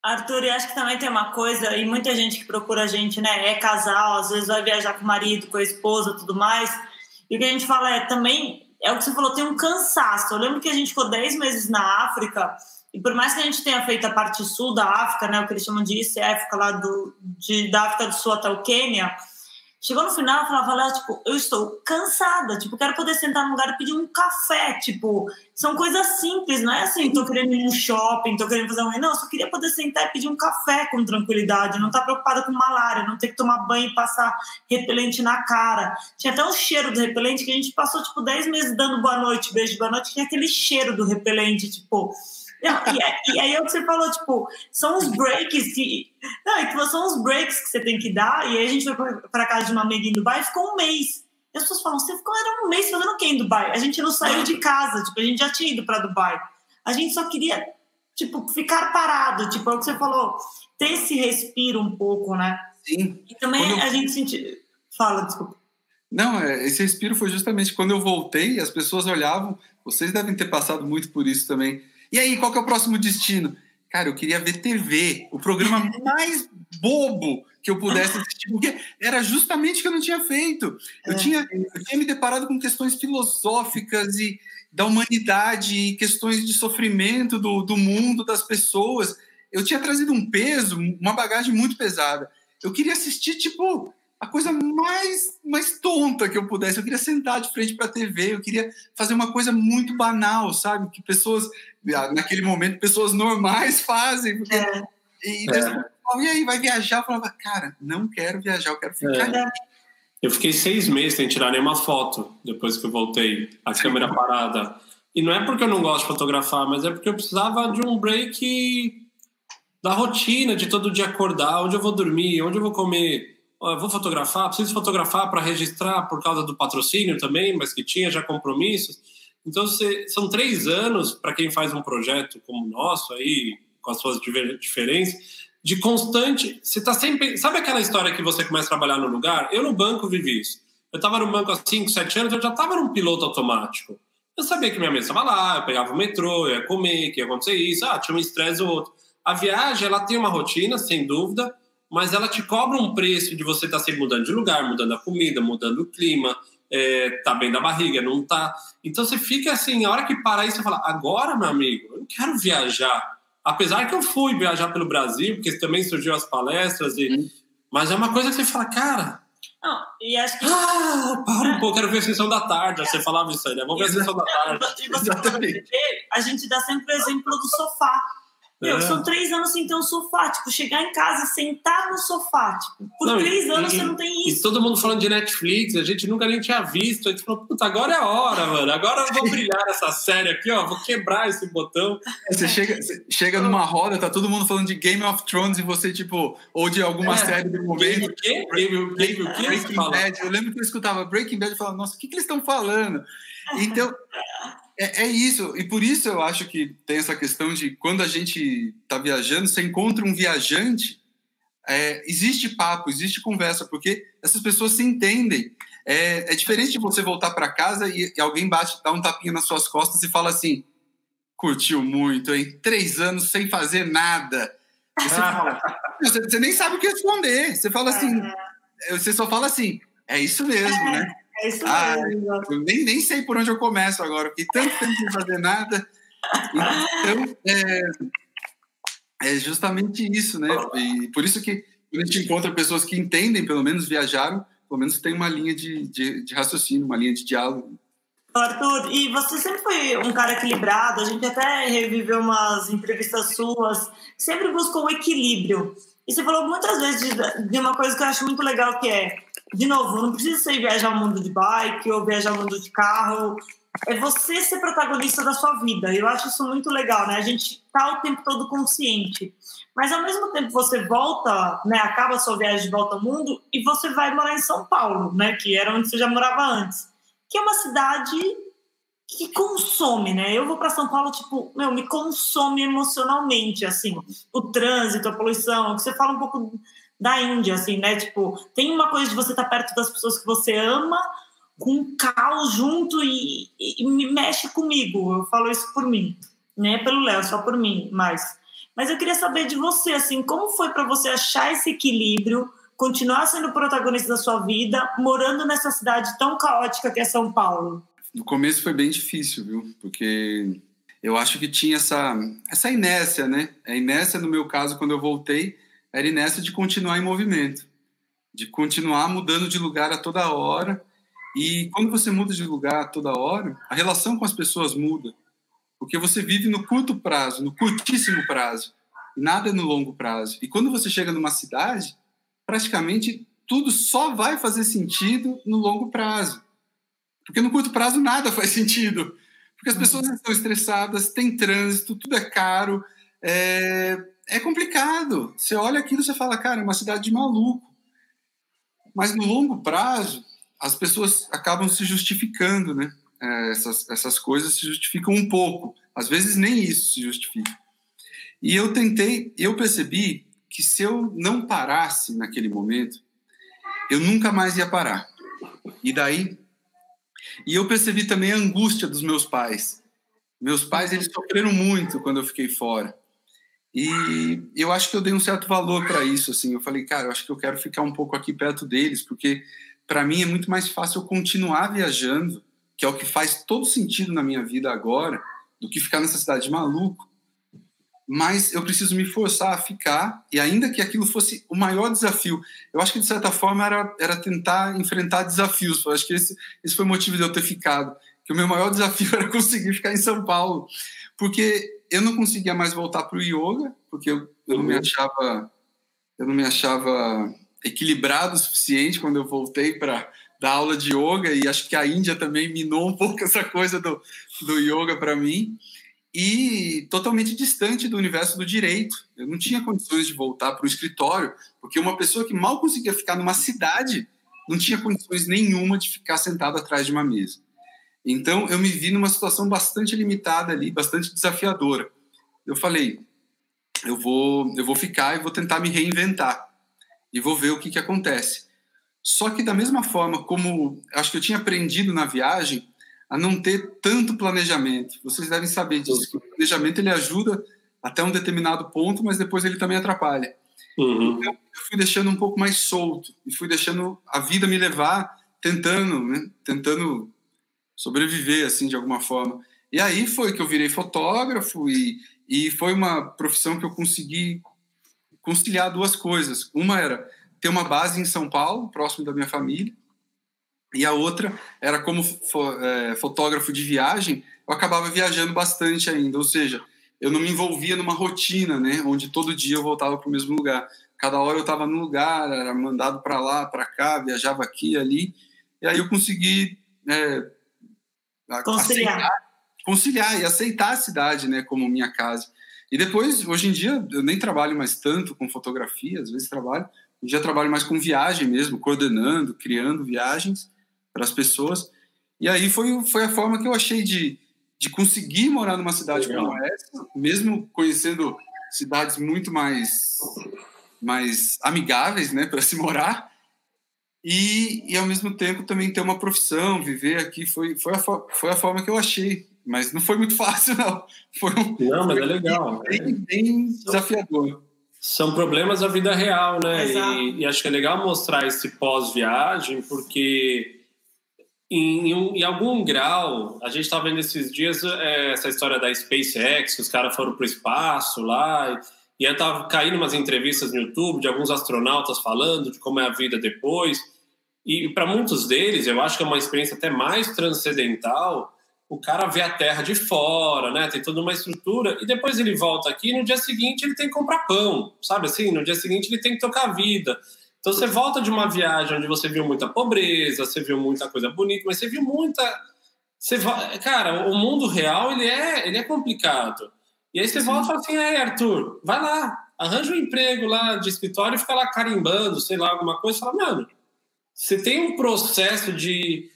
Arthur, e acho que também tem uma coisa, e muita gente que procura a gente, né, é casal, às vezes vai viajar com o marido, com a esposa, tudo mais. E o que a gente fala é também, é o que você falou, tem um cansaço. Eu lembro que a gente ficou 10 meses na África, e por mais que a gente tenha feito a parte sul da África, né, o que eles chamam de ICF, lá do, de, da África do Sul até o Quênia, Chegou no final, eu falava, tipo, eu estou cansada, tipo, quero poder sentar num lugar e pedir um café, tipo, são coisas simples, não é assim, tô querendo ir no shopping, tô querendo fazer um... Não, eu só queria poder sentar e pedir um café com tranquilidade, não estar tá preocupada com malária, não ter que tomar banho e passar repelente na cara. Tinha até um cheiro do repelente que a gente passou, tipo, 10 meses dando boa noite, beijo, boa noite, tinha aquele cheiro do repelente, tipo... Não, e, aí é o que você falou, tipo, são os breaks que. Não, tipo, são os breaks que você tem que dar. E aí a gente foi para casa de uma amiga em Dubai e ficou um mês. E as pessoas falam, você ficou era um mês fazendo o quê em Dubai? A gente não saiu de casa, tipo, a gente já tinha ido para Dubai. A gente só queria, tipo, ficar parado, tipo, é o que você falou, ter esse respiro um pouco, né? Sim. E também quando a gente sentiu. Fala, desculpa. Não, é, esse respiro foi justamente quando eu voltei, as pessoas olhavam, vocês devem ter passado muito por isso também e aí, qual que é o próximo destino? Cara, eu queria ver TV, o programa mais bobo que eu pudesse assistir, porque era justamente o que eu não tinha feito. Eu, é. tinha, eu tinha me deparado com questões filosóficas e da humanidade, e questões de sofrimento do, do mundo, das pessoas. Eu tinha trazido um peso, uma bagagem muito pesada. Eu queria assistir, tipo, a coisa mais, mais tonta que eu pudesse. Eu queria sentar de frente para a TV, eu queria fazer uma coisa muito banal, sabe? Que pessoas, naquele momento, pessoas normais fazem. Porque... É. E, é. e aí, vai viajar? Eu falava, cara, não quero viajar, eu quero ficar é. Eu fiquei seis meses sem tirar nenhuma foto depois que eu voltei, a câmera parada. E não é porque eu não gosto de fotografar, mas é porque eu precisava de um break da rotina, de todo dia acordar, onde eu vou dormir, onde eu vou comer vou fotografar, preciso fotografar para registrar por causa do patrocínio também, mas que tinha já compromissos. Então, você, são três anos para quem faz um projeto como o nosso, aí, com as suas diferenças, de constante. Você está sempre. Sabe aquela história que você começa a trabalhar no lugar? Eu no banco vivi isso. Eu estava no banco há 5, 7 anos, eu já estava num piloto automático. Eu sabia que minha mesa estava lá, eu pegava o metrô, eu ia comer, que ia acontecer isso, ah, tinha um estresse ou outro. A viagem, ela tem uma rotina, sem dúvida, mas ela te cobra um preço de você estar tá sempre mudando de lugar, mudando a comida, mudando o clima, é, tá bem da barriga, não tá. Então você fica assim, a hora que parar aí, você fala, agora, meu amigo, eu não quero viajar. Apesar que eu fui viajar pelo Brasil, porque também surgiu as palestras, e... Hum. mas é uma coisa que você fala, cara, Não, e acho que. Ah, para um pouco, quero ver a sessão da tarde. Você falava isso aí, né? Vamos ver a sessão da tarde. E você Exatamente. a gente dá sempre o exemplo do sofá. Meu, é. são três anos sem ter um sofá. Tipo, chegar em casa e sentar no sofá. Tipo, por não, três e, anos e, você não tem isso. E todo mundo falando de Netflix, a gente nunca nem tinha visto. A gente falou, puta, agora é a hora, mano. Agora eu vou brilhar essa série aqui, ó. Vou quebrar esse botão. Você chega, você chega numa roda, tá todo mundo falando de Game of Thrones e você, tipo, ou de alguma é. série do momento. Game o quê? Game, o quê? Breaking Bad. Eu lembro que eu escutava Breaking Bad e falava, nossa, o que, que eles estão falando? Então. É, é, isso, e por isso eu acho que tem essa questão de quando a gente está viajando, você encontra um viajante, é, existe papo, existe conversa, porque essas pessoas se entendem. É, é diferente de você voltar para casa e, e, alguém bate, dá um tapinha nas suas costas e fala assim: curtiu muito, hein? Três anos sem fazer nada. Você, fala, você, você nem sabe o que responder. Você fala assim, é. você só fala assim, é isso mesmo, né? É isso ah, eu nem, nem sei por onde eu começo agora, porque tanto tempo sem fazer nada. Então, é, é justamente isso, né? E por isso que quando a gente encontra pessoas que entendem, pelo menos viajaram, pelo menos tem uma linha de, de, de raciocínio, uma linha de diálogo. Arthur, e você sempre foi um cara equilibrado, a gente até reviveu umas entrevistas suas, sempre buscou o equilíbrio. E você falou muitas vezes de, de uma coisa que eu acho muito legal, que é de novo, não precisa ser viajar o mundo de bike ou viajar o mundo de carro. É você ser protagonista da sua vida. Eu acho isso muito legal, né? A gente tá o tempo todo consciente. Mas ao mesmo tempo você volta, né? Acaba a sua viagem de volta ao mundo e você vai morar em São Paulo, né? Que era onde você já morava antes. Que é uma cidade que consome, né? Eu vou para São Paulo, tipo, meu, me consome emocionalmente, assim, o trânsito, a poluição, que você fala um pouco da Índia, assim, né? Tipo, tem uma coisa de você estar tá perto das pessoas que você ama, com um caos junto e, e, me mexe comigo. Eu falo isso por mim, né? Pelo Léo, só por mim, mas. Mas eu queria saber de você, assim, como foi para você achar esse equilíbrio, continuar sendo protagonista da sua vida, morando nessa cidade tão caótica que é São Paulo? No começo foi bem difícil, viu? Porque eu acho que tinha essa, essa inércia, né? A inércia, no meu caso, quando eu voltei, era nessa de continuar em movimento, de continuar mudando de lugar a toda hora. E quando você muda de lugar a toda hora, a relação com as pessoas muda, porque você vive no curto prazo, no curtíssimo prazo, nada é no longo prazo. E quando você chega numa cidade, praticamente tudo só vai fazer sentido no longo prazo. Porque no curto prazo nada faz sentido. Porque as uhum. pessoas estão estressadas, tem trânsito, tudo é caro, é, é complicado. Você olha aquilo e você fala, cara, é uma cidade de maluco. Mas no longo prazo, as pessoas acabam se justificando, né? É, essas, essas coisas se justificam um pouco. Às vezes nem isso se justifica. E eu tentei, eu percebi que se eu não parasse naquele momento, eu nunca mais ia parar. E daí, e eu percebi também a angústia dos meus pais. Meus pais, eles sofreram muito quando eu fiquei fora. E eu acho que eu dei um certo valor para isso, assim. Eu falei, cara, eu acho que eu quero ficar um pouco aqui perto deles, porque para mim é muito mais fácil eu continuar viajando, que é o que faz todo sentido na minha vida agora, do que ficar nessa cidade de maluco. Mas eu preciso me forçar a ficar, e ainda que aquilo fosse o maior desafio, eu acho que de certa forma era, era tentar enfrentar desafios. Eu acho que esse, esse foi o motivo de eu ter ficado. Que o meu maior desafio era conseguir ficar em São Paulo, porque eu não conseguia mais voltar para o yoga, porque eu, eu não me uhum. achava eu não me achava equilibrado o suficiente quando eu voltei para dar aula de yoga e acho que a Índia também minou um pouco essa coisa do, do yoga para mim e totalmente distante do universo do direito. Eu não tinha condições de voltar para o escritório, porque uma pessoa que mal conseguia ficar numa cidade não tinha condições nenhuma de ficar sentado atrás de uma mesa. Então, eu me vi numa situação bastante limitada ali, bastante desafiadora. Eu falei, eu vou, eu vou ficar e vou tentar me reinventar e vou ver o que, que acontece. Só que da mesma forma como acho que eu tinha aprendido na viagem a não ter tanto planejamento. Vocês devem saber disso. Que o planejamento ele ajuda até um determinado ponto, mas depois ele também atrapalha. Uhum. Então, eu fui deixando um pouco mais solto e fui deixando a vida me levar, tentando, né? tentando sobreviver assim de alguma forma. E aí foi que eu virei fotógrafo e, e foi uma profissão que eu consegui conciliar duas coisas. Uma era ter uma base em São Paulo, próximo da minha família, e a outra era como é, fotógrafo de viagem, eu acabava viajando bastante ainda, ou seja, eu não me envolvia numa rotina, né, onde todo dia eu voltava para o mesmo lugar. Cada hora eu estava num lugar, era mandado para lá, para cá, viajava aqui, ali, e aí eu consegui é, conciliar. Aceitar, conciliar e aceitar a cidade, né, como minha casa. E depois, hoje em dia, eu nem trabalho mais tanto com fotografia, às vezes trabalho, já trabalho mais com viagem mesmo, coordenando, criando viagens para as pessoas. E aí foi, foi a forma que eu achei de, de conseguir morar numa cidade Legal. como essa, mesmo conhecendo cidades muito mais, mais amigáveis né, para se morar, e, e ao mesmo tempo também ter uma profissão, viver aqui, foi, foi, a, foi a forma que eu achei. Mas não foi muito fácil, não. Foi um, não, mas é legal. Bem, bem desafiador. São problemas da vida real, né? E, e, acho que é legal mostrar esse pós-viagem, porque em, em, em, algum grau, a gente está vendo esses dias é, essa história da SpaceX, que os caras foram para o espaço lá, e, e eu estava caindo umas entrevistas no YouTube de alguns astronautas falando de como é a vida depois. E para muitos deles, eu acho que é uma experiência até mais transcendental o cara vê a terra de fora, né? Tem toda uma estrutura e depois ele volta aqui e no dia seguinte ele tem que comprar pão, sabe assim? No dia seguinte ele tem que tocar a vida. Então você volta de uma viagem onde você viu muita pobreza, você viu muita coisa bonita, mas você viu muita você cara, o mundo real ele é, ele é complicado. E aí você volta e fala assim: "É, Arthur, vai lá, arranja um emprego lá de escritório e fica lá carimbando, sei lá, alguma coisa, fala: "Mano, você tem um processo de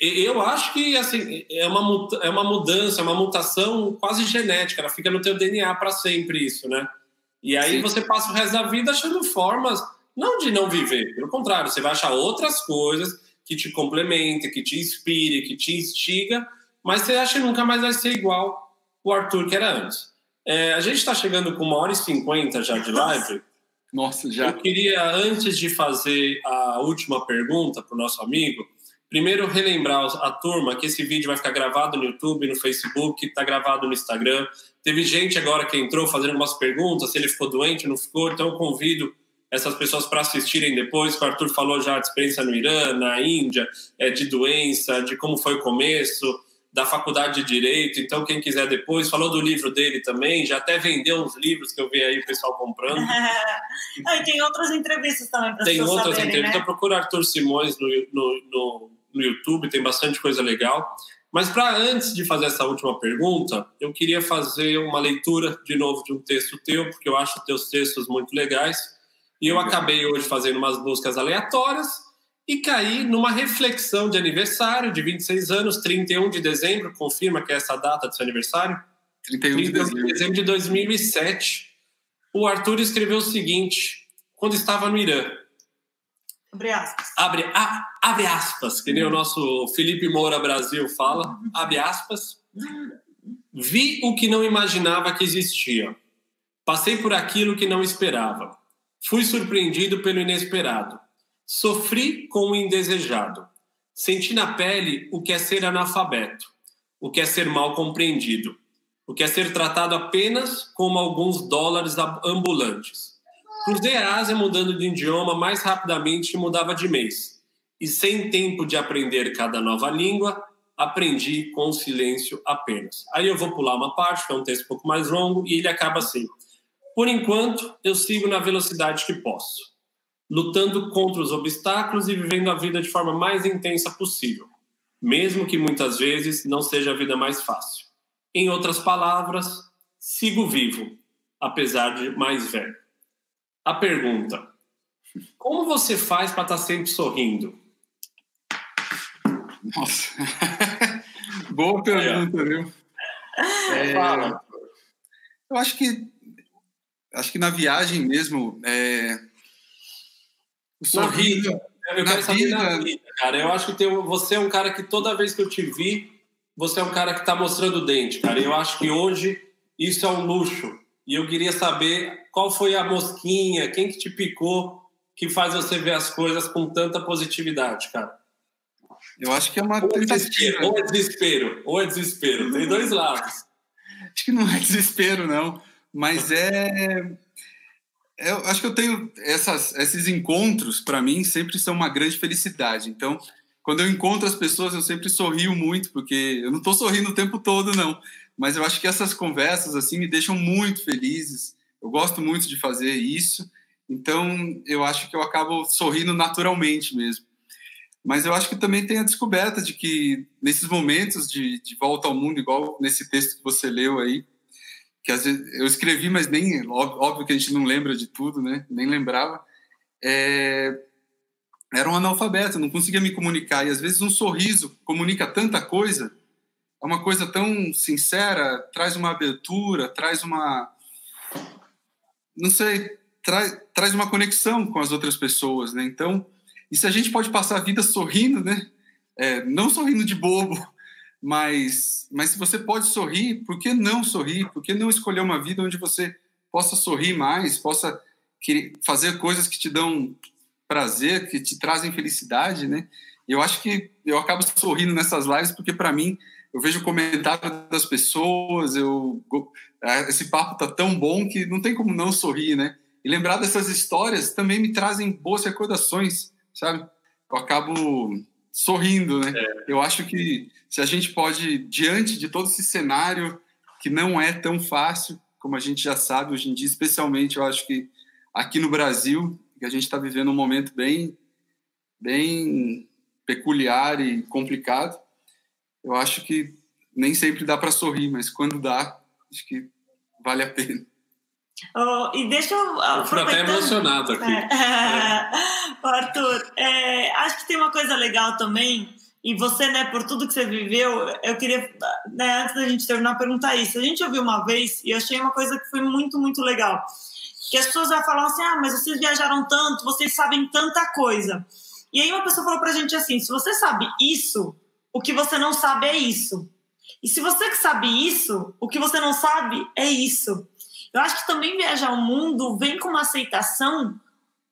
eu acho que assim é uma, é uma mudança, é uma mutação quase genética, ela fica no teu DNA para sempre isso, né? E aí Sim. você passa o resto da vida achando formas, não de não viver, pelo contrário, você vai achar outras coisas que te complementem, que te inspire, que te instiga, mas você acha que nunca mais vai ser igual o Arthur que era antes. É, a gente está chegando com uma hora e cinquenta já de live. Nossa, já. Eu queria, antes de fazer a última pergunta para o nosso amigo, Primeiro, relembrar a turma que esse vídeo vai ficar gravado no YouTube, no Facebook, está gravado no Instagram. Teve gente agora que entrou fazendo algumas perguntas, se ele ficou doente, não ficou. Então, eu convido essas pessoas para assistirem depois. O Arthur falou já de experiência no Irã, na Índia, é, de doença, de como foi o começo, da faculdade de Direito. Então, quem quiser depois, falou do livro dele também, já até vendeu uns livros que eu vi aí o pessoal comprando. ah, e tem outras entrevistas também para Tem outras saberem, entrevistas. Né? Então, procura Arthur Simões no, no, no no YouTube, tem bastante coisa legal. Mas para antes de fazer essa última pergunta, eu queria fazer uma leitura de novo de um texto teu, porque eu acho teus textos muito legais. E eu acabei hoje fazendo umas buscas aleatórias e caí numa reflexão de aniversário de 26 anos, 31 de dezembro, confirma que é essa data do seu aniversário? 31 de dezembro. de dezembro de 2007. O Arthur escreveu o seguinte, quando estava no Irã. Abre aspas. Abre, a, abre aspas, que nem o nosso Felipe Moura Brasil fala. Abre aspas. Vi o que não imaginava que existia. Passei por aquilo que não esperava. Fui surpreendido pelo inesperado. Sofri com o indesejado. Senti na pele o que é ser analfabeto, o que é ser mal compreendido, o que é ser tratado apenas como alguns dólares ambulantes Cruzei a Ásia mudando de idioma mais rapidamente que mudava de mês. E sem tempo de aprender cada nova língua, aprendi com silêncio apenas. Aí eu vou pular uma parte, que é um texto um pouco mais longo, e ele acaba assim. Por enquanto, eu sigo na velocidade que posso, lutando contra os obstáculos e vivendo a vida de forma mais intensa possível, mesmo que muitas vezes não seja a vida mais fácil. Em outras palavras, sigo vivo, apesar de mais velho a pergunta: como você faz para estar tá sempre sorrindo? Nossa, boa pergunta, viu? É, Fala. Eu acho que acho que na viagem mesmo é, o sorriso. Eu quero saber vida... na vida, cara. Eu acho que tem, você é um cara que toda vez que eu te vi, você é um cara que está mostrando o dente, cara. Eu acho que hoje isso é um luxo. E eu queria saber qual foi a mosquinha, quem que te picou, que faz você ver as coisas com tanta positividade, cara. Eu acho que é uma ou é desespero, ou é desespero, ou é desespero. Tem dois lados. acho que não é desespero, não. Mas é. Eu acho que eu tenho essas, esses encontros, para mim, sempre são uma grande felicidade. Então, quando eu encontro as pessoas, eu sempre sorrio muito, porque eu não estou sorrindo o tempo todo, não. Mas eu acho que essas conversas, assim, me deixam muito felizes. Eu gosto muito de fazer isso. Então, eu acho que eu acabo sorrindo naturalmente mesmo. Mas eu acho que também tem a descoberta de que nesses momentos de, de volta ao mundo, igual nesse texto que você leu aí, que às vezes eu escrevi, mas nem óbvio que a gente não lembra de tudo, né? Nem lembrava. É, era um analfabeto, não conseguia me comunicar e às vezes um sorriso comunica tanta coisa. É uma coisa tão sincera, traz uma abertura, traz uma não sei, traz, traz uma conexão com as outras pessoas, né? Então, e se a gente pode passar a vida sorrindo, né? É, não sorrindo de bobo, mas, mas se você pode sorrir, por que não sorrir? Por que não escolher uma vida onde você possa sorrir mais, possa fazer coisas que te dão prazer, que te trazem felicidade, né? Eu acho que eu acabo sorrindo nessas lives porque para mim eu vejo o comentário das pessoas, eu esse papo tá tão bom que não tem como não sorrir, né? E lembrar dessas histórias também me trazem boas recordações, sabe? Eu acabo sorrindo, né? É. Eu acho que se a gente pode, diante de todo esse cenário que não é tão fácil, como a gente já sabe hoje em dia, especialmente eu acho que aqui no Brasil, que a gente está vivendo um momento bem, bem peculiar e complicado, eu acho que nem sempre dá para sorrir, mas quando dá, acho que vale a pena. Oh, e deixa eu. Eu fico até emocionado aqui. É. É. Arthur, é, acho que tem uma coisa legal também, e você, né, por tudo que você viveu, eu queria, né, antes da gente terminar, perguntar isso. A gente ouviu uma vez e eu achei uma coisa que foi muito, muito legal. Que as pessoas já falam assim: ah, mas vocês viajaram tanto, vocês sabem tanta coisa. E aí uma pessoa falou pra gente assim: se você sabe isso, o que você não sabe é isso. E se você que sabe isso, o que você não sabe é isso. Eu acho que também viajar o mundo vem com uma aceitação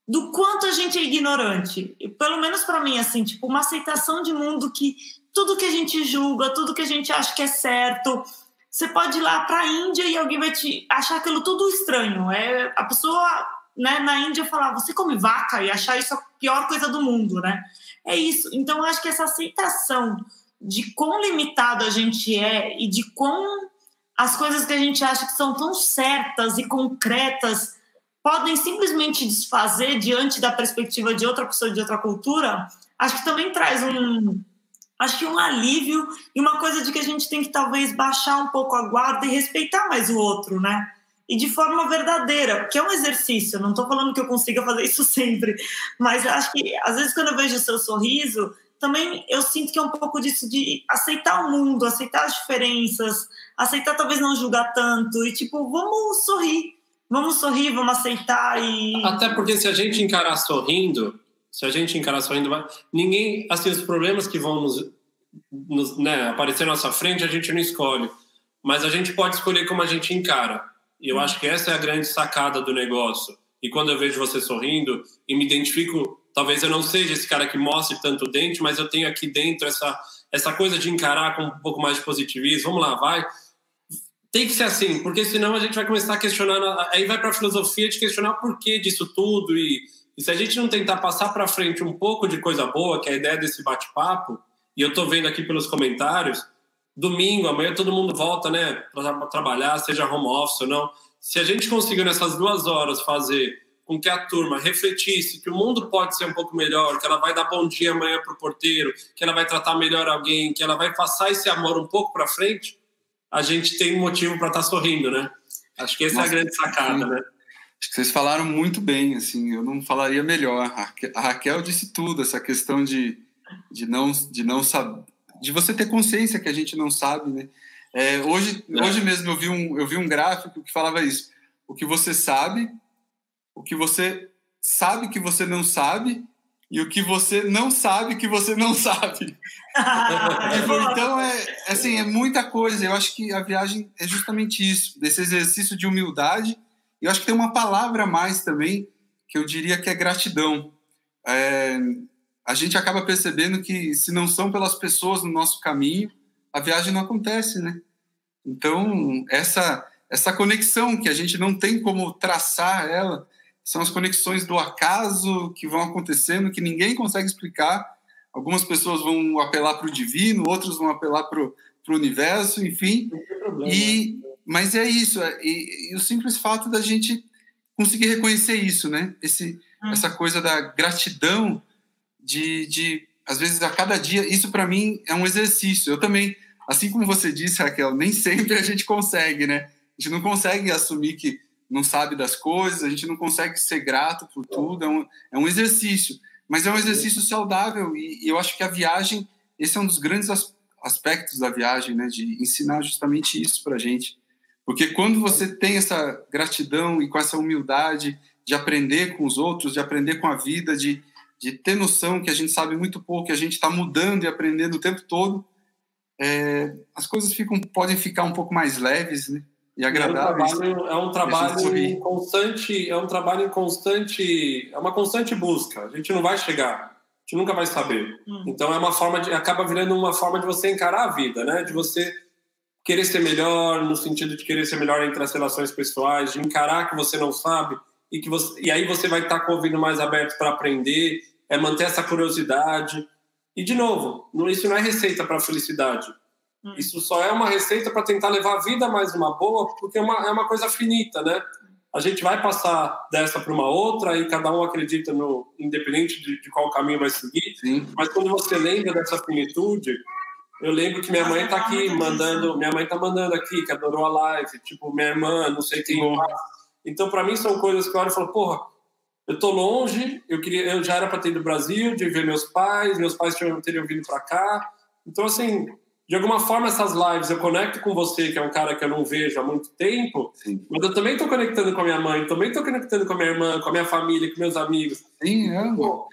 do quanto a gente é ignorante. E, pelo menos para mim, assim, tipo, uma aceitação de mundo que tudo que a gente julga, tudo que a gente acha que é certo, você pode ir lá para a Índia e alguém vai te achar aquilo tudo estranho. É a pessoa, né, na Índia falar, você come vaca e achar isso a pior coisa do mundo, né? É isso. Então, eu acho que essa aceitação de quão limitado a gente é e de quão as coisas que a gente acha que são tão certas e concretas podem simplesmente desfazer diante da perspectiva de outra pessoa de outra cultura, acho que também traz um acho que um alívio e uma coisa de que a gente tem que talvez baixar um pouco a guarda e respeitar mais o outro, né? E de forma verdadeira, que é um exercício, não estou falando que eu consiga fazer isso sempre, mas acho que às vezes quando eu vejo o seu sorriso, também eu sinto que é um pouco disso de aceitar o mundo, aceitar as diferenças, aceitar talvez não julgar tanto e tipo, vamos sorrir, vamos sorrir, vamos aceitar e até porque se a gente encarar sorrindo, se a gente encarar sorrindo, ninguém, assim, os problemas que vão nos, nos né, aparecer na nossa frente a gente não escolhe, mas a gente pode escolher como a gente encara. E eu acho que essa é a grande sacada do negócio. E quando eu vejo você sorrindo e me identifico talvez eu não seja esse cara que mostre tanto dente, mas eu tenho aqui dentro essa, essa coisa de encarar com um pouco mais de positivismo. Vamos lá, vai. Tem que ser assim, porque senão a gente vai começar a questionar, aí vai para a filosofia de questionar o porquê disso tudo. E, e se a gente não tentar passar para frente um pouco de coisa boa, que é a ideia desse bate-papo, e eu estou vendo aqui pelos comentários, domingo, amanhã todo mundo volta, né, para trabalhar, seja home office ou não. Se a gente conseguir nessas duas horas fazer com que a turma refletisse que o mundo pode ser um pouco melhor, que ela vai dar bom dia amanhã para o porteiro, que ela vai tratar melhor alguém, que ela vai passar esse amor um pouco para frente, a gente tem motivo para estar tá sorrindo, né? Acho que essa Nossa, é a grande sacada, sim. né? Acho que vocês falaram muito bem, assim, eu não falaria melhor. A Raquel disse tudo, essa questão de, de não de não saber, de você ter consciência que a gente não sabe, né? É, hoje, é. hoje mesmo eu vi, um, eu vi um gráfico que falava isso. O que você sabe o que você sabe que você não sabe e o que você não sabe que você não sabe. então é assim é muita coisa. Eu acho que a viagem é justamente isso, desse exercício de humildade. Eu acho que tem uma palavra a mais também que eu diria que é gratidão. É, a gente acaba percebendo que se não são pelas pessoas no nosso caminho, a viagem não acontece, né? Então essa essa conexão que a gente não tem como traçar ela, são as conexões do acaso que vão acontecendo, que ninguém consegue explicar. Algumas pessoas vão apelar para o divino, outros vão apelar para o universo, enfim. E? Mas é isso, é, e, e, o simples fato da gente conseguir reconhecer isso, né? Esse, hum. Essa coisa da gratidão, de, de às vezes a cada dia, isso para mim é um exercício. Eu também, assim como você disse, Raquel, nem sempre a gente consegue, né? A gente não consegue assumir que não sabe das coisas, a gente não consegue ser grato por tudo, é um, é um exercício. Mas é um exercício saudável e, e eu acho que a viagem, esse é um dos grandes as, aspectos da viagem, né? De ensinar justamente isso para a gente. Porque quando você tem essa gratidão e com essa humildade de aprender com os outros, de aprender com a vida, de, de ter noção que a gente sabe muito pouco, que a gente está mudando e aprendendo o tempo todo, é, as coisas ficam, podem ficar um pouco mais leves, né? E agradáveis. É um trabalho, é um trabalho constante, é um trabalho em constante, é uma constante busca. A gente não vai chegar, a gente nunca vai saber. Hum. Então é uma forma de, acaba virando uma forma de você encarar a vida, né? De você querer ser melhor, no sentido de querer ser melhor entre as relações pessoais, de encarar que você não sabe e que você, e aí você vai estar com o ouvido mais aberto para aprender, é manter essa curiosidade. E, de novo, isso não é receita para a felicidade. Hum. Isso só é uma receita para tentar levar a vida mais uma boa, porque é uma, é uma coisa finita, né? A gente vai passar dessa para uma outra e cada um acredita no, independente de, de qual caminho vai seguir. Sim. Mas quando você lembra dessa finitude, eu lembro que minha mãe está aqui mandando, minha mãe está mandando aqui que adorou a live, tipo minha irmã, não sei quem. Então para mim são coisas que eu olho e falo, porra, eu tô longe, eu queria, eu já era para ter ido do Brasil, de ver meus pais, meus pais teriam, teriam vindo para cá. Então assim, de alguma forma essas lives eu conecto com você, que é um cara que eu não vejo há muito tempo, Sim. mas eu também estou conectando com a minha mãe, também estou conectando com a minha irmã, com a minha família, com meus amigos. Sim, é. Pô,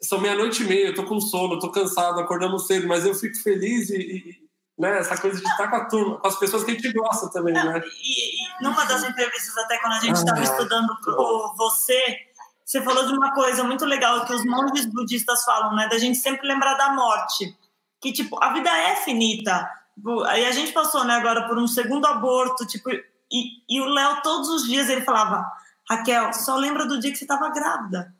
são meia-noite e meia, eu tô com sono, tô cansado, acordamos cedo, mas eu fico feliz e, e né, essa coisa de estar com a turma, com as pessoas que a gente gosta também, né? E, e numa das entrevistas, até quando a gente estava ah, estudando o, você, você falou de uma coisa muito legal que os monges budistas falam, né? Da gente sempre lembrar da morte. Que, tipo, a vida é finita. Aí a gente passou, né, agora por um segundo aborto, tipo, e, e o Léo todos os dias ele falava, Raquel, só lembra do dia que você estava grávida.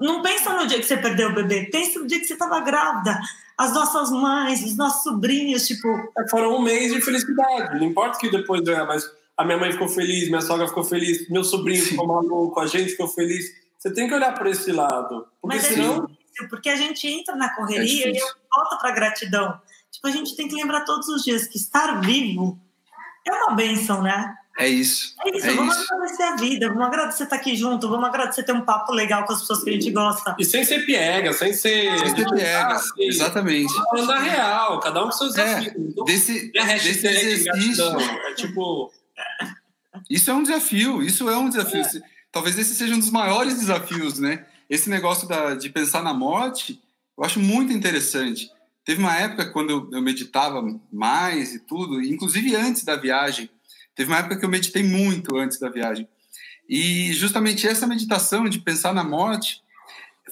Não pensa no dia que você perdeu o bebê, pensa no dia que você estava grávida. As nossas mães, os nossos sobrinhos, tipo. É, foram um mês de felicidade. Não importa que depois, mas a minha mãe ficou feliz, minha sogra ficou feliz, meu sobrinho Sim. ficou maluco, a gente ficou feliz. Você tem que olhar para esse lado. Porque mas é senão. É difícil, porque a gente entra na correria é e volta para a gratidão. Tipo, a gente tem que lembrar todos os dias que estar vivo é uma benção, né? É isso. É isso, é vamos isso. agradecer a vida, vamos agradecer estar aqui junto, vamos agradecer ter um papo legal com as pessoas que a gente gosta. E sem ser piega, sem ser. Sem ser piega, exatamente. Falando real, cada um com seus é, desafios. É, desse, desse exercício. É tipo. Isso é um desafio, isso é um desafio. É. Talvez esse seja um dos maiores desafios, né? Esse negócio da, de pensar na morte, eu acho muito interessante. Teve uma época quando eu meditava mais e tudo, inclusive antes da viagem, Teve uma época que eu meditei muito antes da viagem. E justamente essa meditação de pensar na morte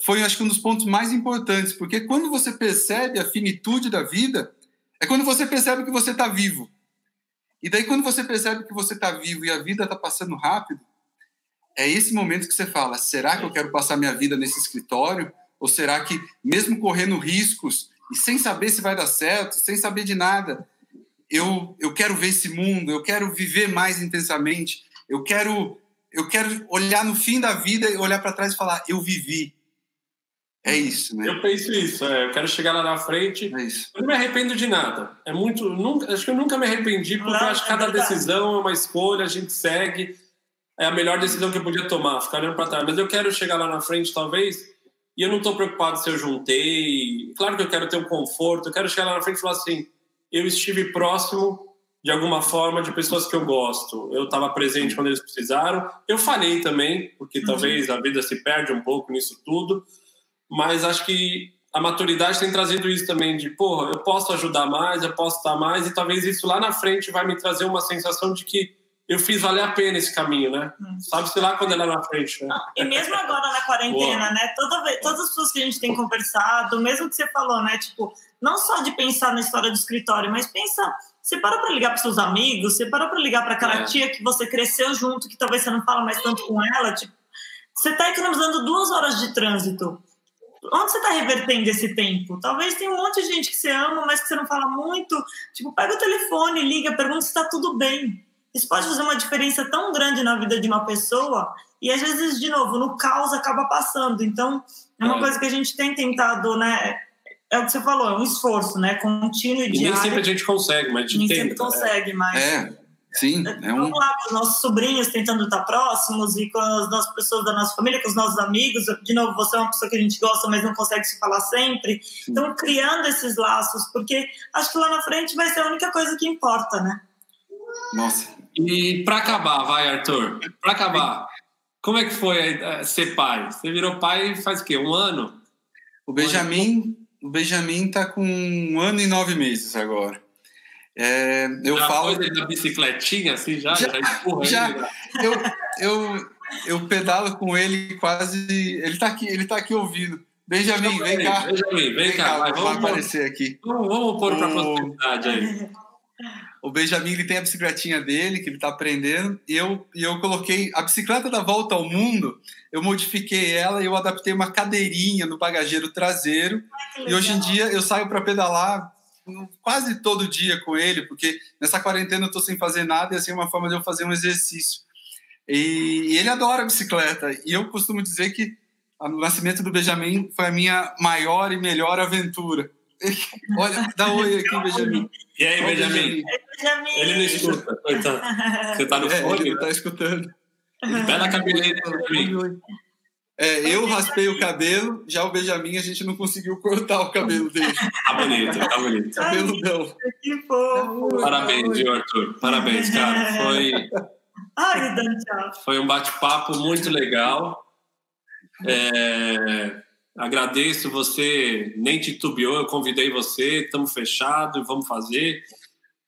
foi, acho que, um dos pontos mais importantes, porque quando você percebe a finitude da vida, é quando você percebe que você está vivo. E daí, quando você percebe que você está vivo e a vida está passando rápido, é esse momento que você fala: será que eu quero passar minha vida nesse escritório? Ou será que, mesmo correndo riscos e sem saber se vai dar certo, sem saber de nada, eu, eu quero ver esse mundo, eu quero viver mais intensamente, eu quero, eu quero olhar no fim da vida e olhar para trás e falar, eu vivi. É isso, né? Eu penso isso, é, eu quero chegar lá na frente. É isso. Eu não me arrependo de nada. É muito, nunca, acho que eu nunca me arrependi, porque não, acho que cada é decisão é uma escolha, a gente segue. É a melhor decisão que eu podia tomar, ficar olhando para trás. Mas eu quero chegar lá na frente, talvez, e eu não estou preocupado se eu juntei. Claro que eu quero ter um conforto, eu quero chegar lá na frente e falar assim: eu estive próximo de alguma forma de pessoas que eu gosto. Eu estava presente quando eles precisaram. Eu falhei também, porque uhum. talvez a vida se perde um pouco nisso tudo, mas acho que a maturidade tem trazido isso também de, porra, eu posso ajudar mais, eu posso estar mais e talvez isso lá na frente vai me trazer uma sensação de que eu fiz valer a pena esse caminho, né? Hum. Sabe-se lá quando ela é na frente, né? E mesmo agora na quarentena, né? Toda vez, todas as pessoas que a gente tem conversado, mesmo que você falou, né? Tipo, não só de pensar na história do escritório, mas pensa, você parou para ligar para seus amigos, você parou para ligar para aquela é. tia que você cresceu junto, que talvez você não fala mais tanto com ela, tipo, Você está economizando duas horas de trânsito. Onde você está revertendo esse tempo? Talvez tenha um monte de gente que você ama, mas que você não fala muito. Tipo, pega o telefone, liga, pergunta se está tudo bem. Isso pode fazer uma diferença tão grande na vida de uma pessoa e às vezes, de novo, no caos acaba passando. Então, é uma é. coisa que a gente tem tentado, né? É o que você falou, é um esforço, né? Contínuo e, e diário. nem sempre a gente consegue, mas a gente nem tenta. sempre consegue, mas... É. Sim, é um... Vamos lá, com os nossos sobrinhos tentando estar próximos e com as nossas pessoas da nossa família, com os nossos amigos. De novo, você é uma pessoa que a gente gosta, mas não consegue se falar sempre. Então, criando esses laços, porque acho que lá na frente vai ser a única coisa que importa, né? Nossa. E para acabar, vai, Arthur, para acabar, como é que foi uh, ser pai? Você virou pai faz o quê? Um ano? O Benjamin, o Benjamin tá com um ano e nove meses agora. É, eu já falo ele da bicicletinha assim já já, já empurra já, ele, eu, eu eu pedalo com ele quase ele tá aqui ele tá aqui ouvindo Benjamin vem cá Benjamin vem, vem cá, cá vai, vamos aparecer aqui vamos, vamos pôr para a aí o Benjamin ele tem a bicicletinha dele que ele está aprendendo e eu e eu coloquei a bicicleta da volta ao mundo eu modifiquei ela e eu adaptei uma cadeirinha no bagageiro traseiro Ai, e hoje em dia eu saio para pedalar quase todo dia com ele, porque nessa quarentena eu estou sem fazer nada e assim é uma forma de eu fazer um exercício. E, e ele adora bicicleta. E eu costumo dizer que o nascimento do Benjamin foi a minha maior e melhor aventura. Olha, dá oi aqui, Benjamin. E aí, Benjamin? Benjamin? Ele não escuta. Você tá no é, fone? Ele tá escutando. Pé na cabeleira, Benjamin. É, eu raspei o cabelo, já o Benjamin a gente não conseguiu cortar o cabelo dele. Tá bonito, tá bonito. Cabelo não. Que fofo. Parabéns, viu, Arthur? Parabéns, cara. Foi, Ai, Dan, foi um bate-papo muito legal. É, agradeço você, nem titubeou, eu convidei você, estamos fechados, vamos fazer.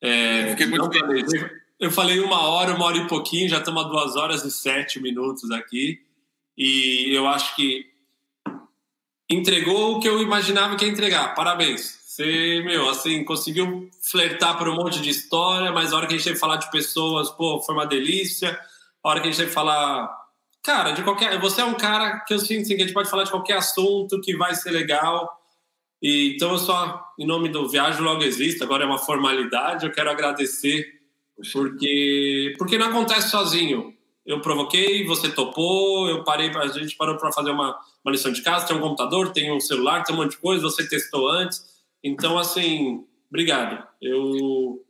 É, feliz. Eu falei uma hora, uma hora e pouquinho, já estamos a duas horas e sete minutos aqui. E eu acho que entregou o que eu imaginava que ia entregar. Parabéns. Você, meu, assim, conseguiu flertar por um monte de história, mas a hora que a gente teve que falar de pessoas, pô, foi uma delícia. A hora que a gente teve que falar. Cara, de qualquer. Você é um cara que eu sinto assim, que a gente pode falar de qualquer assunto que vai ser legal. E, então, eu só, em nome do Viagem Logo Existe, agora é uma formalidade, eu quero agradecer, porque, porque não acontece sozinho eu provoquei, você topou, eu parei, a gente parou para fazer uma, uma lição de casa, tem um computador, tem um celular, tem um monte de coisa, você testou antes. Então, assim, obrigado. Eu.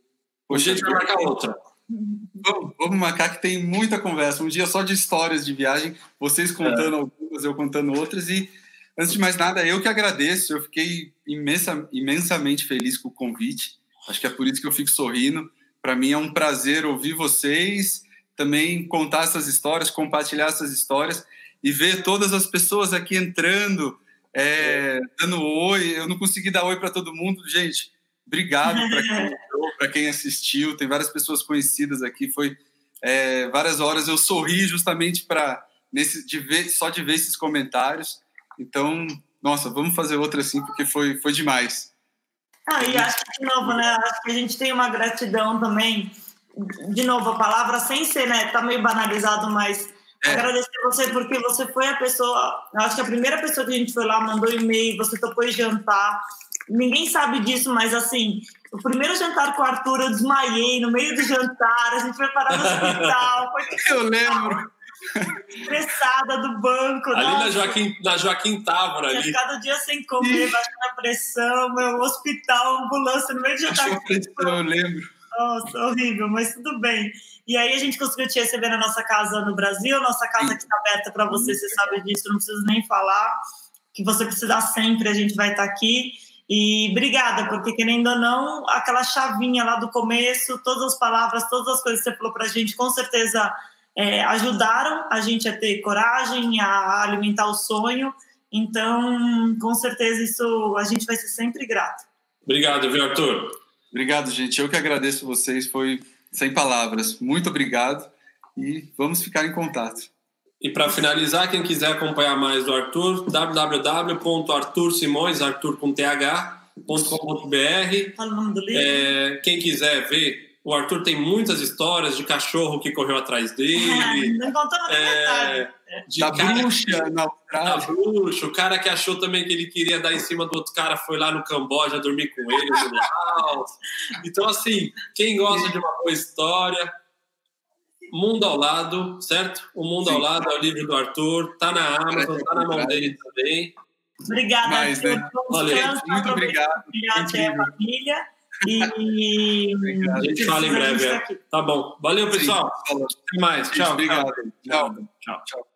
Hoje a gente vai marcar outra. Vamos, vamos marcar que tem muita conversa. Um dia só de histórias de viagem, vocês contando é. algumas, eu contando outras. E, antes de mais nada, eu que agradeço. Eu fiquei imensa, imensamente feliz com o convite. Acho que é por isso que eu fico sorrindo. Para mim é um prazer ouvir vocês também contar essas histórias, compartilhar essas histórias e ver todas as pessoas aqui entrando, é, dando oi. Eu não consegui dar oi para todo mundo, gente. Obrigado para quem, quem, assistiu. Tem várias pessoas conhecidas aqui. Foi é, várias horas eu sorri justamente para nesse de ver só de ver esses comentários. Então, nossa, vamos fazer outra assim porque foi foi demais. Ah, e acho que de novo, né? Acho que a gente tem uma gratidão também de novo, a palavra sem ser, né? Tá meio banalizado, mas é. agradecer você porque você foi a pessoa. Acho que a primeira pessoa que a gente foi lá mandou e-mail, você topou jantar. Ninguém sabe disso, mas assim, o primeiro jantar com o Arthur eu desmaiei no meio do jantar, a gente foi parar no hospital. Foi eu lembro. Estressada do banco. Ali nossa. na Joaquim, na Joaquim Távora ali. Cada dia sem comer, baixando a pressão, meu hospital, ambulância no meio do jantar. Eu lembro. Nossa, horrível, mas tudo bem. E aí a gente conseguiu te receber na nossa casa no Brasil, nossa casa que está aberta para você, você sabe disso, não preciso nem falar. Que você precisar sempre, a gente vai estar tá aqui. E obrigada, porque querendo ou não, aquela chavinha lá do começo, todas as palavras, todas as coisas que você falou para a gente, com certeza é, ajudaram a gente a ter coragem, a alimentar o sonho. Então, com certeza, isso a gente vai ser sempre grato. Obrigado, viu, Arthur? Obrigado, gente. Eu que agradeço vocês. Foi sem palavras. Muito obrigado e vamos ficar em contato. E para finalizar, quem quiser acompanhar mais do Arthur, www.artursimões, Arthur com th.com.br. É, quem quiser ver O Arthur tem muitas histórias de cachorro que correu atrás dele. Não contou é, de da cara, bruxa na Austrália. Da bruxa. O cara que achou também que ele queria dar em cima do outro cara foi lá no Camboja dormir com ele no house. Então, assim, quem gosta de uma boa história, Mundo ao Lado, certo? O Mundo Sim. ao Lado é o livro do Arthur, tá na Amazon, tá na mão dele também. Obrigada, Mas, Arthur. Né? Valeu. Muito obrigado. Obrigado, família. E a gente fala em breve. É. Tá bom. Valeu, pessoal. Sim, Até mais. Tchau. Obrigado. Tchau. Tchau. Tchau.